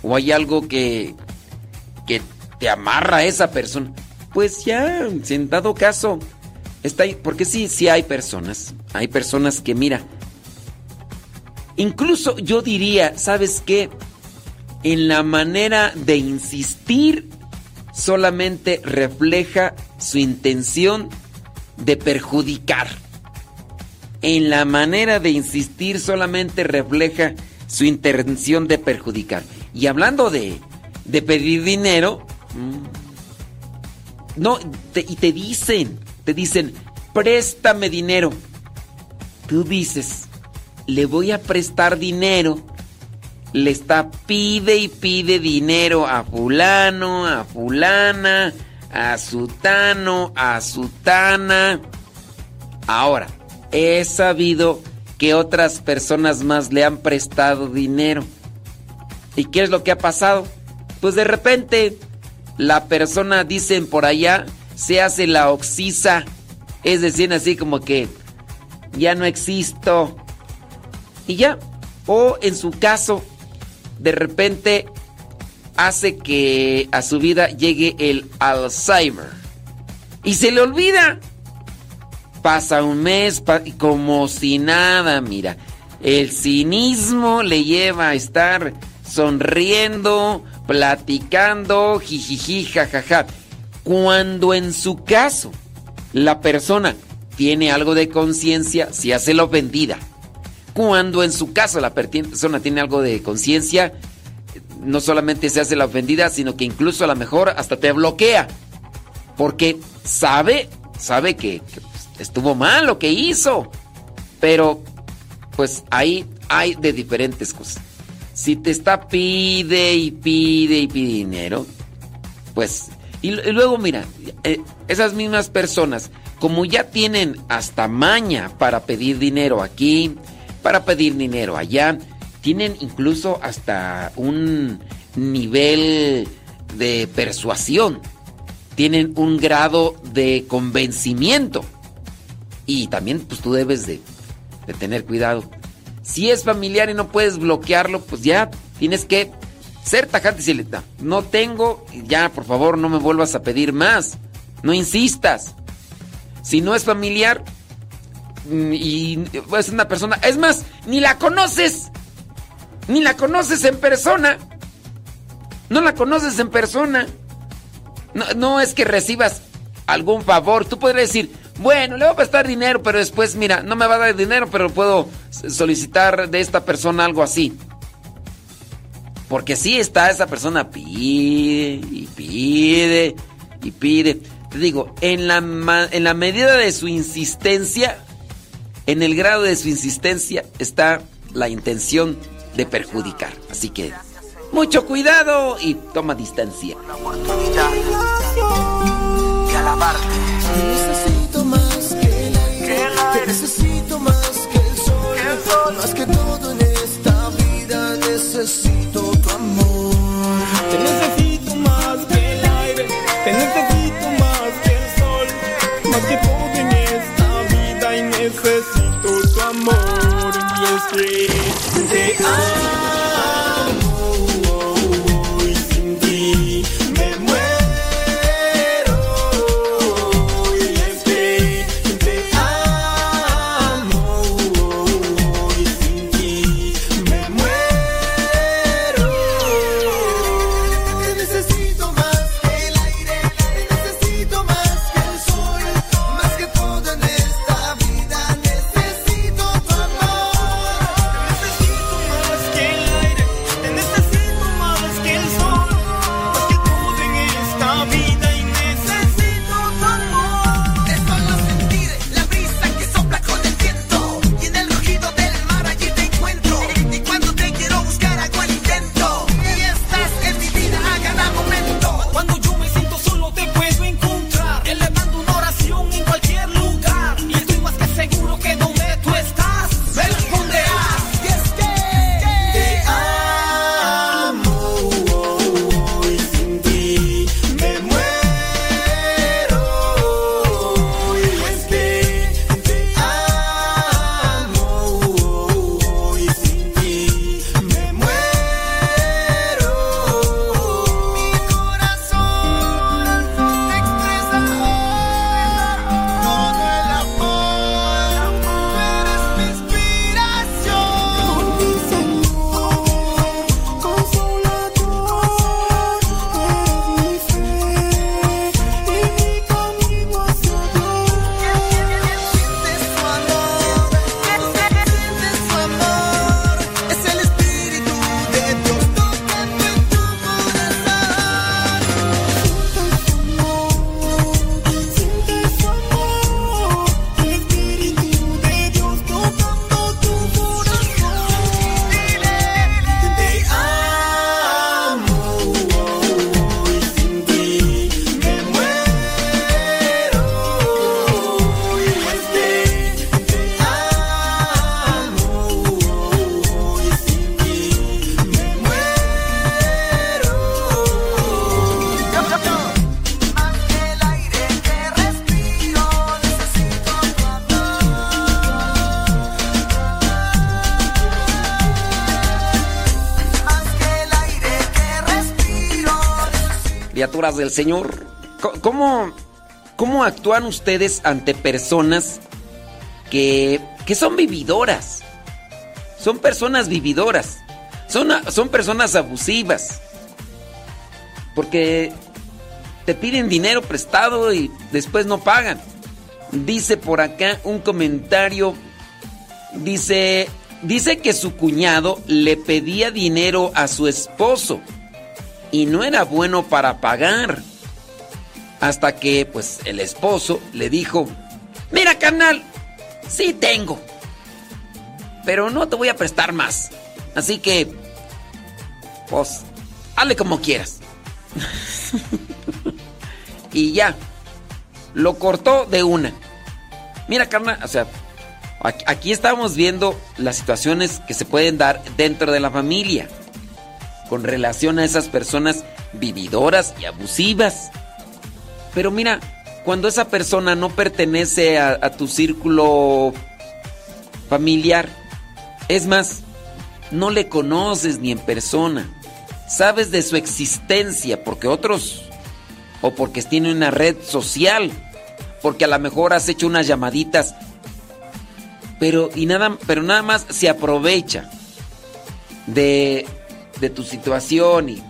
o hay algo que, que te amarra a esa persona. Pues ya, si en dado caso, está ahí, porque sí, sí hay personas, hay personas que mira, incluso yo diría, ¿sabes qué? En la manera de insistir solamente refleja su intención de perjudicar. En la manera de insistir solamente refleja su intención de perjudicar. Y hablando de, de pedir dinero, mm, no, te- y te dicen, te dicen, préstame dinero. Tú dices, le voy a prestar dinero. Le está pide y pide dinero a fulano, a fulana, a sutano, a sutana. Ahora, he sabido que otras personas más le han prestado dinero. ¿Y qué es lo que ha pasado? Pues de repente la persona, dicen por allá, se hace la oxisa. Es decir, así como que ya no existo. Y ya. O en su caso, de repente hace que a su vida llegue el Alzheimer. Y se le olvida. Pasa un mes como si nada, mira. El cinismo le lleva a estar sonriendo, platicando, jijiji, jajaja. Cuando en su caso la persona tiene algo de conciencia, se hace la ofendida. Cuando en su caso la persona tiene algo de conciencia, no solamente se hace la ofendida, sino que incluso a lo mejor hasta te bloquea. Porque sabe, sabe que, estuvo mal lo que hizo. Pero, pues ahí hay de diferentes cosas. Si te está pide y pide y pide dinero, pues, y, luego mira, eh, esas mismas personas, como ya tienen hasta maña para pedir dinero aquí, para pedir dinero allá, tienen incluso hasta un nivel de persuasión, tienen un grado de convencimiento. Y también pues tú debes de, tener cuidado. Si es familiar y no puedes bloquearlo, pues ya tienes que ser tajante y decirle, "No, tengo, ya por favor no me vuelvas a pedir más, no insistas. Si no es familiar mm, y es una persona, es más, ni la conoces, ni la conoces en persona, no la conoces en persona. No, no es que recibas algún favor. Tú podrías decir, bueno, le voy a prestar dinero, pero después, mira, no me va a dar dinero, pero puedo solicitar de esta persona algo así. Porque sí está esa persona pide y pide y pide. Te digo, en la, en la medida de su insistencia, en el grado de su insistencia está la intención de perjudicar. Así que mucho cuidado y toma distancia. Alabarte. Necesito más que el aire, te necesito más que el sol, más que todo en esta vida necesito tu amor. Te necesito más que el aire, te necesito más que el sol, más que todo en esta vida y necesito tu amor. Y es que te amo del Señor. ¿Cómo, cómo actúan ustedes ante personas que, que son vividoras? Son personas vividoras. Son, son personas abusivas. Porque te piden dinero prestado y después no pagan. Dice por acá un comentario. Dice, dice que su cuñado le pedía dinero a su esposo y no era bueno para pagar. Hasta que pues el esposo le dijo, mira carnal, sí tengo, pero no te voy a prestar más. Así que, pues, hazle como quieras. [LAUGHS] y ya, lo cortó de una. Mira, carnal, o sea, aquí, estamos viendo las situaciones que se pueden dar dentro de la familia con relación a esas personas vividoras y abusivas. Pero mira, cuando esa persona no pertenece a, tu círculo familiar, es más, no le conoces ni en persona, sabes de su existencia porque otros, o porque tiene una red social, porque a lo mejor has hecho unas llamaditas, pero, y nada, pero nada más se aprovecha de, de tu situación y,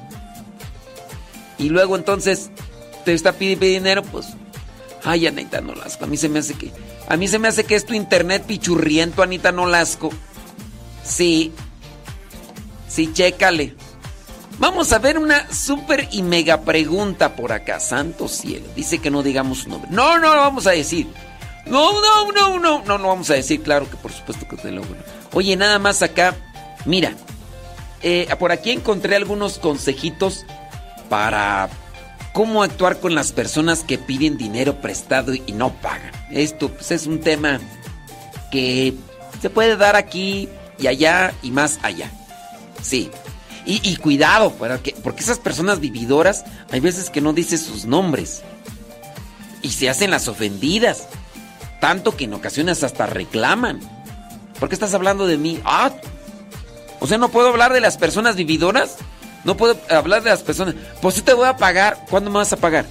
y luego entonces te está pidiendo dinero, pues, ay, Anita Nolasco, a mí se me hace que, a mí se me hace que es tu internet pichurriento, Anita Nolasco. Sí, sí, chécale. Vamos a ver una súper y mega pregunta por acá, santo cielo. Dice que no digamos su nombre. No, no lo vamos a decir. No, no, no, no, no, no vamos a decir, claro que por supuesto que te lo Oye, nada más acá, mira, eh, por aquí encontré algunos consejitos para cómo actuar con las personas que piden dinero prestado y no pagan. Esto pues, es un tema que se puede dar aquí y allá y más allá. Sí. Y, cuidado, porque, porque esas personas vividoras hay veces que no dicen sus nombres y se hacen las ofendidas. Tanto que en ocasiones hasta reclaman. ¿Por qué estás hablando de mí? Ah, o sea, no puedo hablar de las personas vividoras. No puedo hablar de las personas. Pues sí te voy a pagar. ¿Cuándo me vas a pagar?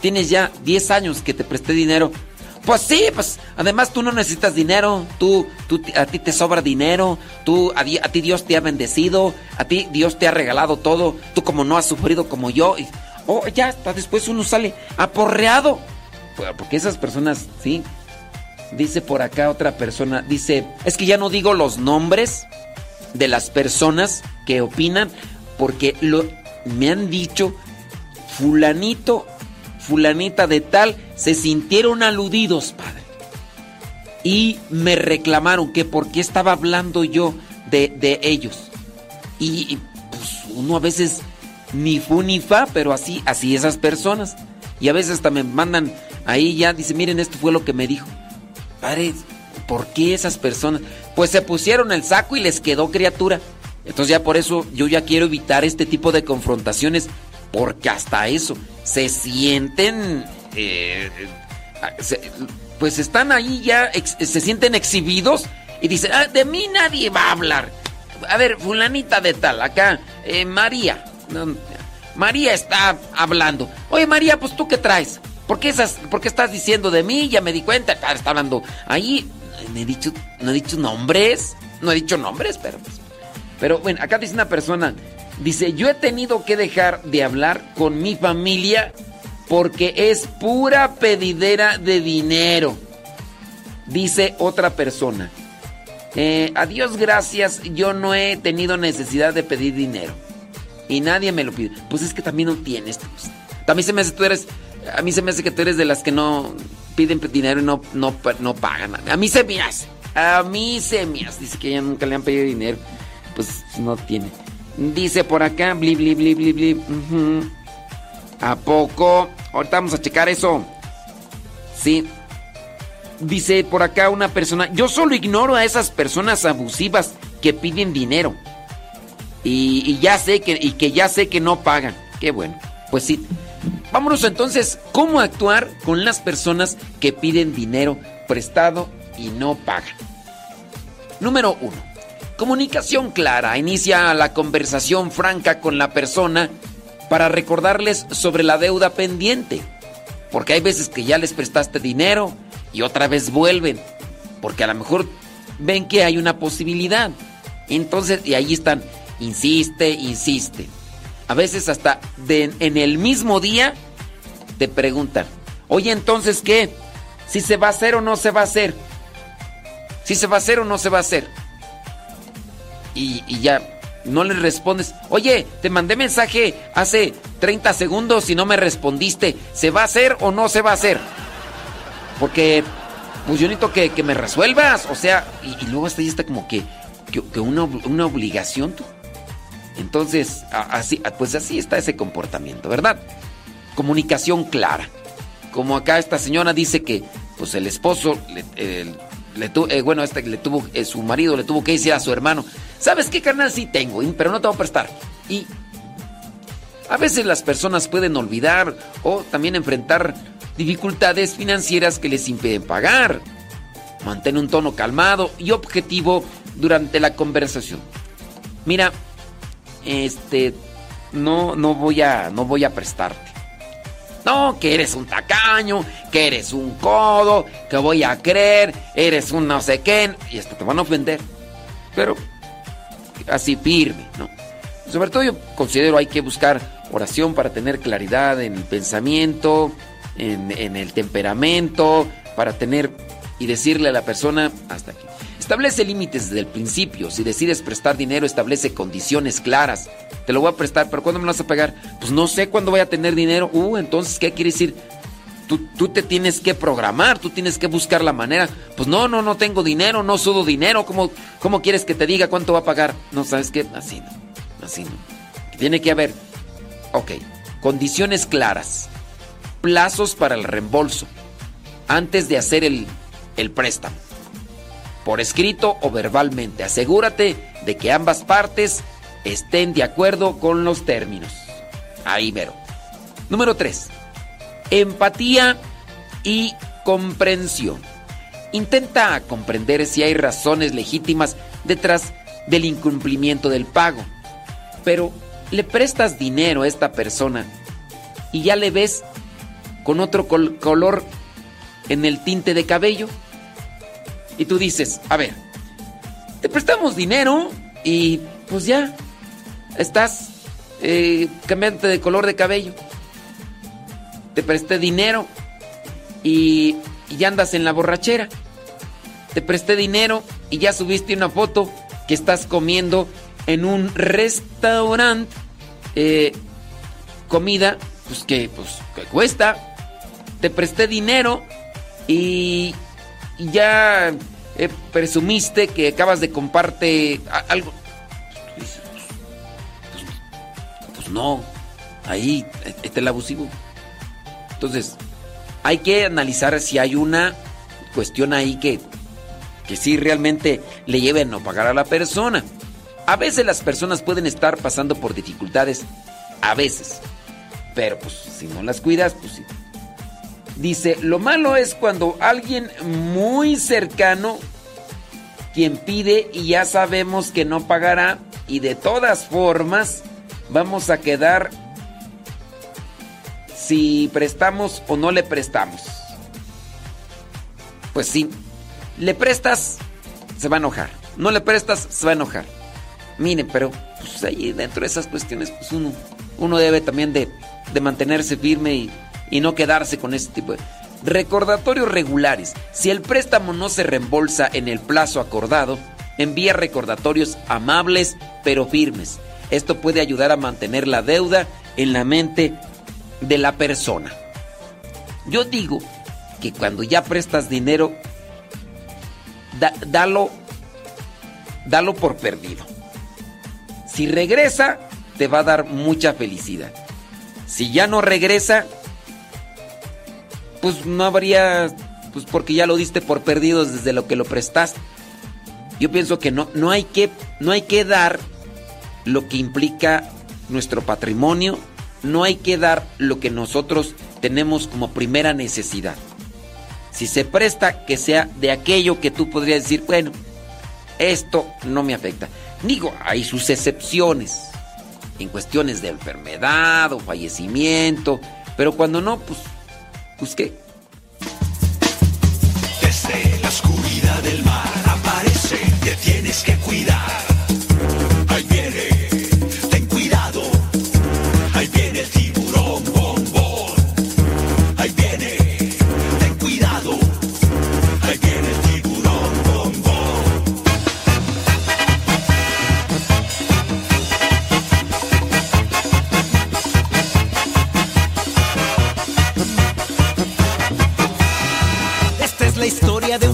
Tienes ya 10 años que te presté dinero. Pues sí, pues además tú no necesitas dinero. Tú, tú a ti te sobra dinero. Tú, a, a ti Dios te ha bendecido. A ti Dios te ha regalado todo. Tú como no has sufrido como yo. Oh, ya, hasta después uno sale aporreado. Pues, Porque esas personas, sí. Dice por acá otra persona, dice, es que ya no digo los nombres de las personas que opinan porque lo, me han dicho fulanito, fulanita de tal, se sintieron aludidos, padre. Y me reclamaron que por qué estaba hablando yo de, de ellos. Y, pues uno a veces ni fu ni fa, pero así, así esas personas. Y a veces hasta me mandan ahí ya, dice, miren, esto fue lo que me dijo. Padre, ¿por qué esas personas? Pues se pusieron el saco y les quedó criatura. Entonces ya por eso yo ya quiero evitar este tipo de confrontaciones, porque hasta eso se sienten, eh, se- pues están ahí ya, se sienten exhibidos y dicen, "Ah, de mí nadie va a hablar. A ver, fulanita de tal, acá, eh, María. María está hablando. Oye, María, pues tú qué traes? ¿Por qué, esas, ¿Por qué estás diciendo de mí? Ya me di cuenta. Está hablando. Ahí no he dicho, no dicho nombres. No he dicho nombres, pero pues, Pero bueno, acá dice una persona. Dice, yo he tenido que dejar de hablar con mi familia porque es pura pedidera de dinero. Dice otra persona. Eh, a Dios gracias, yo no he tenido necesidad de pedir dinero. Y nadie me lo pide. Pues es que también no tienes. pues. A mí se me hace, tú eres, a mí se me hace que tú eres de las que no piden dinero y no, no, no pagan. A mí se me. A mí se me. Dice que ella nunca le han pedido dinero. Pues no tiene. Dice por acá, bli, bli, bli, bli, bli. ¿A poco? Ahorita vamos a checar eso. Sí. Dice por acá una persona, yo solo ignoro a esas personas abusivas que piden dinero. Y, y ya sé que, y que ya sé que no pagan. Qué bueno. Pues sí. Vámonos entonces, ¿cómo actuar con las personas que piden dinero prestado y no pagan? Número uno. Comunicación clara. Inicia la conversación franca con la persona para recordarles sobre la deuda pendiente. Porque hay veces que ya les prestaste dinero y otra vez vuelven. Porque a lo mejor ven que hay una posibilidad. Entonces, y ahí están, insiste, insiste. A veces hasta en el mismo día te preguntan, oye, entonces, ¿qué? ¿Si se va a hacer o no se va a hacer? ¿Si se va a hacer o no se va a hacer? Y, ya no le respondes, oye, te mandé mensaje hace 30 segundos y no me respondiste, ¿se va a hacer o no se va a hacer? Porque, pues yo necesito que, que me resuelvas, o sea, y, luego hasta ahí está como que, que, que una, una obligación tú. Entonces, así, pues así está ese comportamiento, ¿verdad? Comunicación clara. Como acá esta señora dice que, pues el esposo, le, eh, bueno, este le tuvo, eh, su marido le tuvo que decir a su hermano, ¿sabes qué carnal sí tengo? Pero no te voy a prestar. Y a veces las personas pueden olvidar o también enfrentar dificultades financieras que les impiden pagar. Mantén un tono calmado y objetivo durante la conversación. Mira, este, no, no voy a, no voy a prestarte. No, que eres un tacaño, que eres un codo, que voy a creer, eres un no sé qué, y hasta te van a ofender. Pero así firme, ¿no? Sobre todo yo considero hay que buscar oración para tener claridad en el pensamiento, en, en el temperamento, para tener y decirle a la persona hasta aquí. Establece límites desde el principio. Si decides prestar dinero, establece condiciones claras. Te lo voy a prestar, pero ¿cuándo me lo vas a pagar? Pues no sé cuándo voy a tener dinero. Uh, entonces, ¿qué quiere decir? Tú, tú te tienes que programar, tú tienes que buscar la manera. Pues no, no, no tengo dinero, no sudo dinero. ¿Cómo, cómo quieres que te diga cuánto va a pagar? No, ¿sabes qué? Así no, así no. Tiene que haber, ok, condiciones claras, plazos para el reembolso, antes de hacer el, el préstamo. Por escrito o verbalmente, asegúrate de que ambas partes estén de acuerdo con los términos. Ahí mero. Número 3. Empatía y comprensión. Intenta comprender si hay razones legítimas detrás del incumplimiento del pago. Pero le prestas dinero a esta persona y ya le ves con otro col- color en el tinte de cabello. Y tú dices, a ver, te prestamos dinero y pues ya estás eh, de color de cabello. Te presté dinero y, y ya andas en la borrachera. Te presté dinero y ya subiste una foto que estás comiendo en un restaurante eh, comida pues que pues que cuesta. Te presté dinero y, y ya eh, presumiste que acabas de comprarte a- algo. Pues, pues, pues, no, ahí está el abusivo. Entonces, hay que analizar si hay una cuestión ahí que, que sí realmente le lleve a no pagar a la persona. A veces las personas pueden estar pasando por dificultades, a veces. Pero pues si no las cuidas, pues sí. Dice, lo malo es cuando alguien muy cercano, quien pide y ya sabemos que no pagará y de todas formas vamos a quedar si prestamos o no le prestamos. Pues sí, le prestas, se va a enojar. No le prestas, se va a enojar. Miren, pero pues ahí dentro de esas cuestiones, pues uno, uno debe también de, de mantenerse firme y, y no quedarse con ese tipo de... Recordatorios regulares. Si el préstamo no se reembolsa en el plazo acordado, envía recordatorios amables pero firmes. Esto puede ayudar a mantener la deuda en la mente de la persona. Yo digo que cuando ya prestas dinero, da- dalo, dalo por perdido. Si regresa, te va a dar mucha felicidad. Si ya no regresa, pues no habría, pues porque ya lo diste por perdido desde lo que lo prestaste. Yo pienso que no, no hay que, no hay que dar lo que implica nuestro patrimonio, no hay que dar lo que nosotros tenemos como primera necesidad. Si se presta, que sea de aquello que tú podrías decir, bueno, esto no me afecta. Digo, hay sus excepciones. en cuestiones de enfermedad o fallecimiento, pero cuando no, pues, Desde la oscuridad del mar aparece, te tienes que cuidar.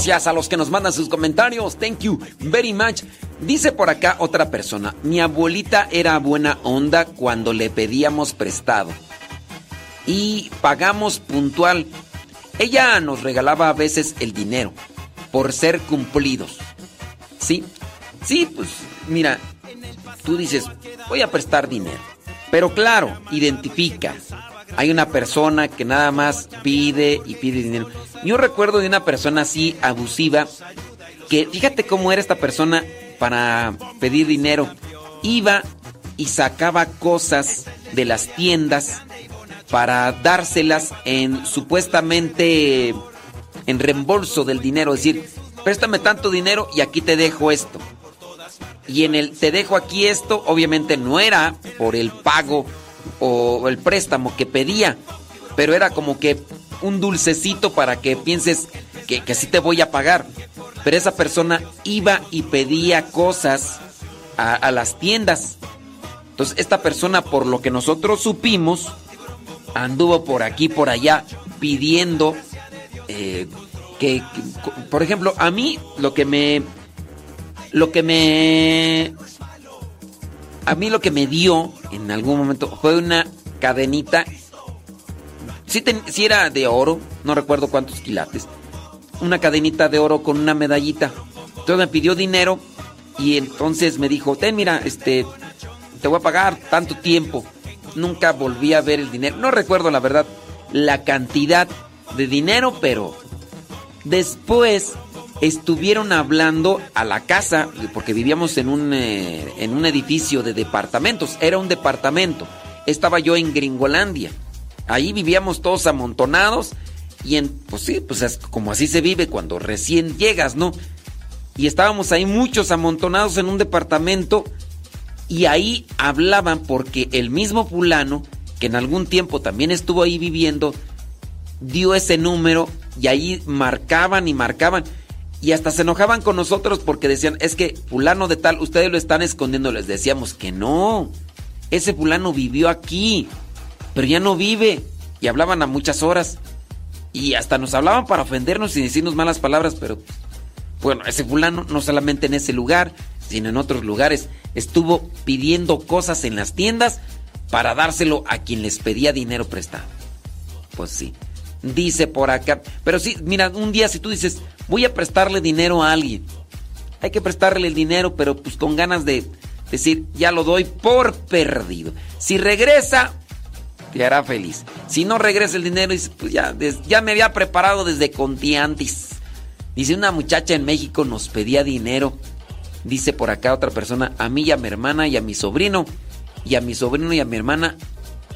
Gracias a los que nos mandan sus comentarios. Thank you very much. Dice por acá otra persona. Mi abuelita era buena onda cuando le pedíamos prestado. Y pagamos puntual. Ella nos regalaba a veces el dinero por ser cumplidos. ¿Sí? Sí, pues mira, tú dices, voy a prestar dinero. Pero claro, identifica. Hay una persona que nada más pide y pide dinero. Yo recuerdo de una persona así abusiva que fíjate cómo era esta persona para pedir dinero. Iba y sacaba cosas de las tiendas para dárselas en supuestamente en reembolso del dinero, es decir, préstame tanto dinero y aquí te dejo esto. Y en el te dejo aquí esto, obviamente no era por el pago o el préstamo que pedía, pero era como que un dulcecito para que pienses que, que te voy a pagar. Pero esa persona iba y pedía cosas a, a las tiendas. Entonces esta persona, por lo que nosotros supimos, anduvo por aquí, por allá, pidiendo eh, que, que- por ejemplo, a mí lo que me, lo que me, a mí lo que me dio en algún momento fue una cadenita, si era de oro, no recuerdo cuántos quilates, una cadenita de oro con una medallita. Entonces me pidió dinero y entonces me dijo, ten, mira, este, te voy a pagar tanto tiempo. Nunca volví a ver el dinero. No recuerdo la verdad la cantidad de dinero, pero después estuvieron hablando a la casa, porque vivíamos en un, eh, en un edificio de departamentos. Era un departamento. Estaba yo en Gringolandia. Ahí vivíamos todos amontonados. Y en, pues sí, pues es como así se vive cuando recién llegas, ¿no? Y estábamos ahí muchos amontonados en un departamento y ahí hablaban porque el mismo fulano, que en algún tiempo también estuvo ahí viviendo, dio ese número y ahí marcaban y marcaban. Y hasta se enojaban con nosotros porque decían, es que fulano de tal, ustedes lo están escondiendo. Les decíamos que no, ese fulano vivió aquí, pero ya no vive. Y hablaban a muchas horas. Y hasta nos hablaban para ofendernos y decirnos malas palabras, pero bueno, ese fulano no solamente en ese lugar, sino en otros lugares, estuvo pidiendo cosas en las tiendas para dárselo a quien les pedía dinero prestado. Pues sí, dice por acá. Pero sí, mira, un día si tú dices, voy a prestarle dinero a alguien, hay que prestarle el dinero, pero pues con ganas de decir, ya lo doy por perdido. Si regresa, te hará feliz. Si no regresa el dinero, pues ya, ya me había preparado desde contiantes. Dice, una muchacha en México nos pedía dinero. Dice por acá otra persona, a mí y a mi hermana y a mi sobrino. Y a mi sobrino y a mi hermana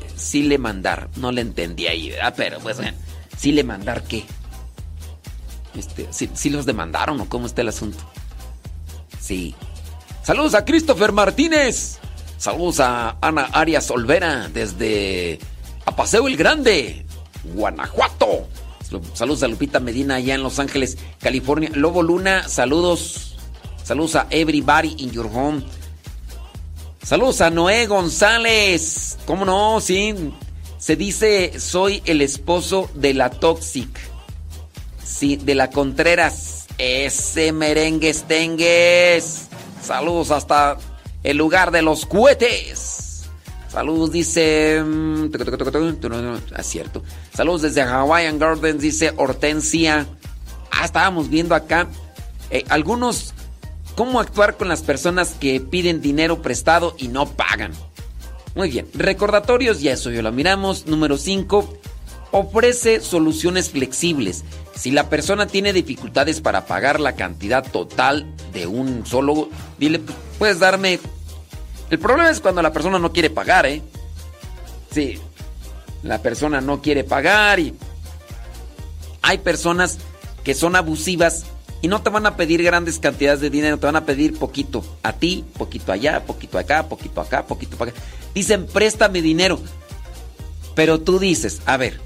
eh, sí le mandar. No le entendí ahí, ¿verdad? Pero pues bueno, sí le mandar qué. Este, sí, sí los demandaron o cómo está el asunto. Sí. Saludos a Christopher Martínez. Saludos a Ana Arias Olvera desde Apaseo el Grande, Guanajuato. Saludos a Lupita Medina allá en Los Ángeles, California. Lobo Luna, saludos. Saludos a everybody in your home. Saludos a Noé González. ¿Cómo no? Sí. Se dice, soy el esposo de la Toxic. Sí, de la Contreras. Ese merengues tengues. Saludos hasta el lugar de los cohetes. Saludos, dice. mm, Ah, cierto. Saludos desde Hawaiian Gardens, dice Hortensia. Ah, estábamos viendo acá eh, algunos. ¿Cómo actuar con las personas que piden dinero prestado y no pagan? Muy bien. Recordatorios, ya eso ya lo miramos. Número 5. Ofrece soluciones flexibles. Si la persona tiene dificultades para pagar la cantidad total de un solo, dile, "Pues, puedes darme. El problema es cuando la persona no quiere pagar, ¿eh? Sí. La persona no quiere pagar y. Hay personas que son abusivas y no te van a pedir grandes cantidades de dinero, te van a pedir poquito. A ti, poquito allá, poquito acá, poquito acá, poquito para acá. Dicen, préstame dinero. Pero tú dices, a ver,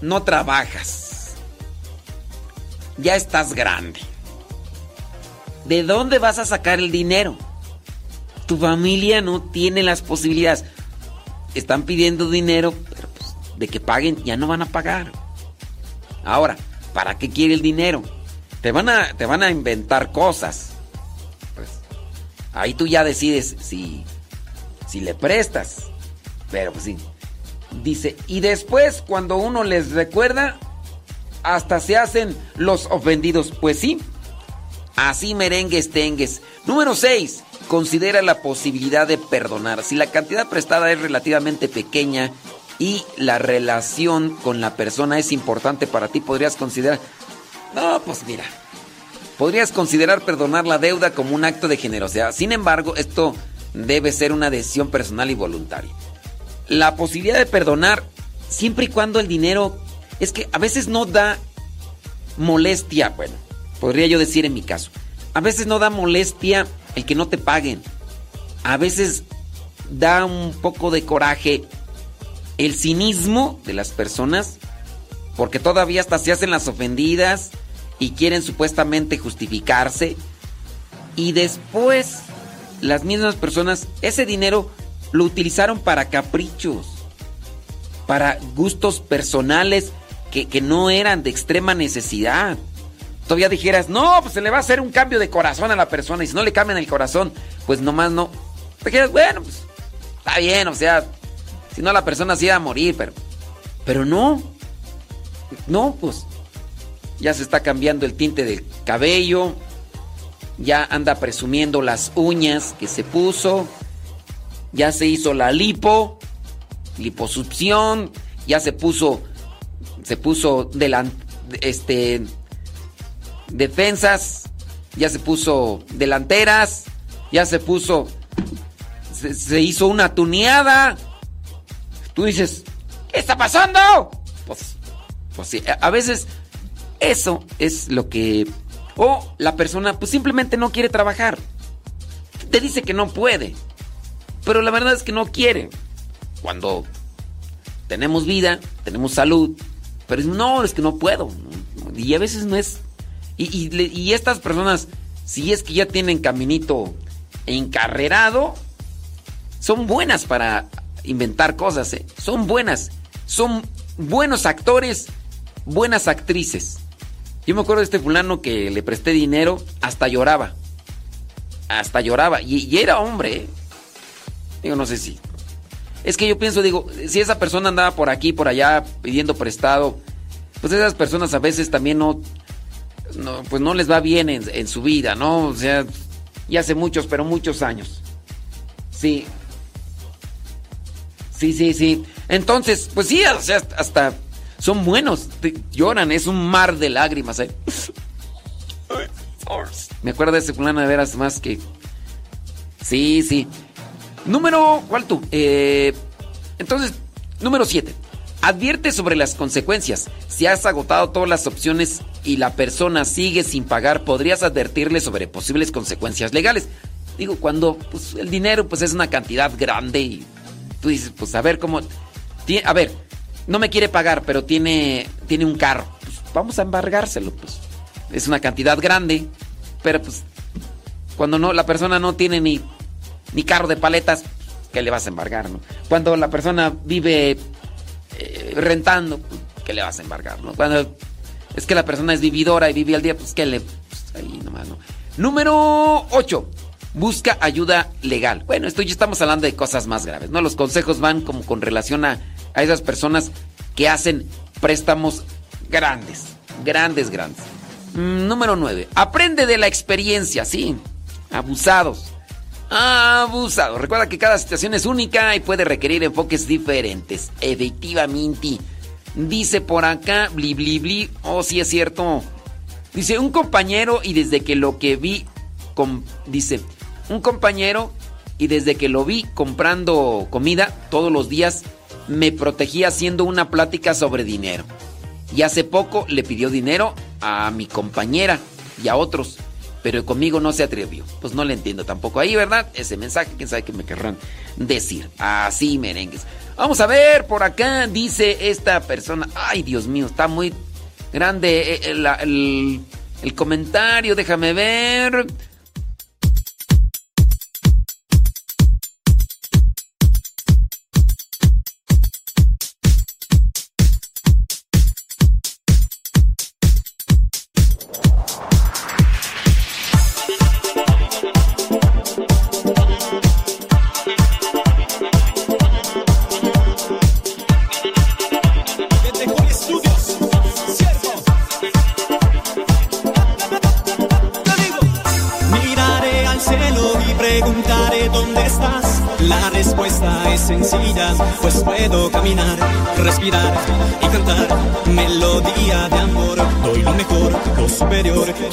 no trabajas. Ya estás grande. ¿De dónde vas a sacar el dinero? Tu familia no tiene las posibilidades. Están pidiendo dinero, pero pues, de que paguen, ya no van a pagar. Ahora, ¿para qué quiere el dinero? Te van a, te van a inventar cosas. Pues, ahí tú ya decides si, si le prestas. Pero pues sí. Dice, y después cuando uno les recuerda, hasta se hacen los ofendidos. Pues sí, así merengues tengues. Número 6. Considera la posibilidad de perdonar. Si la cantidad prestada es relativamente pequeña y la relación con la persona es importante para ti, podrías considerar... No, pues mira. Podrías considerar perdonar la deuda como un acto de generosidad. Sin embargo, esto debe ser una decisión personal y voluntaria la posibilidad de perdonar siempre y cuando el dinero es que a veces no da molestia, bueno, podría yo decir en mi caso, a veces no da molestia el que no te paguen. A veces da un poco de coraje el cinismo de las personas porque todavía hasta se hacen las ofendidas y quieren supuestamente justificarse y después las mismas personas ese dinero lo utilizaron para caprichos, para gustos personales que, no eran de extrema necesidad. Todavía dijeras, no, pues se le va a hacer un cambio de corazón a la persona y si no le cambian el corazón, pues nomás no. Dijeras, bueno, pues está bien, o sea, si no la persona se iba a morir, pero, pero no, no, pues ya se está cambiando el tinte del cabello, ya anda presumiendo las uñas que se puso ya se hizo la lipo, liposucción, ya se puso, se puso delan, este, defensas, ya se puso delanteras, ya se puso, se, hizo una tuneada. Tú dices, ¿qué está pasando? Pues, pues sí, a veces eso es lo que, o la persona pues simplemente no quiere trabajar. Te dice que no puede. Pero la verdad es que no quiere. Cuando tenemos vida, tenemos salud, pero no, es que no puedo. Y a veces no es. Y, estas personas, si es que ya tienen caminito encarrerado, son buenas para inventar cosas. ¿eh? Son buenas. Son buenos actores, buenas actrices. Yo me acuerdo de este fulano que le presté dinero, hasta lloraba. Hasta lloraba. Y, y era hombre, ¿eh? Digo, no sé si. Es que yo pienso, digo, si esa persona andaba por aquí, por allá, pidiendo prestado, pues esas personas a veces también no, no pues no les va bien en, en, su vida, ¿no? O sea, y hace muchos, pero muchos años. Sí. Sí, sí, sí. Entonces, pues sí, o sea, hasta son buenos, lloran, es un mar de lágrimas, ¿eh? [LAUGHS] Me acuerdo de ese fulano de veras más que... Sí, sí. Número, ¿cuál tú? Eh, entonces, número 7. Advierte sobre las consecuencias. Si has agotado todas las opciones y la persona sigue sin pagar, podrías advertirle sobre posibles consecuencias legales. Digo, cuando pues, el dinero pues es una cantidad grande y tú dices, pues a ver cómo... A ver, no me quiere pagar, pero tiene, tiene un carro. Pues vamos a embargárselo, pues. Es una cantidad grande, pero pues cuando no, la persona no tiene ni, ni carro de paletas, ¿qué le vas a embargar, no? Cuando la persona vive eh, rentando, ¿qué le vas a embargar, no? Cuando es que la persona es vividora y vive al día, pues ¿qué le...? pues. Número 8. Busca ayuda legal. Bueno, esto ya estamos hablando de cosas más graves, ¿no? Los consejos van como con relación a, a esas personas que hacen préstamos grandes, grandes, grandes. Mm, número 9. Aprende de la experiencia, sí. Abusados. Abusados. Recuerda que cada situación es única y puede requerir enfoques diferentes. Efectivamente. Dice por acá, bli bli bli. Oh, sí es cierto. Dice, un compañero y desde que lo que vi, com- dice, un compañero y desde que lo vi comprando comida todos los días, me protegía haciendo una plática sobre dinero. Y hace poco le pidió dinero a mi compañera y a otros, pero conmigo no se atrevió. Pues no le entiendo tampoco ahí, ¿verdad? Ese mensaje, quién sabe qué me querrán decir. Así, merengues. Vamos a ver, por acá dice esta persona. Ay, Dios mío, está muy grande eh, el, el- el comentario, déjame ver.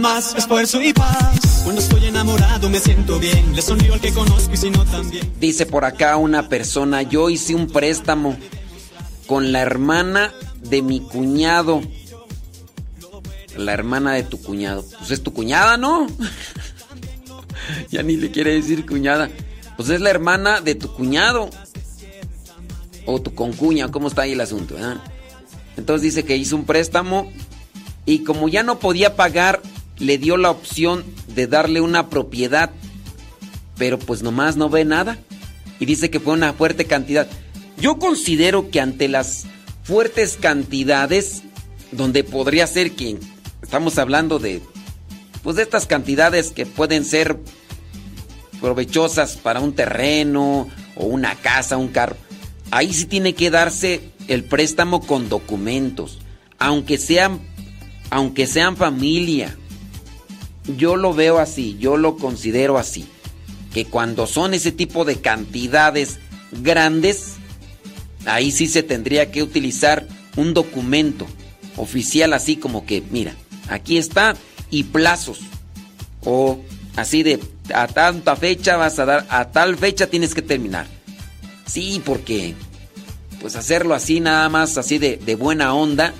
Más, esfuerzo y paz. Cuando estoy enamorado me siento bien. Le sonrío al que conozco y si no también. Dice por acá una persona, yo hice un préstamo con la hermana de mi cuñado. La hermana de tu cuñado. Pues es tu cuñada, ¿no? [LAUGHS] ya ni le quiere decir cuñada. Pues es la hermana de tu cuñado. O tu concuña, ¿cómo está ahí el asunto? eh? Entonces dice que hizo un préstamo y como ya no podía pagar, le dio la opción de darle una propiedad. Pero pues nomás no ve nada. Y dice que fue una fuerte cantidad. Yo considero que ante las fuertes cantidades, donde podría ser que estamos hablando de, pues de estas cantidades que pueden ser provechosas para un terreno o una casa, un carro, ahí sí tiene que darse el préstamo con documentos, aunque sean, aunque sean familia. Yo lo veo así, yo lo considero así. Que cuando son ese tipo de cantidades grandes, ahí sí se tendría que utilizar un documento oficial así como que, mira, aquí está y plazos. O así de a tanta fecha vas a dar, a tal fecha tienes que terminar. Sí, porque pues hacerlo así nada más, así de, de buena onda,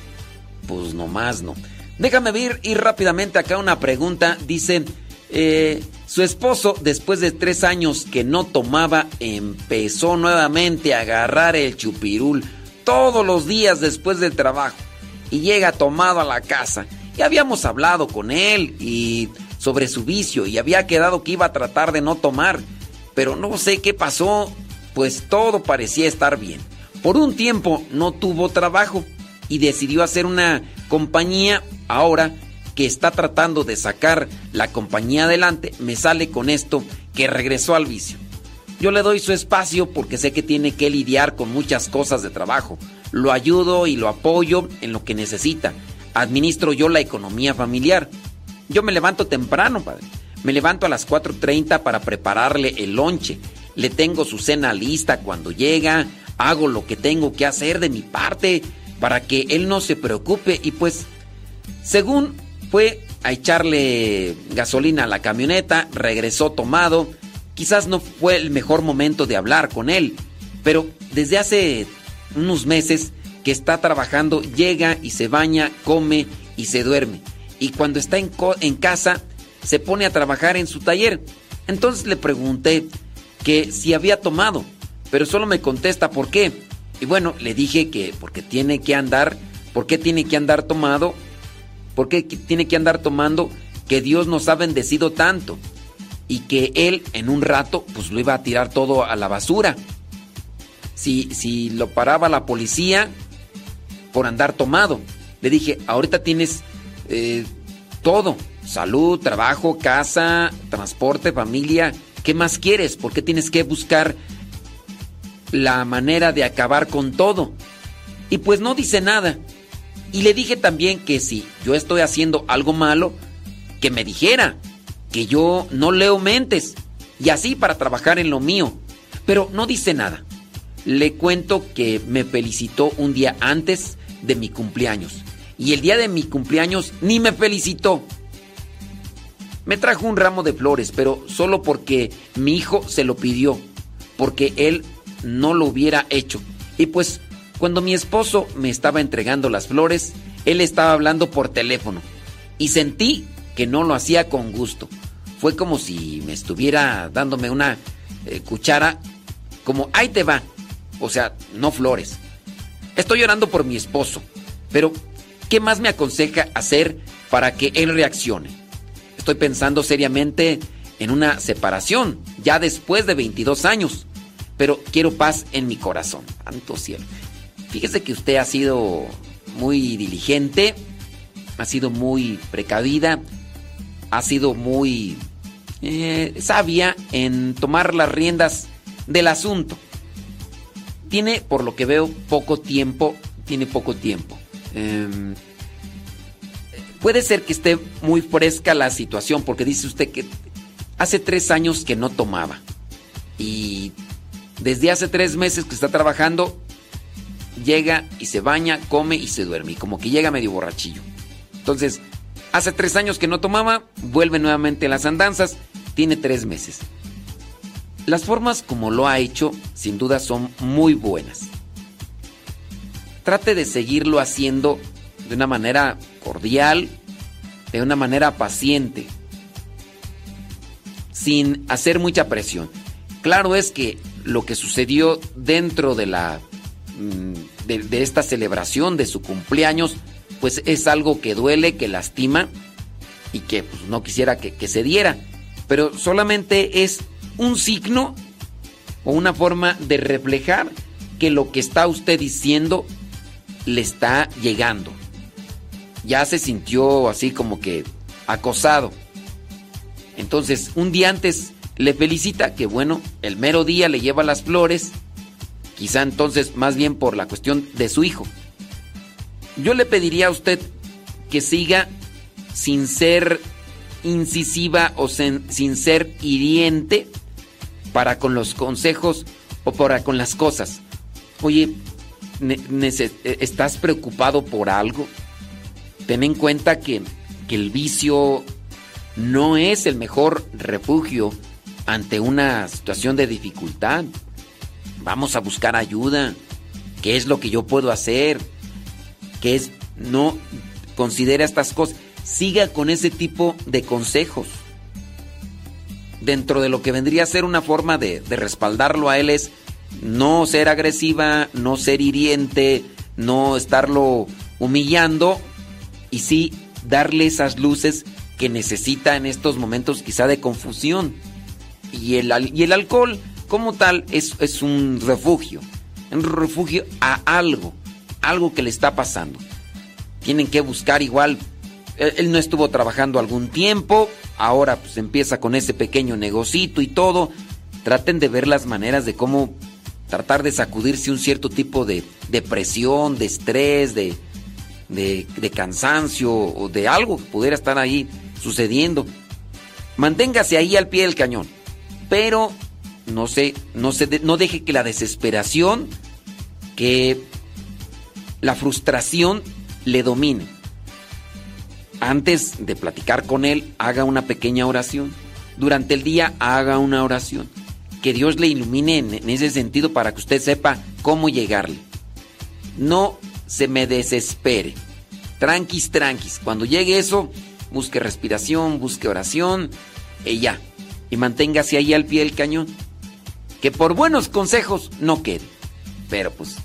pues nomás no. Déjame ver ir rápidamente acá una pregunta. Dice, eh, su esposo después de tres años que no tomaba empezó nuevamente a agarrar el chupirul todos los días después del trabajo y llega tomado a la casa. Ya habíamos hablado con él y sobre su vicio y había quedado que iba a tratar de no tomar, pero no sé qué pasó, pues todo parecía estar bien. Por un tiempo no tuvo trabajo y decidió hacer una compañía ahora que está tratando de sacar la compañía adelante, me sale con esto que regresó al vicio. Yo le doy su espacio porque sé que tiene que lidiar con muchas cosas de trabajo. Lo ayudo y lo apoyo en lo que necesita. Administro yo la economía familiar. Yo me levanto temprano, padre. Me levanto a las 4.30 para prepararle el lonche. Le tengo su cena lista cuando llega. Hago lo que tengo que hacer de mi parte para que él no se preocupe y pues, según fue a echarle gasolina a la camioneta, regresó tomado. Quizás no fue el mejor momento de hablar con él, pero desde hace unos meses que está trabajando, llega y se baña, come y se duerme. Y cuando está en, casa, se pone a trabajar en su taller. Entonces le pregunté que si había tomado, pero solo me contesta por qué. Y bueno, le dije que porque tiene que andar, ¿por qué tiene que andar tomado? ¿Por qué tiene que andar tomando? Que Dios nos ha bendecido tanto y que él en un rato pues lo iba a tirar todo a la basura. Si, si lo paraba la policía por andar tomado, le dije, ahorita tienes eh, todo, salud, trabajo, casa, transporte, familia, ¿qué más quieres? ¿Por qué tienes que buscar la manera de acabar con todo? Y pues no dice nada. Y le dije también que si yo estoy haciendo algo malo, que me dijera, que yo no leo mentes, y así para trabajar en lo mío. Pero no dice nada. Le cuento que me felicitó un día antes de mi cumpleaños. Y el día de mi cumpleaños ni me felicitó. Me trajo un ramo de flores, pero solo porque mi hijo se lo pidió, porque él no lo hubiera hecho. Y pues cuando mi esposo me estaba entregando las flores, él estaba hablando por teléfono y sentí que no lo hacía con gusto. Fue como si me estuviera dándome una eh, cuchara, como ahí te va. O sea, no flores. Estoy llorando por mi esposo, pero ¿qué más me aconseja hacer para que él reaccione? Estoy pensando seriamente en una separación, ya después de 22 años, pero quiero paz en mi corazón. Santo cielo. Fíjese que usted ha sido muy diligente, ha sido muy precavida, ha sido muy eh, sabia en tomar las riendas del asunto. Tiene, por lo que veo, poco tiempo, tiene poco tiempo. Eh, puede ser que esté muy fresca la situación, porque dice usted que hace tres años que no tomaba. Y desde hace tres meses que está trabajando, llega y se baña, come y se duerme. Y como que llega medio borrachillo. Entonces, hace tres años que no tomaba, vuelve nuevamente a las andanzas, tiene tres meses. Las formas como lo ha hecho, sin duda, son muy buenas. Trate de seguirlo haciendo de una manera cordial, de una manera paciente, sin hacer mucha presión. Claro es que lo que sucedió dentro de la mm, de, esta celebración de su cumpleaños, pues es algo que duele, que lastima y que pues, no quisiera que se diera. Pero solamente es un signo o una forma de reflejar que lo que está usted diciendo le está llegando. Ya se sintió así como que acosado. Entonces, un día antes le felicita que bueno, el mero día le lleva las flores Quizá entonces más bien por la cuestión de su hijo. Yo le pediría a usted que siga sin ser incisiva o sin ser hiriente para con los consejos o para con las cosas. Oye, ¿estás preocupado por algo? Ten en cuenta que, que el vicio no es el mejor refugio ante una situación de dificultad. Vamos a buscar ayuda. ¿Qué es lo que yo puedo hacer? ¿Qué es? No considera estas cosas. Siga con ese tipo de consejos. Dentro de lo que vendría a ser una forma de, de respaldarlo a él es no ser agresiva, no ser hiriente, no estarlo humillando y sí darle esas luces que necesita en estos momentos quizá de confusión. Y el, y el alcohol como tal es, es un refugio, un refugio a algo, algo que le está pasando. Tienen que buscar igual, él, no estuvo trabajando algún tiempo, ahora pues empieza con ese pequeño negocito y todo. Traten de ver las maneras de cómo tratar de sacudirse un cierto tipo de depresión, de estrés, de, de cansancio o de algo que pudiera estar ahí sucediendo. Manténgase ahí al pie del cañón, pero no se, no no deje que la desesperación, que la frustración le domine. Antes de platicar con él, haga una pequeña oración. Durante el día, haga una oración. Que Dios le ilumine en, en ese sentido para que usted sepa cómo llegarle. No se me desespere. Tranquis, tranquis. Cuando llegue eso, busque respiración, busque oración y ya. Y manténgase ahí al pie del cañón. Que por buenos consejos no quede. Pero pues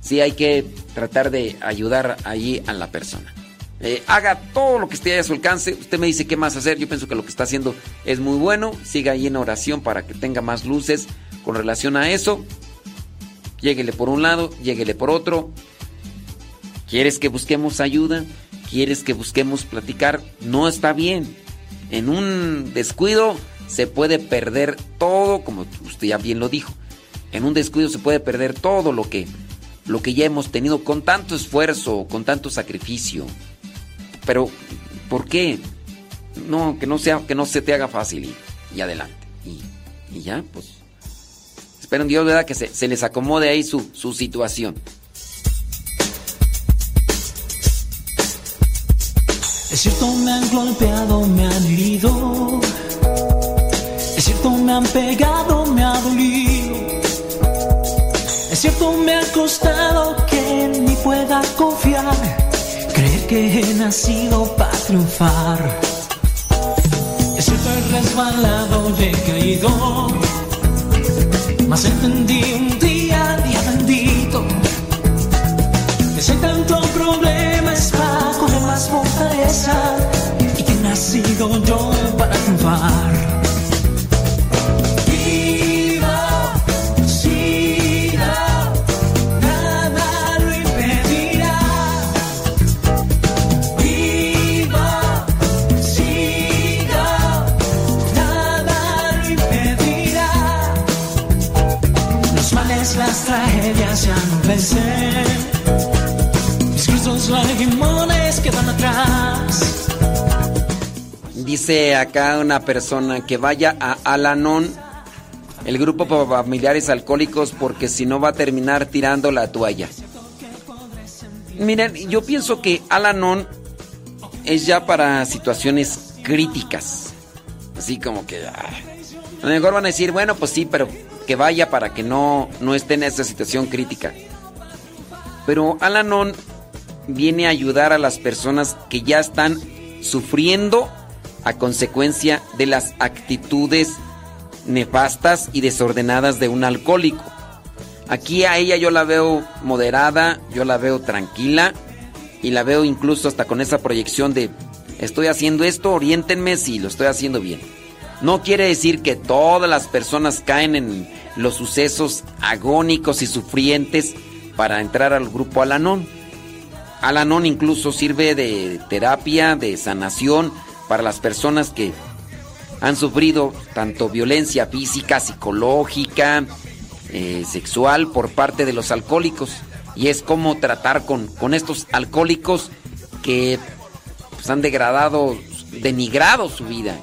sí hay que tratar de ayudar allí a la persona. Eh, haga todo lo que esté a su alcance. Usted me dice qué más hacer. Yo pienso que lo que está haciendo es muy bueno. Siga ahí en oración para que tenga más luces con relación a eso. Lléguele por un lado, lléguele por otro. ¿Quieres que busquemos ayuda? ¿Quieres que busquemos platicar? No está bien. En un descuido se puede perder todo, como usted ya bien lo dijo. En un descuido se puede perder todo lo que lo que ya hemos tenido con tanto esfuerzo, con tanto sacrificio. Pero ¿por qué? No, que no sea que no se te haga fácil y, adelante. Y, y ya, pues espero en Dios, ¿verdad? Que se, se les acomode ahí su, su situación. Es cierto, me han golpeado, me han herido. Cierto, me han pegado, me ha dolido. Es cierto, me ha costado que mí pueda confiar. Creer que he nacido para triunfar. Es cierto, he resbalado y he caído. Mas entendí un día, día bendito. Que si tanto problema es para coger más fortaleza y que he nacido yo para triunfar. Dice acá una persona que vaya a Alanon, el grupo para familiares alcohólicos, porque si no va a terminar tirando la toalla. Miren, yo pienso que Alanon es ya para situaciones críticas. Así como que... ah, a lo mejor van a decir, bueno, pues sí, pero que vaya para que no, no esté en esa situación crítica. Pero Alanon viene a ayudar a las personas que ya están sufriendo a consecuencia de las actitudes nefastas y desordenadas de un alcohólico. Aquí a ella yo la veo moderada, yo la veo tranquila y la veo incluso hasta con esa proyección de estoy haciendo esto, oriéntenme si lo estoy haciendo bien. No quiere decir que todas las personas caen en los sucesos agónicos y sufrientes para entrar al grupo Alanón. Alanón incluso sirve de terapia, de sanación para las personas que han sufrido tanto violencia física, psicológica, eh, sexual por parte de los alcohólicos. Y es como tratar con, con estos alcohólicos que pues, han degradado denigrado su vida.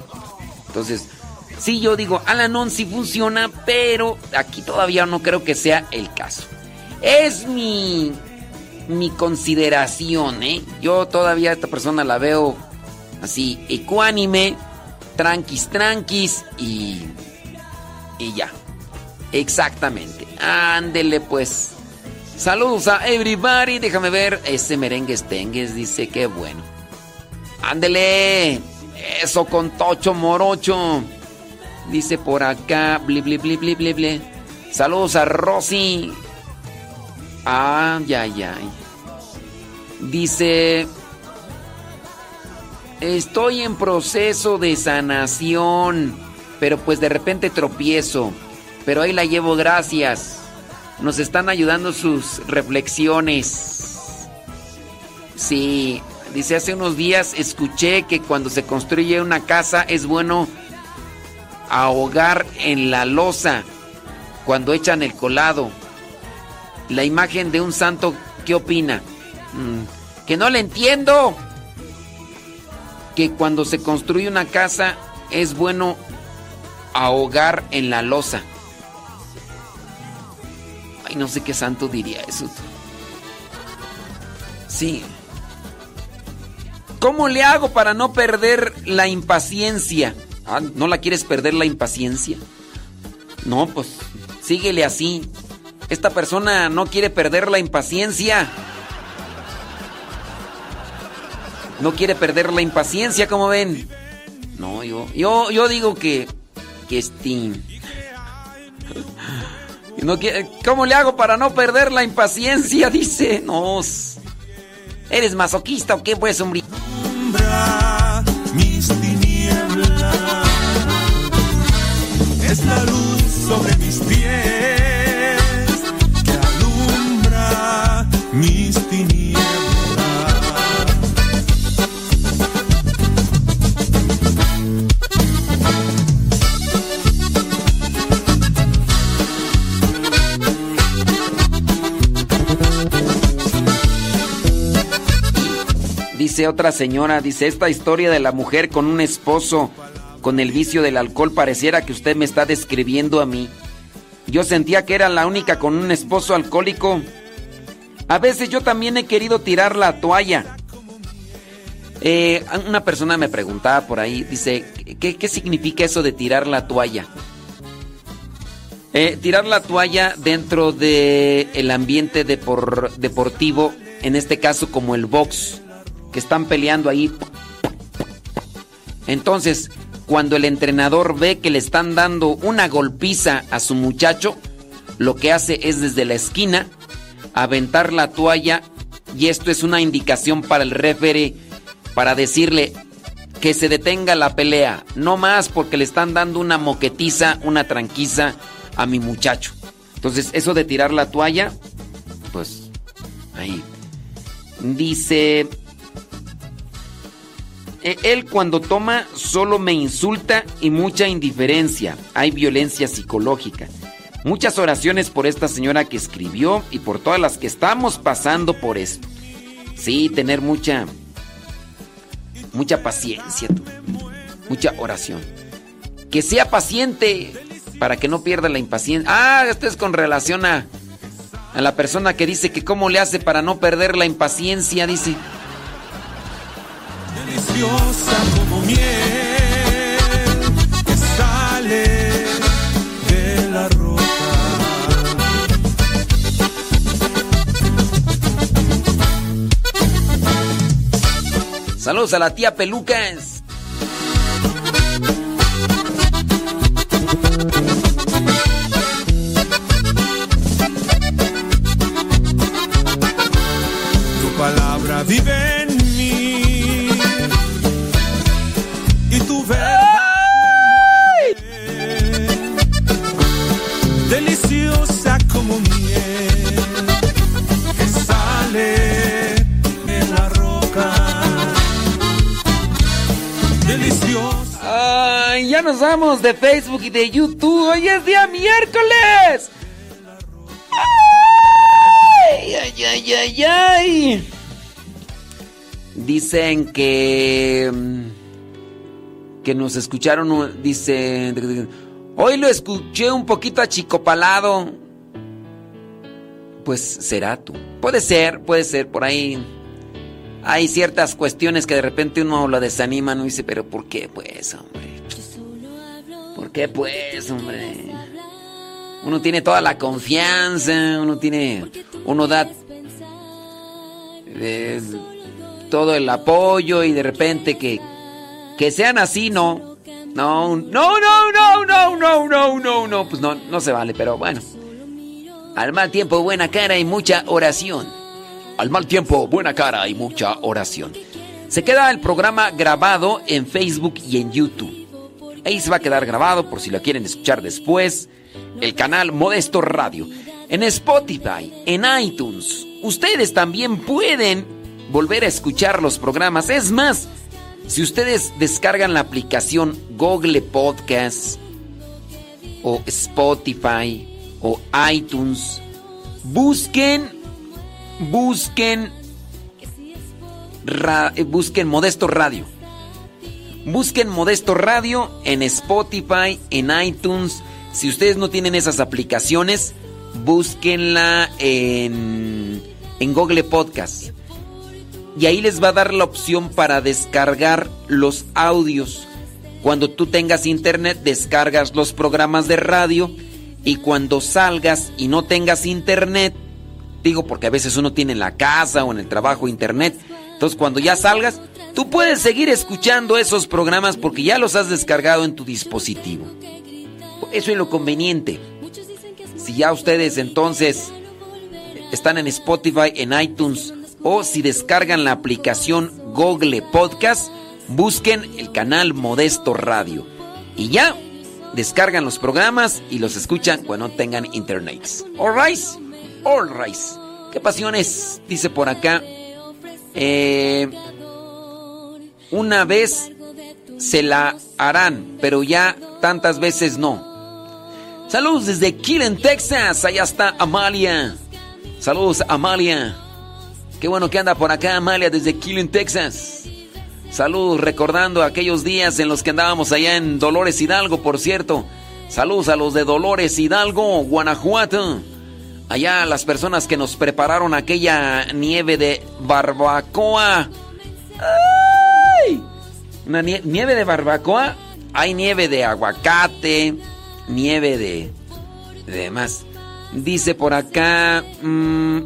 Entonces, sí, yo digo, Alanon sí funciona, pero aquí todavía no creo que sea el caso. Es mi, mi consideración, ¿eh? Yo todavía a esta persona la veo así, ecuánime, tranquis, tranquis y. y ya. Exactamente. Ándele pues. Saludos a everybody. Déjame ver. Ese merengue estengues dice que bueno. Ándele. Eso con Tocho Morocho. Dice por acá. Bli, bli, bli, bli, bli, bli. Saludos a Rosy. Ah, ya, ya. Dice. Estoy en proceso de sanación. Pero pues de repente tropiezo. Pero ahí la llevo, gracias. Nos están ayudando sus reflexiones. Sí, dice hace unos días escuché que cuando se construye una casa es bueno ahogar en la losa cuando echan el colado. La imagen de un santo, ¿qué opina? Mm, que no le entiendo. Que cuando se construye una casa es bueno ahogar en la losa. Ay, no sé qué santo diría eso. Sí. ¿Cómo le hago para no perder la impaciencia? Ah, ¿No la quieres perder la impaciencia? No, pues síguele así. Esta persona no quiere perder la impaciencia. No quiere perder la impaciencia, como ven. No, yo, yo, yo digo que, que este, [LAUGHS] no ¿Cómo le hago para no perder la impaciencia? [LAUGHS] Dice, no. ¿Eres masoquista o qué, pues, hombre? mis tinieblas. Es la luz sobre mis pies que alumbra mis tinieblas. Otra señora, dice, esta historia de la mujer con un esposo con el vicio del alcohol pareciera que usted me está describiendo a mí. Yo sentía que era la única con un esposo alcohólico. A veces yo también he querido tirar la toalla. Eh, una persona me preguntaba por ahí, dice, ¿qué, qué significa eso de tirar la toalla? Eh, tirar la toalla dentro del el ambiente depor- deportivo, en este caso como el box, están peleando ahí. Entonces, cuando el entrenador ve que le están dando una golpiza a su muchacho, lo que hace es desde la esquina aventar la toalla y esto es una indicación para el referee para decirle que se detenga la pelea, no más porque le están dando una moquetiza, una tranquiza a mi muchacho. Entonces, eso de tirar la toalla, pues ahí. Dice, "E- él cuando toma solo me insulta y mucha indiferencia. Hay violencia psicológica. Muchas oraciones por esta señora que escribió y por todas las que estamos pasando por esto. Sí, tener mucha mucha paciencia, tú. mucha oración. Que sea paciente para que no pierda la impaciencia. Ah, esto es con relación a a la persona que dice que cómo le hace para no perder la impaciencia, dice. Deliciosa como miel que sale de la roca. Saludos a la tía Pelucas. Tu palabra vive nos vamos de Facebook y de YouTube. Hoy es día miércoles. Ay, ay, ay, ay, ay. Dicen que... mm, que nos escucharon, dice, hoy lo escuché un poquito achicopalado. Pues será tú. Puede ser, puede ser, por ahí. Hay ciertas cuestiones que de repente uno lo desanima, no dice, pero ¿por qué pues, hombre? ¿Por qué pues, hombre? Uno tiene toda la confianza, uno tiene, uno da eh, todo el apoyo y de repente que, que sean así, no. No, no, no, no, no, no, no, no, no, pues no, no se vale, pero bueno. Al mal tiempo, buena cara y mucha oración. Al mal tiempo, buena cara y mucha oración. Se queda el programa grabado en Facebook y en YouTube. Ahí se va a quedar grabado por si lo quieren escuchar después. El canal Modesto Radio. En Spotify, en iTunes. Ustedes también pueden volver a escuchar los programas. Es más, si ustedes descargan la aplicación Google Podcast o Spotify o iTunes, busquen, busquen, busquen Modesto Radio. Busquen Modesto Radio en Spotify, en iTunes. Si ustedes no tienen esas aplicaciones, búsquenla en, en Google Podcast. Y ahí les va a dar la opción para descargar los audios. Cuando tú tengas internet, descargas los programas de radio. Y cuando salgas y no tengas internet, digo porque a veces uno tiene en la casa o en el trabajo internet. Entonces cuando ya salgas, tú puedes seguir escuchando esos programas porque ya los has descargado en tu dispositivo. Eso es lo conveniente. Si ya ustedes entonces están en Spotify, en iTunes o si descargan la aplicación Google Podcast, busquen el canal Modesto Radio. Y ya descargan los programas y los escuchan cuando tengan internet. Alright, alright. ¿Qué pasiones? Dice por acá. Eh, una vez se la harán, pero ya tantas veces no. Saludos desde Killen, Texas. Allá está Amalia. Saludos, Amalia. Qué bueno que anda por acá, Amalia, desde Killen, Texas. Saludos, recordando aquellos días en los que andábamos allá en Dolores Hidalgo, por cierto. Saludos a los de Dolores Hidalgo, Guanajuato. Allá las personas que nos prepararon aquella nieve de barbacoa. ¡Ay! Una nie- nieve de barbacoa. Hay nieve de aguacate, nieve de, de demás. Dice por acá. mm,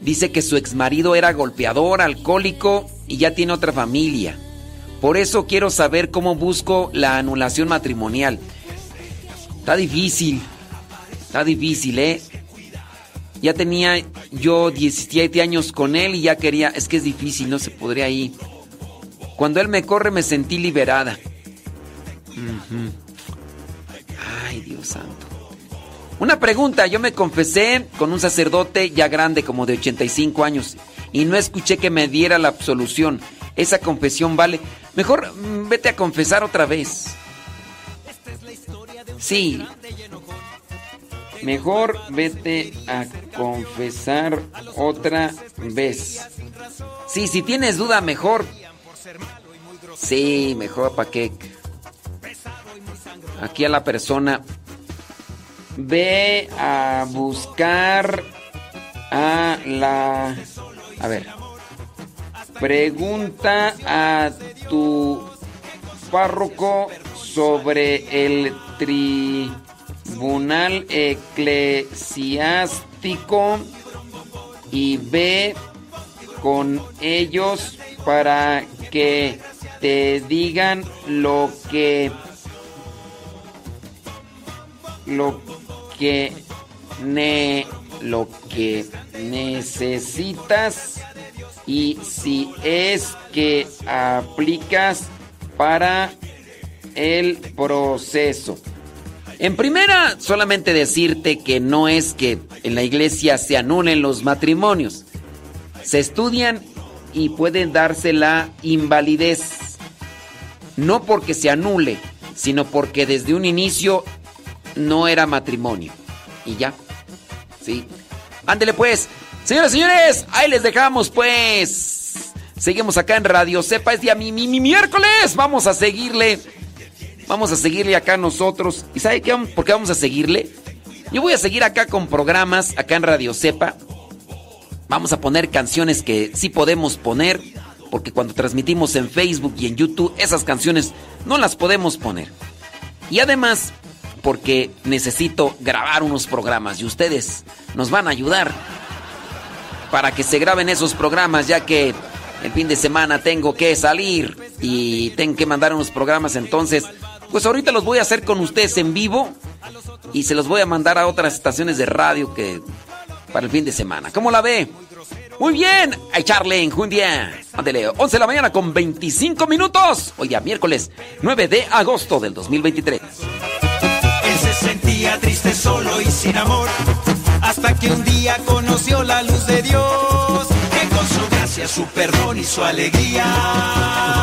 dice que su exmarido era golpeador, alcohólico y ya tiene otra familia. Por eso quiero saber cómo busco la anulación matrimonial. Está difícil. Está difícil, ¿eh? Ya tenía yo 17 años con él y ya quería... Es que es difícil, no se podría ir. Cuando él me corre me sentí liberada. Ay, Dios santo. Una pregunta, yo me confesé con un sacerdote ya grande, como de 85 años, y no escuché que me diera la absolución. Esa confesión vale. Mejor mm, vete a confesar otra vez. Sí. Mejor vete a confesar otra vez. Sí, si tienes duda, mejor. Sí, mejor para que aquí a la persona. Ve a buscar a la a ver. Pregunta a tu párroco sobre el tribunal eclesiástico y ve con ellos para que te digan lo que lo que ne lo que necesitas y si es que aplicas para el proceso. En primera, solamente decirte que no es que en la iglesia se anulen los matrimonios. Se estudian y pueden darse la invalidez. No porque se anule, sino porque desde un inicio no era matrimonio. Y ya. Sí. Ándele pues. Señoras y señores, ahí les dejamos pues. Seguimos acá en Radio Sepa, es día mi, mi, mi miércoles. Vamos a seguirle. Vamos a seguirle acá nosotros. ¿Y sabe qué? por qué vamos a seguirle? Yo voy a seguir acá con programas, acá en Radio Sepa. Vamos a poner canciones que sí podemos poner, porque cuando transmitimos en Facebook y en YouTube, esas canciones no las podemos poner. Y además, porque necesito grabar unos programas y ustedes nos van a ayudar para que se graben esos programas, ya que el fin de semana tengo que salir y tengo que mandar unos programas, entonces, pues ahorita los voy a hacer con ustedes en vivo y se los voy a mandar a otras estaciones de radio que para el fin de semana. ¿Cómo la ve? Muy bien, a echarle en Jundia. Ándele, 11 de la mañana con 25 minutos. Hoy día miércoles 9 de agosto del 2023. Él se sentía triste, solo y sin amor, hasta que un día conoció la luz de Dios, que con su gracia, su perdón y su alegría